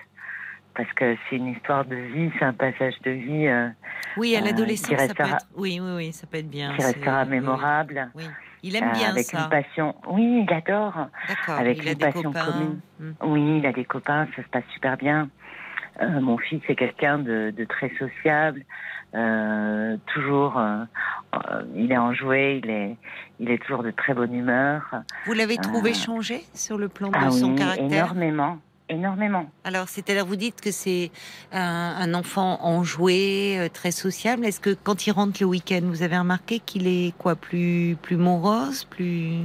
Parce que c'est une histoire de vie, c'est un passage de vie. Euh, oui, à euh, l'adolescence, ça peut être... oui, oui, oui, ça peut être bien. Qui restera mémorable. Oui. Il aime bien avec ça. Avec une passion. Oui, il adore. D'accord. Avec il une passion commune. Hmm. Oui, il a des copains, ça se passe super bien. Euh, mon fils est quelqu'un de, de, très sociable. Euh, toujours, euh, il est enjoué, il est, il est toujours de très bonne humeur. Vous l'avez trouvé changé sur le plan de ah son oui, caractère? Énormément, énormément. Alors, c'est-à-dire, vous dites que c'est un, enfant enjoué, euh, très sociable. Est-ce que quand il rentre le week-end, vous avez remarqué qu'il est quoi, plus plus morose, plus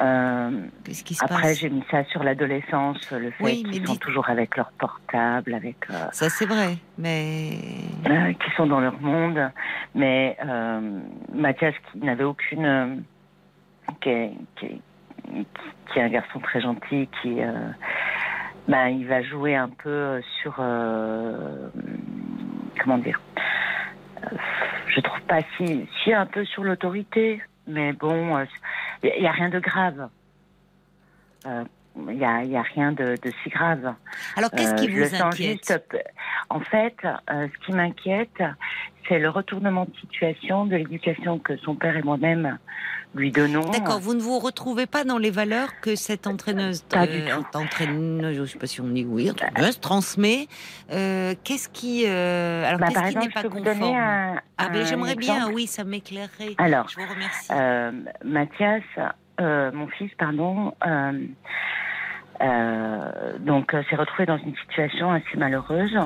euh, Qu'est-ce qui se Après, j'ai mis ça sur l'adolescence, le fait qu'ils sont toujours avec leur portable, avec. Euh, ça, c'est vrai, mais. qui sont dans leur monde. Mais Mathias, qui n'avait aucune. Qui est, qui, qui est, un garçon très gentil, qui ben, il va jouer un peu sur euh, comment dire je trouve pas si si un peu sur l'autorité mais bon il euh, n'y a, rien de grave il euh, n'y a, y a, rien de, de, si grave. Alors qu'est-ce qui vous inquiète? En fait, ce qui m'inquiète, c'est le retournement de situation de l'éducation que son père et moi-même lui donnons. D'accord, vous ne vous retrouvez pas dans les valeurs que cette entraîneuse, pas du euh, entraîneuse, je sais pas si on dit oui, entraîneuse transmet. Euh, qu'est-ce qui, euh, alors bah, qu'est-ce qui n'est pas conforme? un, Ah ben j'aimerais bien, oui, ça m'éclairerait. Alors, je vous remercie. Euh, Mathias, euh, mon fils, pardon. Donc s'est retrouvé dans une situation assez malheureuse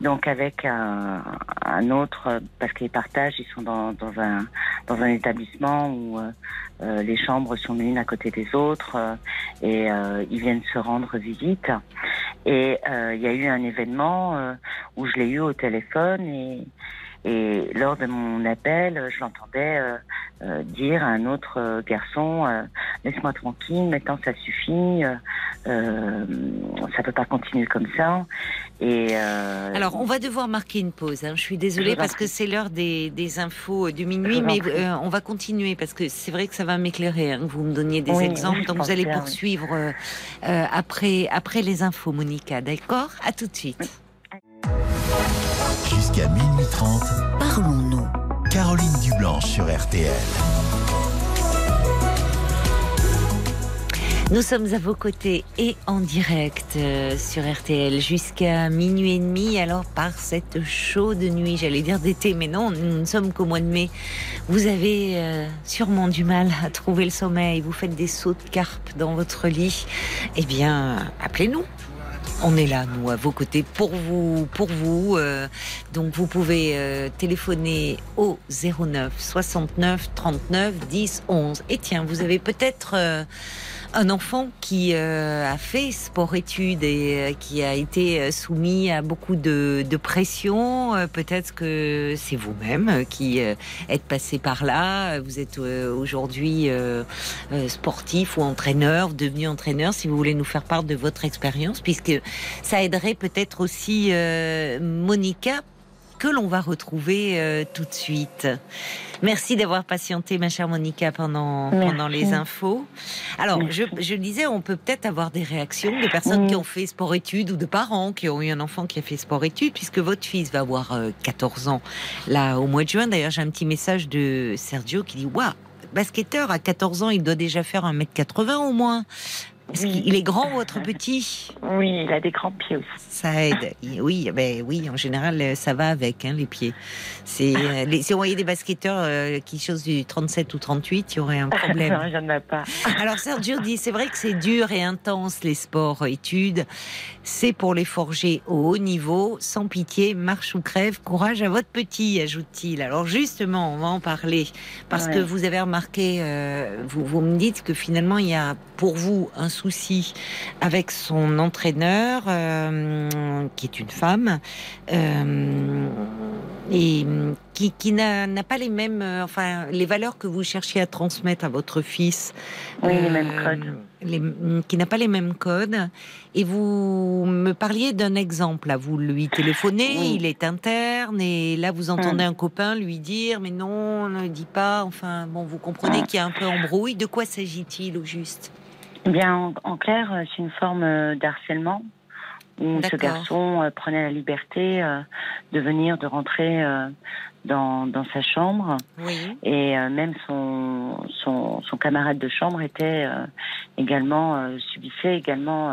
donc avec un, un autre, parce qu'ils partagent, ils sont dans, dans, un, dans un établissement où euh, euh les chambres sont l'une à côté des autres euh, et euh, ils viennent se rendre visite. Et il y a eu un événement où je l'ai eu au téléphone et, et lors de mon appel, je l'entendais dire à un autre garçon laisse-moi tranquille, maintenant ça suffit, euh, ça peut pas continuer comme ça. Et euh, alors, on va devoir marquer une pause. Hein. Je suis désolée parce que c'est l'heure des, des, infos du minuit, mais euh, on va continuer parce que c'est vrai que ça va m'éclairer. Hein, vous me donniez des exemples, donc vous allez poursuivre euh, après après les infos, Monica. D'accord? À tout de suite. Jusqu'à minuit 30, parlons-nous. Caroline Dublanche sur RTL. Nous sommes à vos côtés et en direct euh, sur RTL jusqu'à minuit et demi. Alors par cette chaude nuit, j'allais dire d'été, mais non, nous ne sommes qu'au mois de mai. Vous avez euh, sûrement du mal à trouver le sommeil. Vous faites des sauts de carpe dans votre lit. Eh bien, appelez-nous. On est là, nous, à vos côtés, pour vous. Pour vous. Euh, donc, vous pouvez téléphoner au 09 69 39 10 11. Et tiens, vous avez peut-être un enfant qui euh, a fait sport-études et euh, qui a été euh, soumis à beaucoup de, pression, peut-être que c'est vous-même qui êtes passé par là. Vous êtes aujourd'hui sportif ou entraîneur, devenu entraîneur, si vous voulez nous faire part de votre expérience, puisque ça aiderait peut-être aussi Monica que l'on va retrouver euh, tout de suite. Merci d'avoir patienté, ma chère Monica, pendant, pendant les infos. Alors, je, je disais, on peut peut-être avoir des réactions de personnes qui ont fait sport-études ou de parents qui ont eu un enfant qui a fait sport-études, puisque votre fils va avoir 14 euh, ans là au mois de juin. D'ailleurs, j'ai un petit message de Sergio qui dit Waouh, basketteur à 14 ans, il doit déjà faire 1m80 au moins. Il est grand votre petit? Oui, il a des grands pieds aussi. Ça aide. Oui, ben oui, en général, ça va avec hein, les pieds. C'est euh, si on voyait des basketteurs euh, qui chose du 37 ou 38, il y aurait un <laughs> problème. non, j'en ai pas. Alors Sergio dit, c'est vrai que c'est dur et intense les sports études. C'est pour les forger au haut niveau, sans pitié, marche ou crève, courage à votre petit, ajoute-t-il. Alors justement, on va en parler parce que vous avez remarqué, euh, vous, vous me dites que finalement il y a pour vous un souci avec son entraîneur, euh, qui est une femme, euh, et qui, qui n'a pas les mêmes, euh, enfin, les valeurs que vous cherchiez à transmettre à votre fils. Oui, les mêmes codes. Les, qui n'a pas les mêmes codes. Et vous me parliez d'un exemple. Là, vous lui téléphonez, il est interne, et là, vous entendez hum. un copain lui dire, mais non, ne dit pas. Enfin, bon, vous comprenez qu'il y a un peu embrouille. De quoi s'agit-il au juste? Eh bien, en, clair, euh, c'est une forme euh, d'harcèlement où ce garçon euh, prenait la liberté de venir, de rentrer dans, dans sa chambre. Oui. Et même son, son, son, camarade de chambre était également, subissait également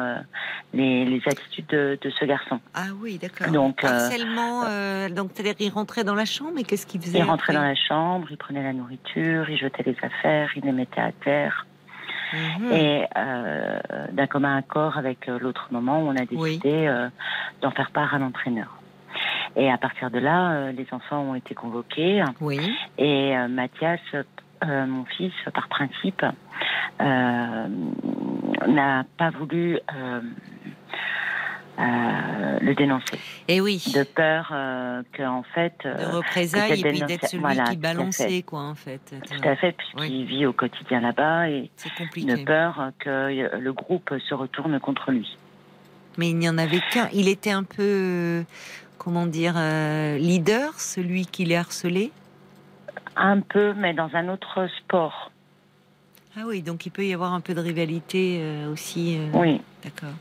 les, les, attitudes de, de, ce garçon. Ah oui, d'accord. Donc, harcèlement, donc c'est-à-dire il rentrait dans la chambre et qu'est-ce qu'il faisait Il rentrait dans la chambre, il prenait la nourriture, il jetait les affaires, il les mettait à terre. Mhm. Et euh, d'un commun accord avec euh, l'autre moment, on a décidé euh, d'en faire part à l'entraîneur. Et à partir de là, les enfants ont été convoqués. Oui. Et Mathias, mon fils, par principe, n'a pas voulu euh, le dénoncer. Et eh oui. De peur euh, qu'en fait. Euh, de représailles et puis d'être celui qui balançait, quoi, en fait. Tout à fait, puisqu'il vit au quotidien là-bas et de peur que le groupe se retourne contre lui. Mais il n'y en avait qu'un. Il était un peu, comment dire, leader, celui qui les harcelé? Un peu, mais dans un autre sport. Ah oui, donc il peut y avoir un peu de rivalité aussi. Oui. D'accord.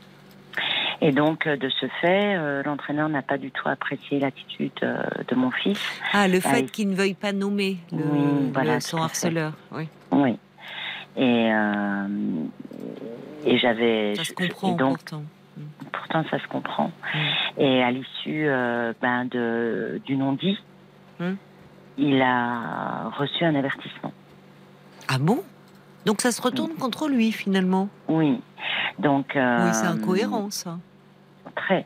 Et donc, euh, de ce fait, euh, l'entraîneur n'a pas du tout apprécié l'attitude euh, de mon fils. Ah, le fait qu'il ne veuille pas nommer le, son harceleur, oui. Oui. Et, et j'avais. Ça se comprend pourtant. Pourtant, ça se comprend. Mm. Et à l'issue ben, de, du non-dit, mm. il a reçu un avertissement. Ah bon? Donc ça se retourne contre lui finalement? Oui. Donc. oui, c'est incohérent ça très.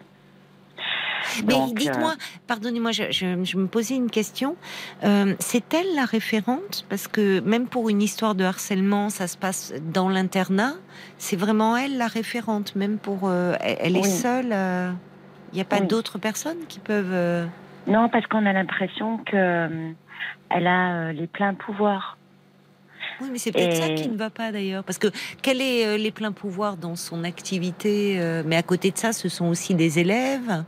Mais dites-moi, euh, pardonnez-moi, je, me posais une question. Euh, c'est elle la référente? Parce que même pour une histoire de harcèlement, ça se passe dans l'internat. C'est vraiment elle la référente, même pour. Euh, elle, est seule. Il n'y a pas d'autres personnes qui peuvent. Non, parce qu'on a l'impression que elle a les pleins pouvoirs. Oui, mais c'est peut-être ça qui ne va pas d'ailleurs. Parce que quel est les pleins pouvoirs dans son activité Mais à côté de ça, ce sont aussi des élèves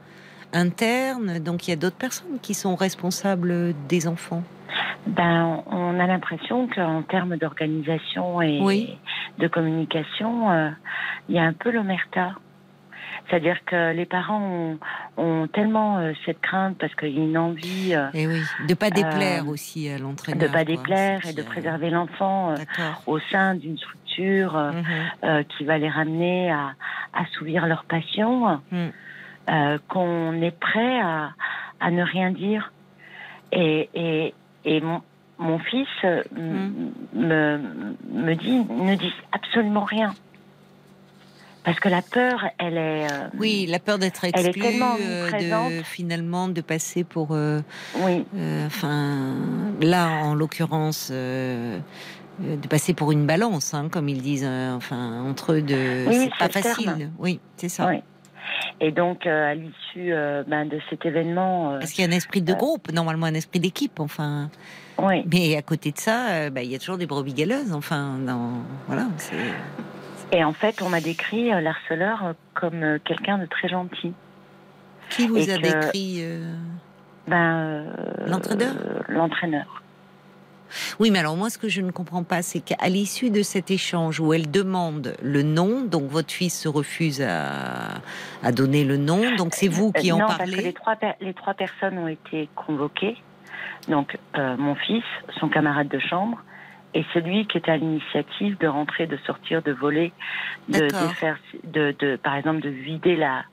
internes. Donc il y a d'autres personnes qui sont responsables des enfants. Ben, on a l'impression qu'en termes d'organisation et de communication, euh, il y a un peu l'omerta. C'est-à-dire que les parents ont, tellement euh, cette crainte parce qu'il y a une envie. Euh, et eh oui, de pas déplaire aussi à l'entraîneur. De pas déplaire et de préserver l'enfant au sein d'une structure mhm. qui va les ramener à assouvir leur passion, mm. Qu'on est prêt à, à, ne rien dire. Et, et, et mon, mon fils mm. me, me dit ne dis absolument rien. Parce que la peur, elle est. Euh, oui, la peur d'être exclu, euh, de finalement de passer pour. Euh, oui. Enfin, là, en l'occurrence. de passer pour une balance, hein, comme ils disent, enfin entre eux, de c'est pas facile. Oui, c'est ça. Oui. Et donc, à l'issue ben, de cet événement, parce qu'il y a un esprit de groupe, normalement un esprit d'équipe, enfin. Oui. Mais à côté de ça, ben, il y a toujours des brebis galeuses, enfin, dans, voilà, c'est. Et en fait, on m'a décrit euh, l'harceleur euh, comme euh, quelqu'un de très gentil. Qui vous a décrit ben, L'entraîneur? L'entraîneur. Oui, mais alors moi, ce que je ne comprends pas, c'est qu'à l'issue de cet échange où elle demande le nom, donc votre fils se refuse à, à donner le nom, donc c'est vous qui en non, parlez parce que les trois, les trois personnes ont été convoquées. Donc, mon fils, son camarade de chambre, et celui qui était à l'initiative de rentrer, de sortir, de voler, de, faire, de, de, par exemple, de vider la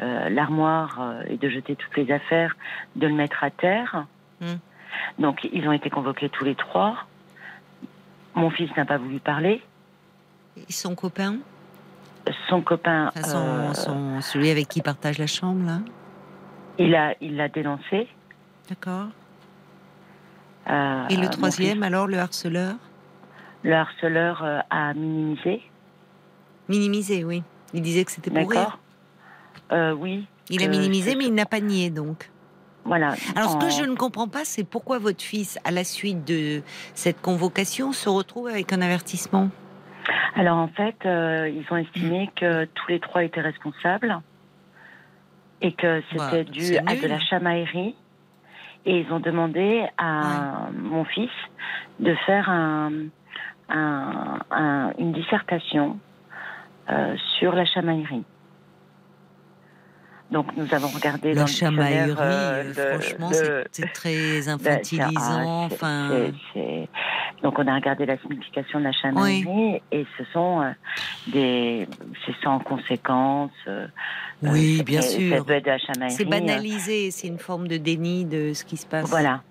euh, l'armoire euh, et de jeter toutes les affaires, de le mettre à terre. Hmm. Donc ils ont été convoqués tous les trois. Mon fils n'a pas voulu parler. Et son copain Son copain. Euh, son, celui avec qui il partage la chambre, là Il a, il l'a dénoncé. D'accord. Euh, Et le troisième, alors, le harceleur Le harceleur euh, a minimisé. Minimisé, oui. Il disait que c'était pour rire. Oui. Il a minimisé, mais il n'a pas nié, donc. Voilà. Alors, ce que je ne comprends pas, c'est pourquoi votre fils, à la suite de cette convocation, se retrouve avec un avertissement? Alors, en fait, ils ont estimé que tous les trois étaient responsables et que c'était bah, dû à de la chamaillerie. Et ils ont demandé à mon fils de faire un, une dissertation euh, sur la chamaillerie. Donc nous avons regardé la chamaillerie. Euh, franchement, <laughs> c'est très ben, infantilisant. enfin, donc on a regardé la signification de la chamaillerie et ce sont euh, des, c'est sans conséquences. Euh, oui, bien sûr. C'est banalisé, c'est une forme de déni de ce qui se passe. Voilà.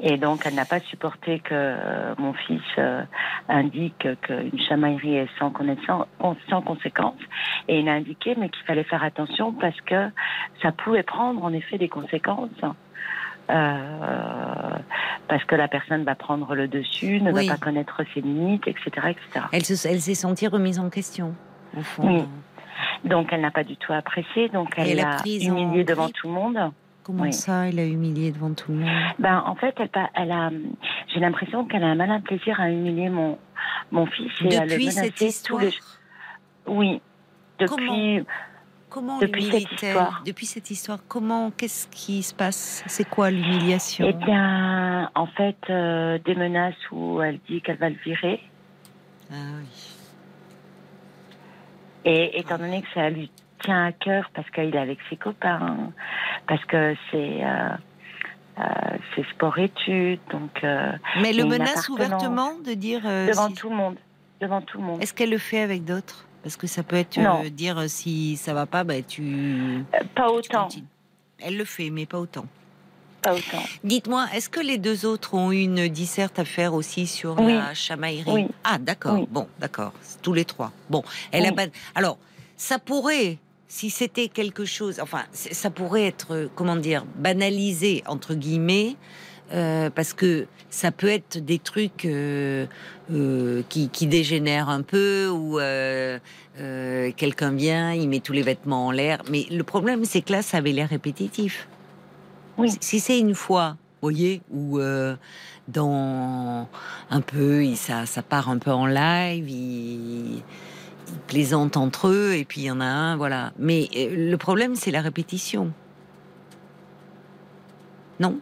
Et donc, elle n'a pas supporté que mon fils indique qu'une chamaillerie est sans, sans conséquence. Et il a indiqué, mais qu'il fallait faire attention parce que ça pouvait prendre en effet des conséquences. Euh, parce que la personne va prendre le dessus, ne va pas connaître ses limites, etc. etc. Elle, s'est sentie remise en question, au fond. Oui. Donc elle n'a pas du tout apprécié, donc elle, a humilié devant tout le monde. Comment ça, elle a humilié devant tout le monde Ben en fait, elle, elle a, j'ai l'impression qu'elle a un malin plaisir à humilier mon mon fils et à le menacer cette histoire. Oui, depuis. Comment depuis cette histoire Depuis cette histoire, comment Qu'est-ce qui se passe? C'est quoi l'humiliation? Eh bien, en fait, euh, des menaces où elle dit qu'elle va le virer. Ah oui. Et étant donné que ça lui tient à cœur parce qu'il est avec ses copains, parce que c'est euh, euh, c'est sport-études, donc. Mais le menace ouvertement de dire devant tout le monde, devant tout le monde. Est-ce qu'elle le fait avec d'autres? Parce que ça peut être euh, dire euh, si ça va pas, bah, tu. Euh, pas autant. Elle le fait, mais pas autant. Pas autant. Dites-moi, est-ce que les deux autres ont une disserte à faire aussi sur la chamaillerie? Oui. Ah, d'accord. Bon, d'accord. Tous les trois. Bon, elle a Alors, ça pourrait si c'était quelque chose, enfin, ça pourrait être, comment dire, banalisé entre guillemets, euh, parce que ça peut être des trucs euh, euh, qui, qui, dégénèrent un peu ou quelqu'un vient, il met tous les vêtements en l'air. Mais le problème, c'est que là, ça avait l'air répétitif. Oui. Si c'est une fois, voyez, ou dans un peu, ça, ça part un peu en live, ils, ils plaisantent entre eux, et puis il y en a un, voilà. Mais le problème, c'est la répétition. Non?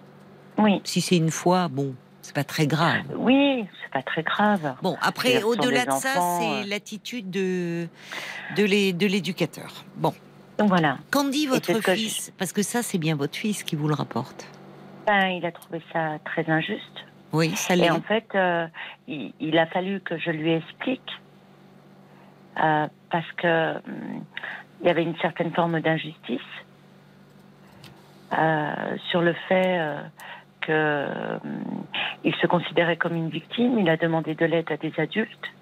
Oui. Si c'est une fois, bon, c'est pas très grave. Oui, c'est pas très grave. Bon, après, au-delà de ça, c'est euh. l'attitude de, de l'éducateur. Bon. Donc voilà. Qu'en dit votre fils? Parce que ça, c'est bien votre fils qui vous le rapporte. Ben, il a trouvé ça très injuste. Oui, ça l'est. Et en fait, euh, il, a fallu que je lui explique euh, parce que hum, il y avait une certaine forme d'injustice euh, sur le fait que hum, il se considérait comme une victime. Il a demandé de l'aide à des adultes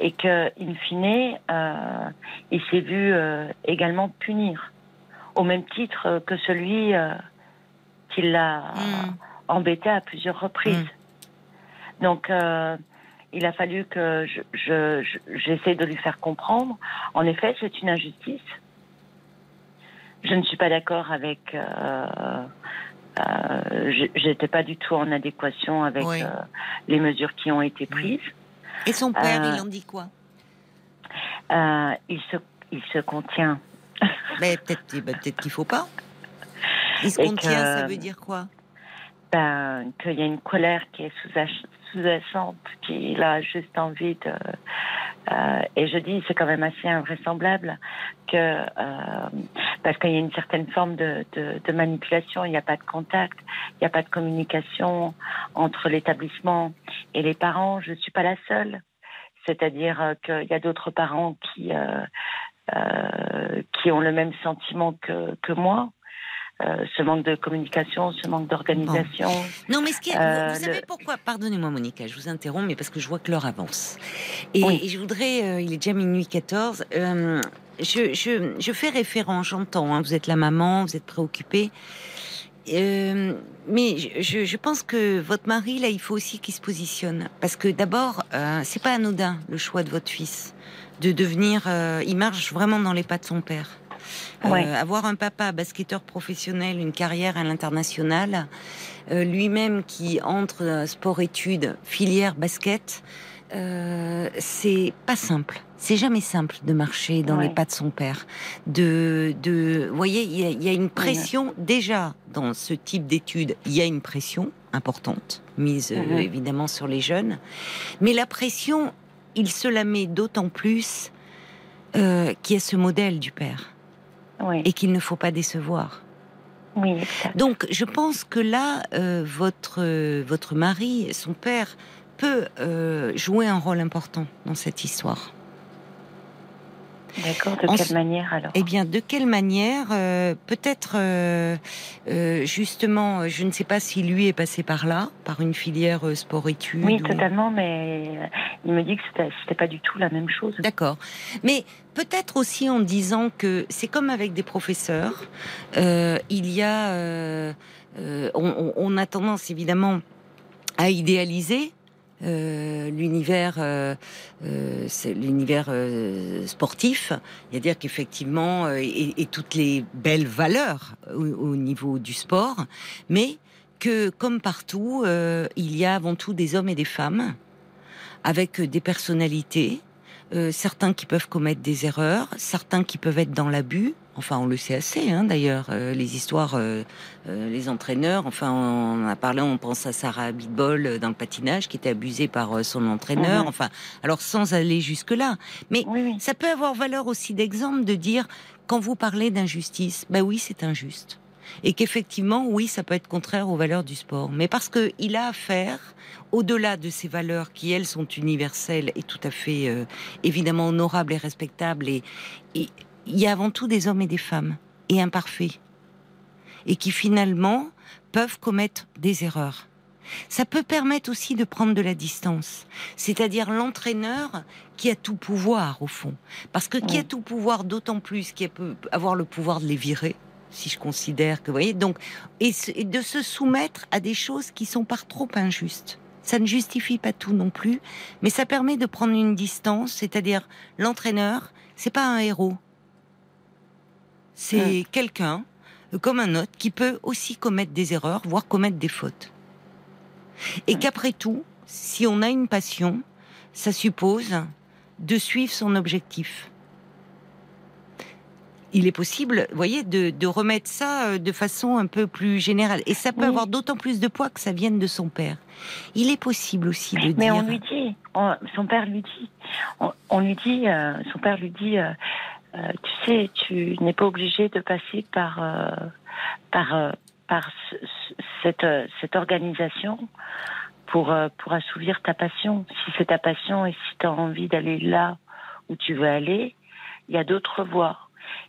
et que, in fine, il s'est vu également punir au même titre que celui qui l'a hmm embêté à plusieurs reprises. Mm. Donc, euh, il a fallu que j'essaie je, de lui faire comprendre. En effet, c'est une injustice. Je ne suis pas d'accord avec. Euh, euh, J'étais pas du tout en adéquation avec euh, les mesures qui ont été prises. Et son père, il en dit quoi? Il, se, il se contient. <laughs> Mais peut-être peut qu'il faut pas. Il se contient, ça veut dire quoi? ben, qu'il y a une colère qui est sous-jacente, qu'il a juste envie de... Euh, et je dis, c'est quand même assez invraisemblable que euh, parce qu'il y a une certaine forme de, manipulation, il n'y a pas de contact, il n'y a pas de communication entre l'établissement et les parents. Je ne suis pas la seule, c'est-à-dire euh, qu'il y a d'autres parents qui qui ont le même sentiment que, que moi. Euh, ce manque de communication, ce manque d'organisation. Non, mais ce qui est, vous, savez pourquoi? Pardonnez-moi, Monica, je vous interromps, mais parce que je vois que l'heure avance. Et, je voudrais, euh, il est déjà minuit 14. Euh, je, je, je, fais référence, j'entends, hein, vous êtes la maman, vous êtes préoccupée. mais je, je, pense que votre mari, là, il faut aussi qu'il se positionne. Parce que d'abord, c'est pas anodin le choix de votre fils de devenir. il marche vraiment dans les pas de son père. Euh, avoir un papa basketteur professionnel, une carrière à l'international, euh, lui-même qui entre sport-études, filière basket, euh, c'est pas simple. C'est jamais simple de marcher dans les pas de son père. De, de, vous voyez, il y, a une pression déjà dans ce type d'études. Il y a une pression importante mise mhm. évidemment sur les jeunes, mais la pression, il se la met d'autant plus euh, qu'il y a ce modèle du père et qu'il ne faut pas décevoir. Oui, Donc, je pense que là, euh, votre votre mari, son père, peut euh, jouer un rôle important dans cette histoire. D'accord. De quelle manière alors? Eh bien, de quelle manière euh, Peut-être, euh, euh, justement, je ne sais pas si lui est passé par là, par une filière sport-études. Oui, totalement, mais il me dit que c'était pas du tout la même chose. D'accord. Mais peut-être aussi en disant que c'est comme avec des professeurs, il y a, on, on, a tendance évidemment à idéaliser euh, l'univers, euh, euh, sportif, c'est-à-dire qu'effectivement, et, toutes les belles valeurs au, niveau du sport, mais que comme partout, il y a avant tout des hommes et des femmes avec des personnalités, certains qui peuvent commettre des erreurs, certains qui peuvent être dans l'abus, Enfin, on le sait assez, hein, d'ailleurs, euh, les histoires, euh, euh, les entraîneurs. Enfin, on a parlé, on pense à Sarah Bitbol dans le patinage, qui était abusée par son entraîneur. Mhm. Enfin, alors sans aller jusque là, mais ça peut avoir valeur aussi d'exemple de dire quand vous parlez d'injustice, ben oui, c'est injuste. Et qu'effectivement, oui, ça peut être contraire aux valeurs du sport. Mais parce qu'il a affaire, au-delà de ces valeurs qui, elles, sont universelles et tout à fait, évidemment, honorables et respectables et, et il y a avant tout des hommes et des femmes, et imparfaits, et qui finalement peuvent commettre des erreurs. Ça peut permettre aussi de prendre de la distance, c'est-à-dire l'entraîneur qui a tout pouvoir au fond, parce que qui a tout pouvoir d'autant plus qui peut avoir le pouvoir de les virer, si je considère que vous voyez donc et, de se soumettre à des choses qui sont par trop injustes. Ça ne justifie pas tout non plus, mais ça permet de prendre une distance, c'est-à-dire l'entraîneur, c'est pas un héros, c'est quelqu'un, euh, comme un autre, qui peut aussi commettre des erreurs, voire commettre des fautes. Et qu'après tout, si on a une passion, ça suppose de suivre son objectif. Il est possible, vous voyez, de, remettre ça euh, de façon un peu plus générale. Et ça peut avoir d'autant plus de poids que ça vienne de son père. Il est possible aussi de dire. Mais on lui dit, son père lui dit, on, lui dit, euh, son père lui dit, tu sais, tu n'es pas obligé de passer par par par cette cette organisation pour pour assouvir ta passion. Si c'est ta passion et si tu as envie d'aller là où tu veux aller, il y a d'autres voies.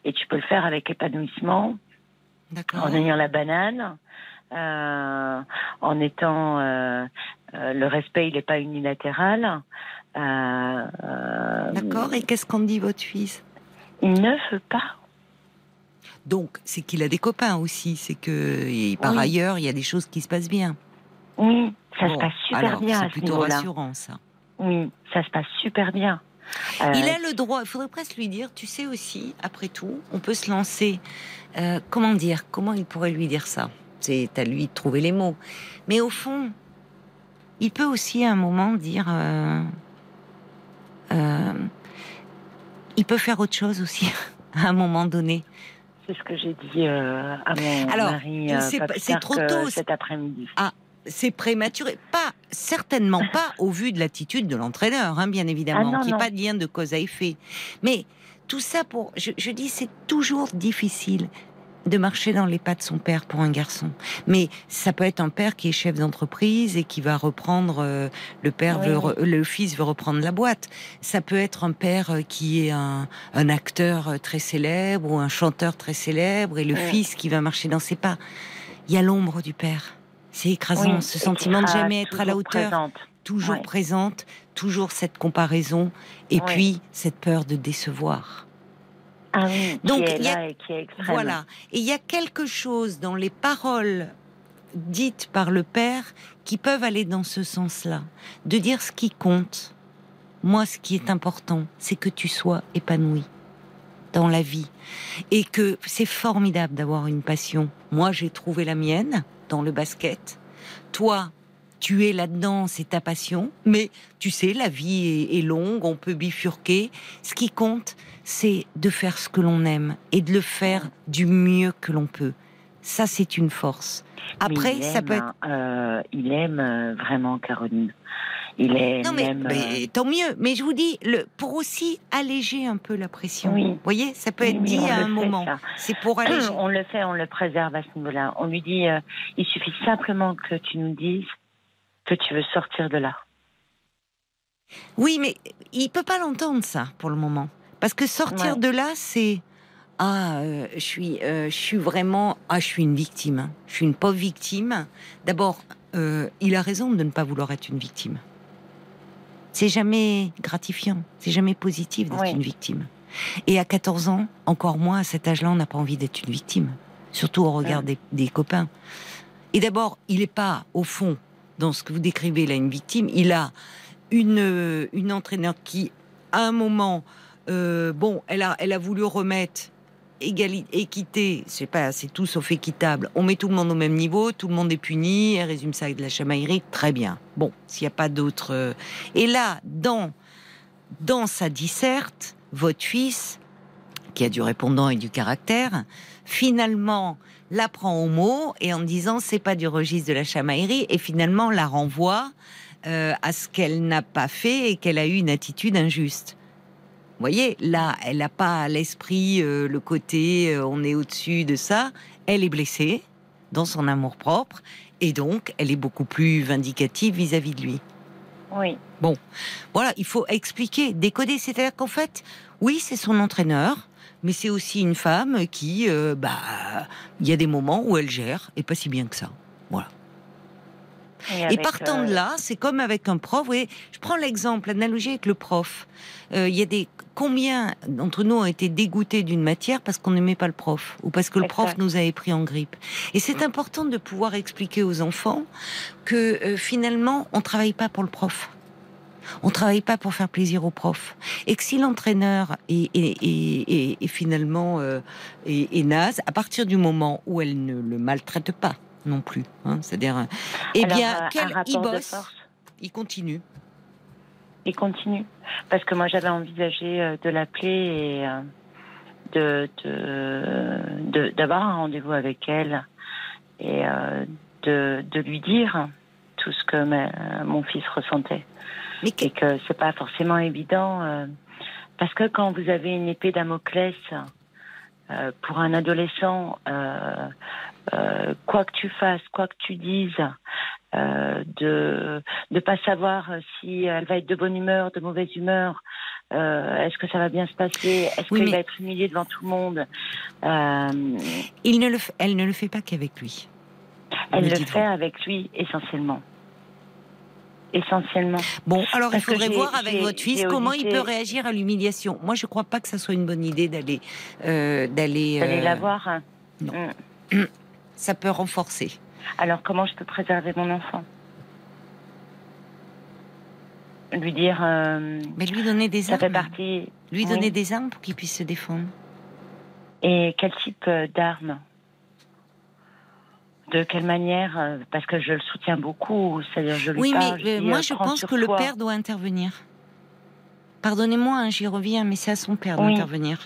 Et tu peux le faire avec épanouissement, en ayant la banane, euh, en étant euh, euh, le respect, il n'est pas unilatéral. D'accord. Et qu'est-ce qu'on dit votre fils? Il ne veut pas. Donc, c'est qu'il a des copains aussi. C'est que, par ailleurs, il y a des choses qui se passent bien. Oui, ça se passe super bien. C'est plutôt rassurant, ça. Oui, ça se passe super bien. il a le droit, il faudrait presque lui dire, tu sais aussi, après tout, on peut se lancer. comment dire Comment il pourrait lui dire ça? C'est à lui de trouver les mots. Mais au fond, il peut aussi à un moment dire. Euh, euh, il peut faire autre chose aussi, <laughs> à un moment donné. C'est ce que j'ai dit euh, à mon Alors, mari. c'est trop tôt cet après-midi. Ah, c'est prématuré. Pas, certainement pas <laughs> au vu de l'attitude de l'entraîneur, hein, bien évidemment, ah, qui n'est pas de lien de cause à effet. Mais tout ça pour, je, je dis, c'est toujours difficile de marcher dans les pas de son père pour un garçon. Mais ça peut être un père qui est chef d'entreprise et qui va reprendre euh, le père le fils veut reprendre la boîte. Ça peut être un père euh, qui est un, acteur euh, très célèbre ou un chanteur très célèbre et le fils qui va marcher dans ses pas. Il y a l'ombre du père. C'est écrasant, ce sentiment de jamais être à la hauteur. Toujours présente, toujours cette comparaison et puis cette peur de décevoir. Ah Donc, a, Voilà. Et il y a quelque chose dans les paroles dites par le Père qui peuvent aller dans ce sens-là. De dire ce qui compte. Moi, ce qui est important, c'est que tu sois épanoui dans la vie. Et que c'est formidable d'avoir une passion. Moi, j'ai trouvé la mienne dans le basket. Toi, tu es là-dedans, c'est ta passion. Mais tu sais, la vie est, longue, on peut bifurquer. Ce qui compte, c'est de faire ce que l'on aime et de le faire du mieux que l'on peut. Ça, c'est une force. Après, ça peut être. Euh, il aime euh, vraiment Caroline. Il est. Non, mais, euh, tant mieux. Mais je vous dis, le, pour aussi alléger un peu la pression. Vous voyez, ça peut être dit à un moment. C'est pour <clears throat> alléger. On le fait, on le préserve à ce niveau-là. On lui dit, il suffit simplement que tu nous dises que tu veux sortir de là. Oui, mais il peut pas l'entendre ça pour le moment, parce que sortir de là, c'est ah, euh, je suis, euh, je suis vraiment, ah, je suis une victime. Je suis une pauvre victime. D'abord, euh, il a raison de ne pas vouloir être une victime. C'est jamais gratifiant, c'est jamais positif d'être une victime. Et à 14 ans, encore moins à cet âge-là, on n'a pas envie d'être une victime, surtout au regard des, des copains. Et d'abord, il n'est pas, au fond, dans ce que vous décrivez là, une victime, il a une, une entraîneur qui, à un moment, euh, bon, elle a, elle a voulu remettre égalité, équité, sais pas, c'est tout sauf équitable. On met tout le monde au même niveau, tout le monde est puni, elle résume ça avec de la chamaillerie, très bien. Bon, s'il n'y a pas d'autres. Euh, et là, dans, dans sa disserte, votre fils, qui a du répondant et du caractère, finalement la prend au mot et en disant c'est pas du registre de la chamaillerie et finalement la renvoie euh, à ce qu'elle n'a pas fait et qu'elle a eu une attitude injuste. Vous voyez, là, elle n'a pas à l'esprit euh, le côté euh, on est au-dessus de ça. Elle est blessée dans son amour propre et donc elle est beaucoup plus vindicative vis-à-vis de lui. Oui. Bon, voilà, il faut expliquer, décoder. C'est-à-dire qu'en fait, oui, c'est son entraîneur mais c'est aussi une femme qui, euh, bah, il y a des moments où elle gère et pas si bien que ça. Voilà. Et, partant de euh, là, c'est comme avec un prof. Vous je prends l'exemple, l'analogie avec le prof. Euh, il y a des combien d'entre nous ont été dégoûtés d'une matière parce qu'on n'aimait pas le prof ou parce que le prof nous avait pris en grippe. Et c'est important de pouvoir expliquer aux enfants que finalement, on travaille pas pour le prof. On travaille pas pour faire plaisir aux profs. Et que si l'entraîneur est, finalement euh, est, naze, à partir du moment où elle ne le maltraite pas non plus, hein, c'est-à-dire, euh, eh bien, quel, il bosse, il continue. Il continue. Parce que moi, j'avais envisagé euh, de l'appeler et de d'avoir un rendez-vous avec elle et de, de lui dire tout ce que mon fils ressentait. Mais que... Et que c'est pas forcément évident euh, Parce que quand vous avez une épée Damoclès, pour un adolescent, quoi que tu fasses, quoi que tu dises, de ne pas savoir si elle va être de bonne humeur, de mauvaise humeur, est-ce que ça va bien se passer Est-ce qu'il va être humilié devant tout le monde Il ne le, Elle ne le fait pas qu'avec lui. Elle le fait avec lui essentiellement essentiellement. Bon, alors il faudrait voir avec votre fils comment il peut réagir à l'humiliation. Moi, je ne crois pas que ça soit une bonne idée d'aller euh, d'aller euh... la voir. Hein. Non. Mm. <clears throat> Ça peut renforcer. Alors, comment je peux préserver mon enfant? Lui dire. Euh, Mais lui donner des armes. Ça fait partie. Lui donner des armes pour qu'il puisse se défendre. Et quel type d'armes? De quelle manière euh, Parce que je le soutiens beaucoup, c'est-à-dire je lui Oui, mais moi je pense que le père doit intervenir. Pardonnez-moi, hein, j'y reviens, mais c'est à son père d'intervenir.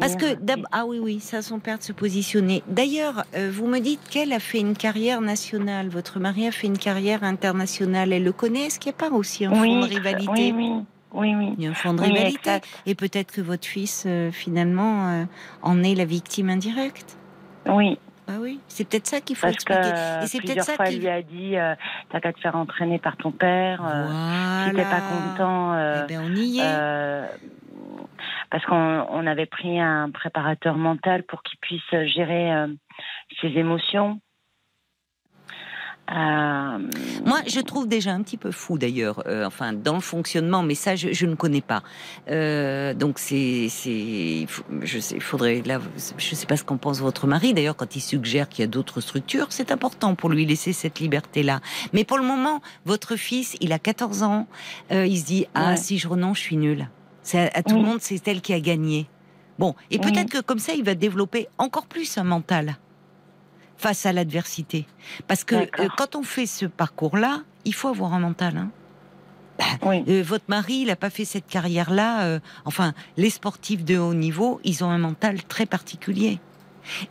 Parce que ah oui oui, c'est à son père de se positionner. D'ailleurs, euh, vous me dites qu'elle a fait une carrière nationale. Votre mari a fait une carrière internationale. Elle le connaît. Est-ce qu'il n'y a pas aussi un fond de rivalité Oui oui. Oui, oui. Il y a un fond de rivalité. Et peut-être que votre fils, euh, finalement, en est la victime indirecte. Oui, bah oui, c'est peut-être ça qu'il faut Parce expliquer. Que et c'est peut-être ça qu'il lui a dit euh, t'as qu'à te faire entraîner par ton père. Euh, voilà. Si t'es pas content. Euh, eh ben on y est. Euh, parce qu'on avait pris un préparateur mental pour qu'il puisse gérer ses émotions. Euh, Moi, je trouve déjà un petit peu fou d'ailleurs, euh, enfin dans le fonctionnement, mais ça, je, ne connais pas. Euh, donc c'est, c'est, je sais, il faudrait là, je sais pas ce qu'en pense votre mari. D'ailleurs, quand il suggère qu'il y a d'autres structures, c'est important pour lui laisser cette liberté-là. Mais pour le moment, votre fils, il a 14 ans, il se dit ah si je renonce, je suis nul. C'est à, tout le monde, c'est elle qui a gagné. Bon, et peut-être que comme ça, il va développer encore plus un mental face à l'adversité. Parce que euh, quand on fait ce parcours-là, il faut avoir un mental. Hein. Bah, euh, votre mari, il n'a pas fait cette carrière-là. Euh, enfin, les sportifs de haut niveau, ils ont un mental très particulier.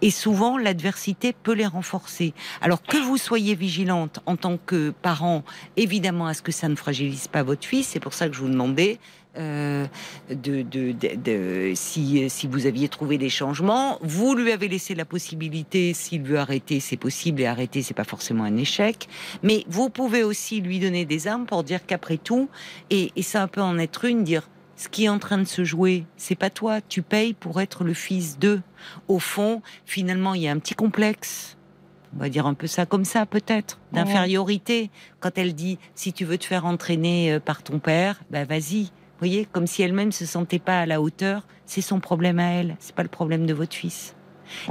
Et souvent, l'adversité peut les renforcer. Alors que vous soyez vigilante en tant que parent, évidemment, à ce que ça ne fragilise pas votre fils. C'est pour ça que je vous demandais euh, de, de, si, si vous aviez trouvé des changements. Vous lui avez laissé la possibilité, s'il veut arrêter, c'est possible, et arrêter, c'est pas forcément un échec. Mais vous pouvez aussi lui donner des armes pour dire qu'après tout, et, et ça peut en être une, dire ce qui est en train de se jouer, c'est pas toi, tu payes pour être le fils d'eux. Au fond, finalement, il y a un petit complexe. On va dire un peu ça comme ça, peut-être, d'infériorité. Quand elle dit, si tu veux te faire entraîner euh, par ton père, ben vas-y. Vous voyez, comme si elle-même se sentait pas à la hauteur. C'est son problème à elle, c'est pas le problème de votre fils.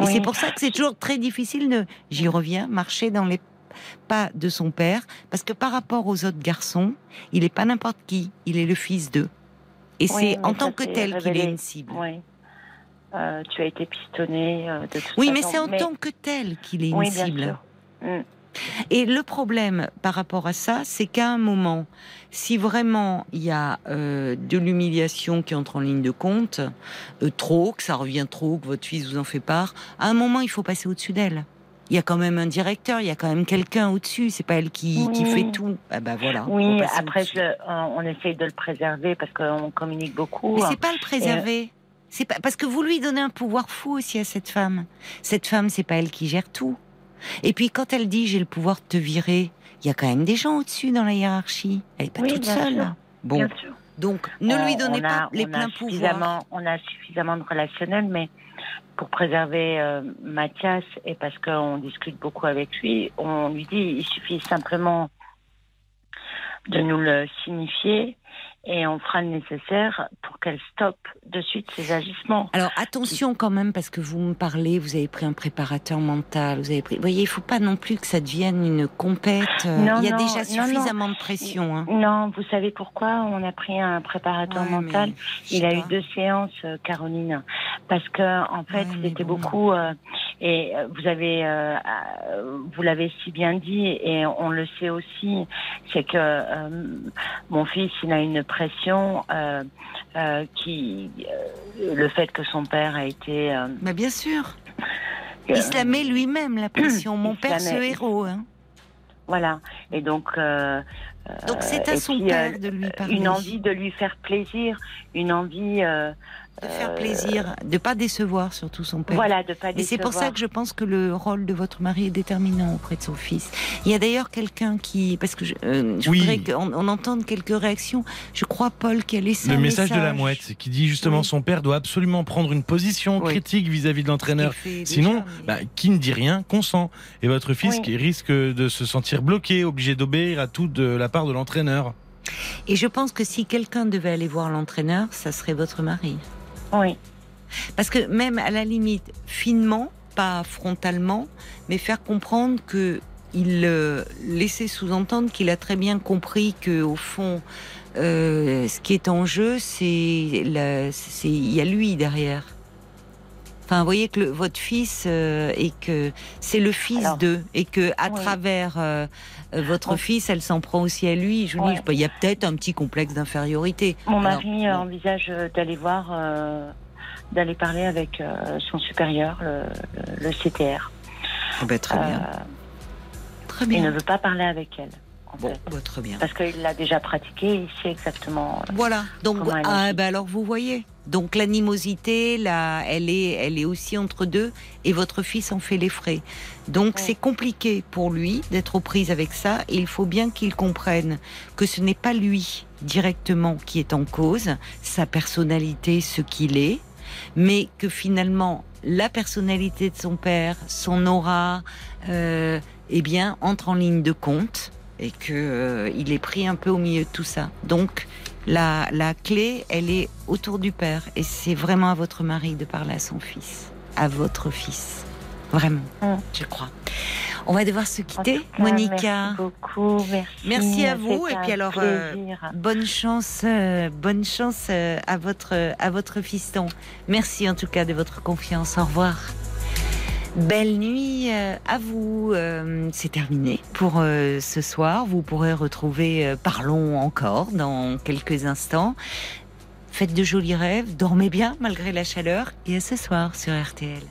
Et c'est pour ça que c'est toujours très difficile de, j'y reviens, marcher dans les pas de son père, parce que par rapport aux autres garçons, il n'est pas n'importe qui, il est le fils d'eux. Et c'est en tant que tel qu'il est une cible. Oui. Euh, tu as été pistonné euh, de toute Oui, mais c'est en tant que tel qu'il est une cible. Mm. Et le problème par rapport à ça, c'est qu'à un moment, si vraiment il y a euh, de l'humiliation qui entre en ligne de compte, trop, que ça revient trop, que votre fils vous en fait part, à un moment, il faut passer au-dessus d'elle il y a quand même un directeur, il y a quand même quelqu'un au-dessus. C'est pas elle qui, qui fait tout. Ah bah voilà. Oui, après on essaye de le préserver parce qu'on communique beaucoup. Mais c'est pas le préserver. C'est pas parce que vous lui donnez un pouvoir fou aussi à cette femme. Cette femme, c'est pas elle qui gère tout. Et puis quand elle dit j'ai le pouvoir de te virer, il y a quand même des gens au-dessus dans la hiérarchie. Elle est pas toute seule. Bon. Bien sûr. Donc ne lui donnez pas les pleins pouvoirs. On a suffisamment de relationnel, mais pour préserver euh, Mathias et parce qu'on discute beaucoup avec lui, on lui dit il suffit simplement de nous le signifier et on fera le nécessaire pour qu'elle stoppe de suite ses agissements. Alors attention quand même parce que vous me parlez, vous avez pris un préparateur mental, vous avez pris. Vous voyez, il faut pas non plus que ça devienne une compète. Euh, il y a déjà suffisamment de pression. Hein. Non, vous savez pourquoi on a pris un préparateur mental? Il a eu deux séances, euh, Caroline, parce que en fait, c'était beaucoup. Euh, et vous avez, vous l'avez si bien dit, et on le sait aussi, c'est que mon fils, il a une pression euh, euh, qui, euh, le fait que son père a été. Mais bien sûr. Il se la met lui-même la pression. <clears throat> Mon père, ce héros. Hein. Voilà. Et donc, Donc c'est à son père de lui parler. Une envie de lui faire plaisir, une envie de faire plaisir, de pas décevoir surtout son père. Voilà, de pas décevoir. Et c'est pour ça que je pense que le rôle de votre mari est déterminant auprès de son fils. Il y a d'ailleurs quelqu'un qui, parce que je, euh, voudrais qu'on on entende quelques réactions. Je crois Paul qui a laissé le un message, de la mouette qui dit justement son père doit absolument prendre une position critique vis-à-vis de l'entraîneur. Sinon, bah, qui ne dit rien consent. Et votre fils qui risque de se sentir bloqué, obligé d'obéir à tout de la part de l'entraîneur. Et je pense que si quelqu'un devait aller voir l'entraîneur, ça serait votre mari. Oui. Parce que même à la limite, finement, pas frontalement, mais faire comprendre que il euh, laissait sous-entendre qu'il a très bien compris que au fond, euh, ce qui est en jeu, c'est il y a lui derrière. Enfin, vous voyez que votre fils euh, et que c'est le fils d'eux et que à travers votre fils, elle s'en prend aussi à lui. Je dis, il y a peut-être un petit complexe d'infériorité. Mon mari envisage d'aller voir, d'aller parler avec son supérieur, le, CTR. Oh ben, très bien. Il ne veut pas parler avec elle. Bon, bah, très bien. Parce qu'il l'a déjà pratiqué, il sait exactement. Euh, voilà. Donc, ah, bah, alors vous voyez. Donc l'animosité, là, elle est, elle est aussi entre deux, et votre fils en fait les frais. Donc c'est compliqué pour lui d'être aux prises avec ça. Et il faut bien qu'il comprenne que ce n'est pas lui directement qui est en cause, sa personnalité, ce qu'il est, mais que finalement la personnalité de son père, son aura, euh, eh bien, entre en ligne de compte et que euh, il est pris un peu au milieu de tout ça. Donc, la, la clé, elle est autour du père et c'est vraiment à votre mari de parler à son fils, à votre fils. Vraiment, mm. je crois. On va devoir se quitter, Monica. Merci beaucoup, merci. Merci à vous et puis alors euh, bonne chance, euh, bonne chance à votre à votre fiston. Merci en tout cas de votre confiance. Au revoir. Belle nuit euh, à vous. Euh, c'est terminé pour euh, ce soir. Vous pourrez retrouver Parlons encore dans quelques instants. Faites de jolis rêves, dormez bien malgré la chaleur et à ce soir sur RTL.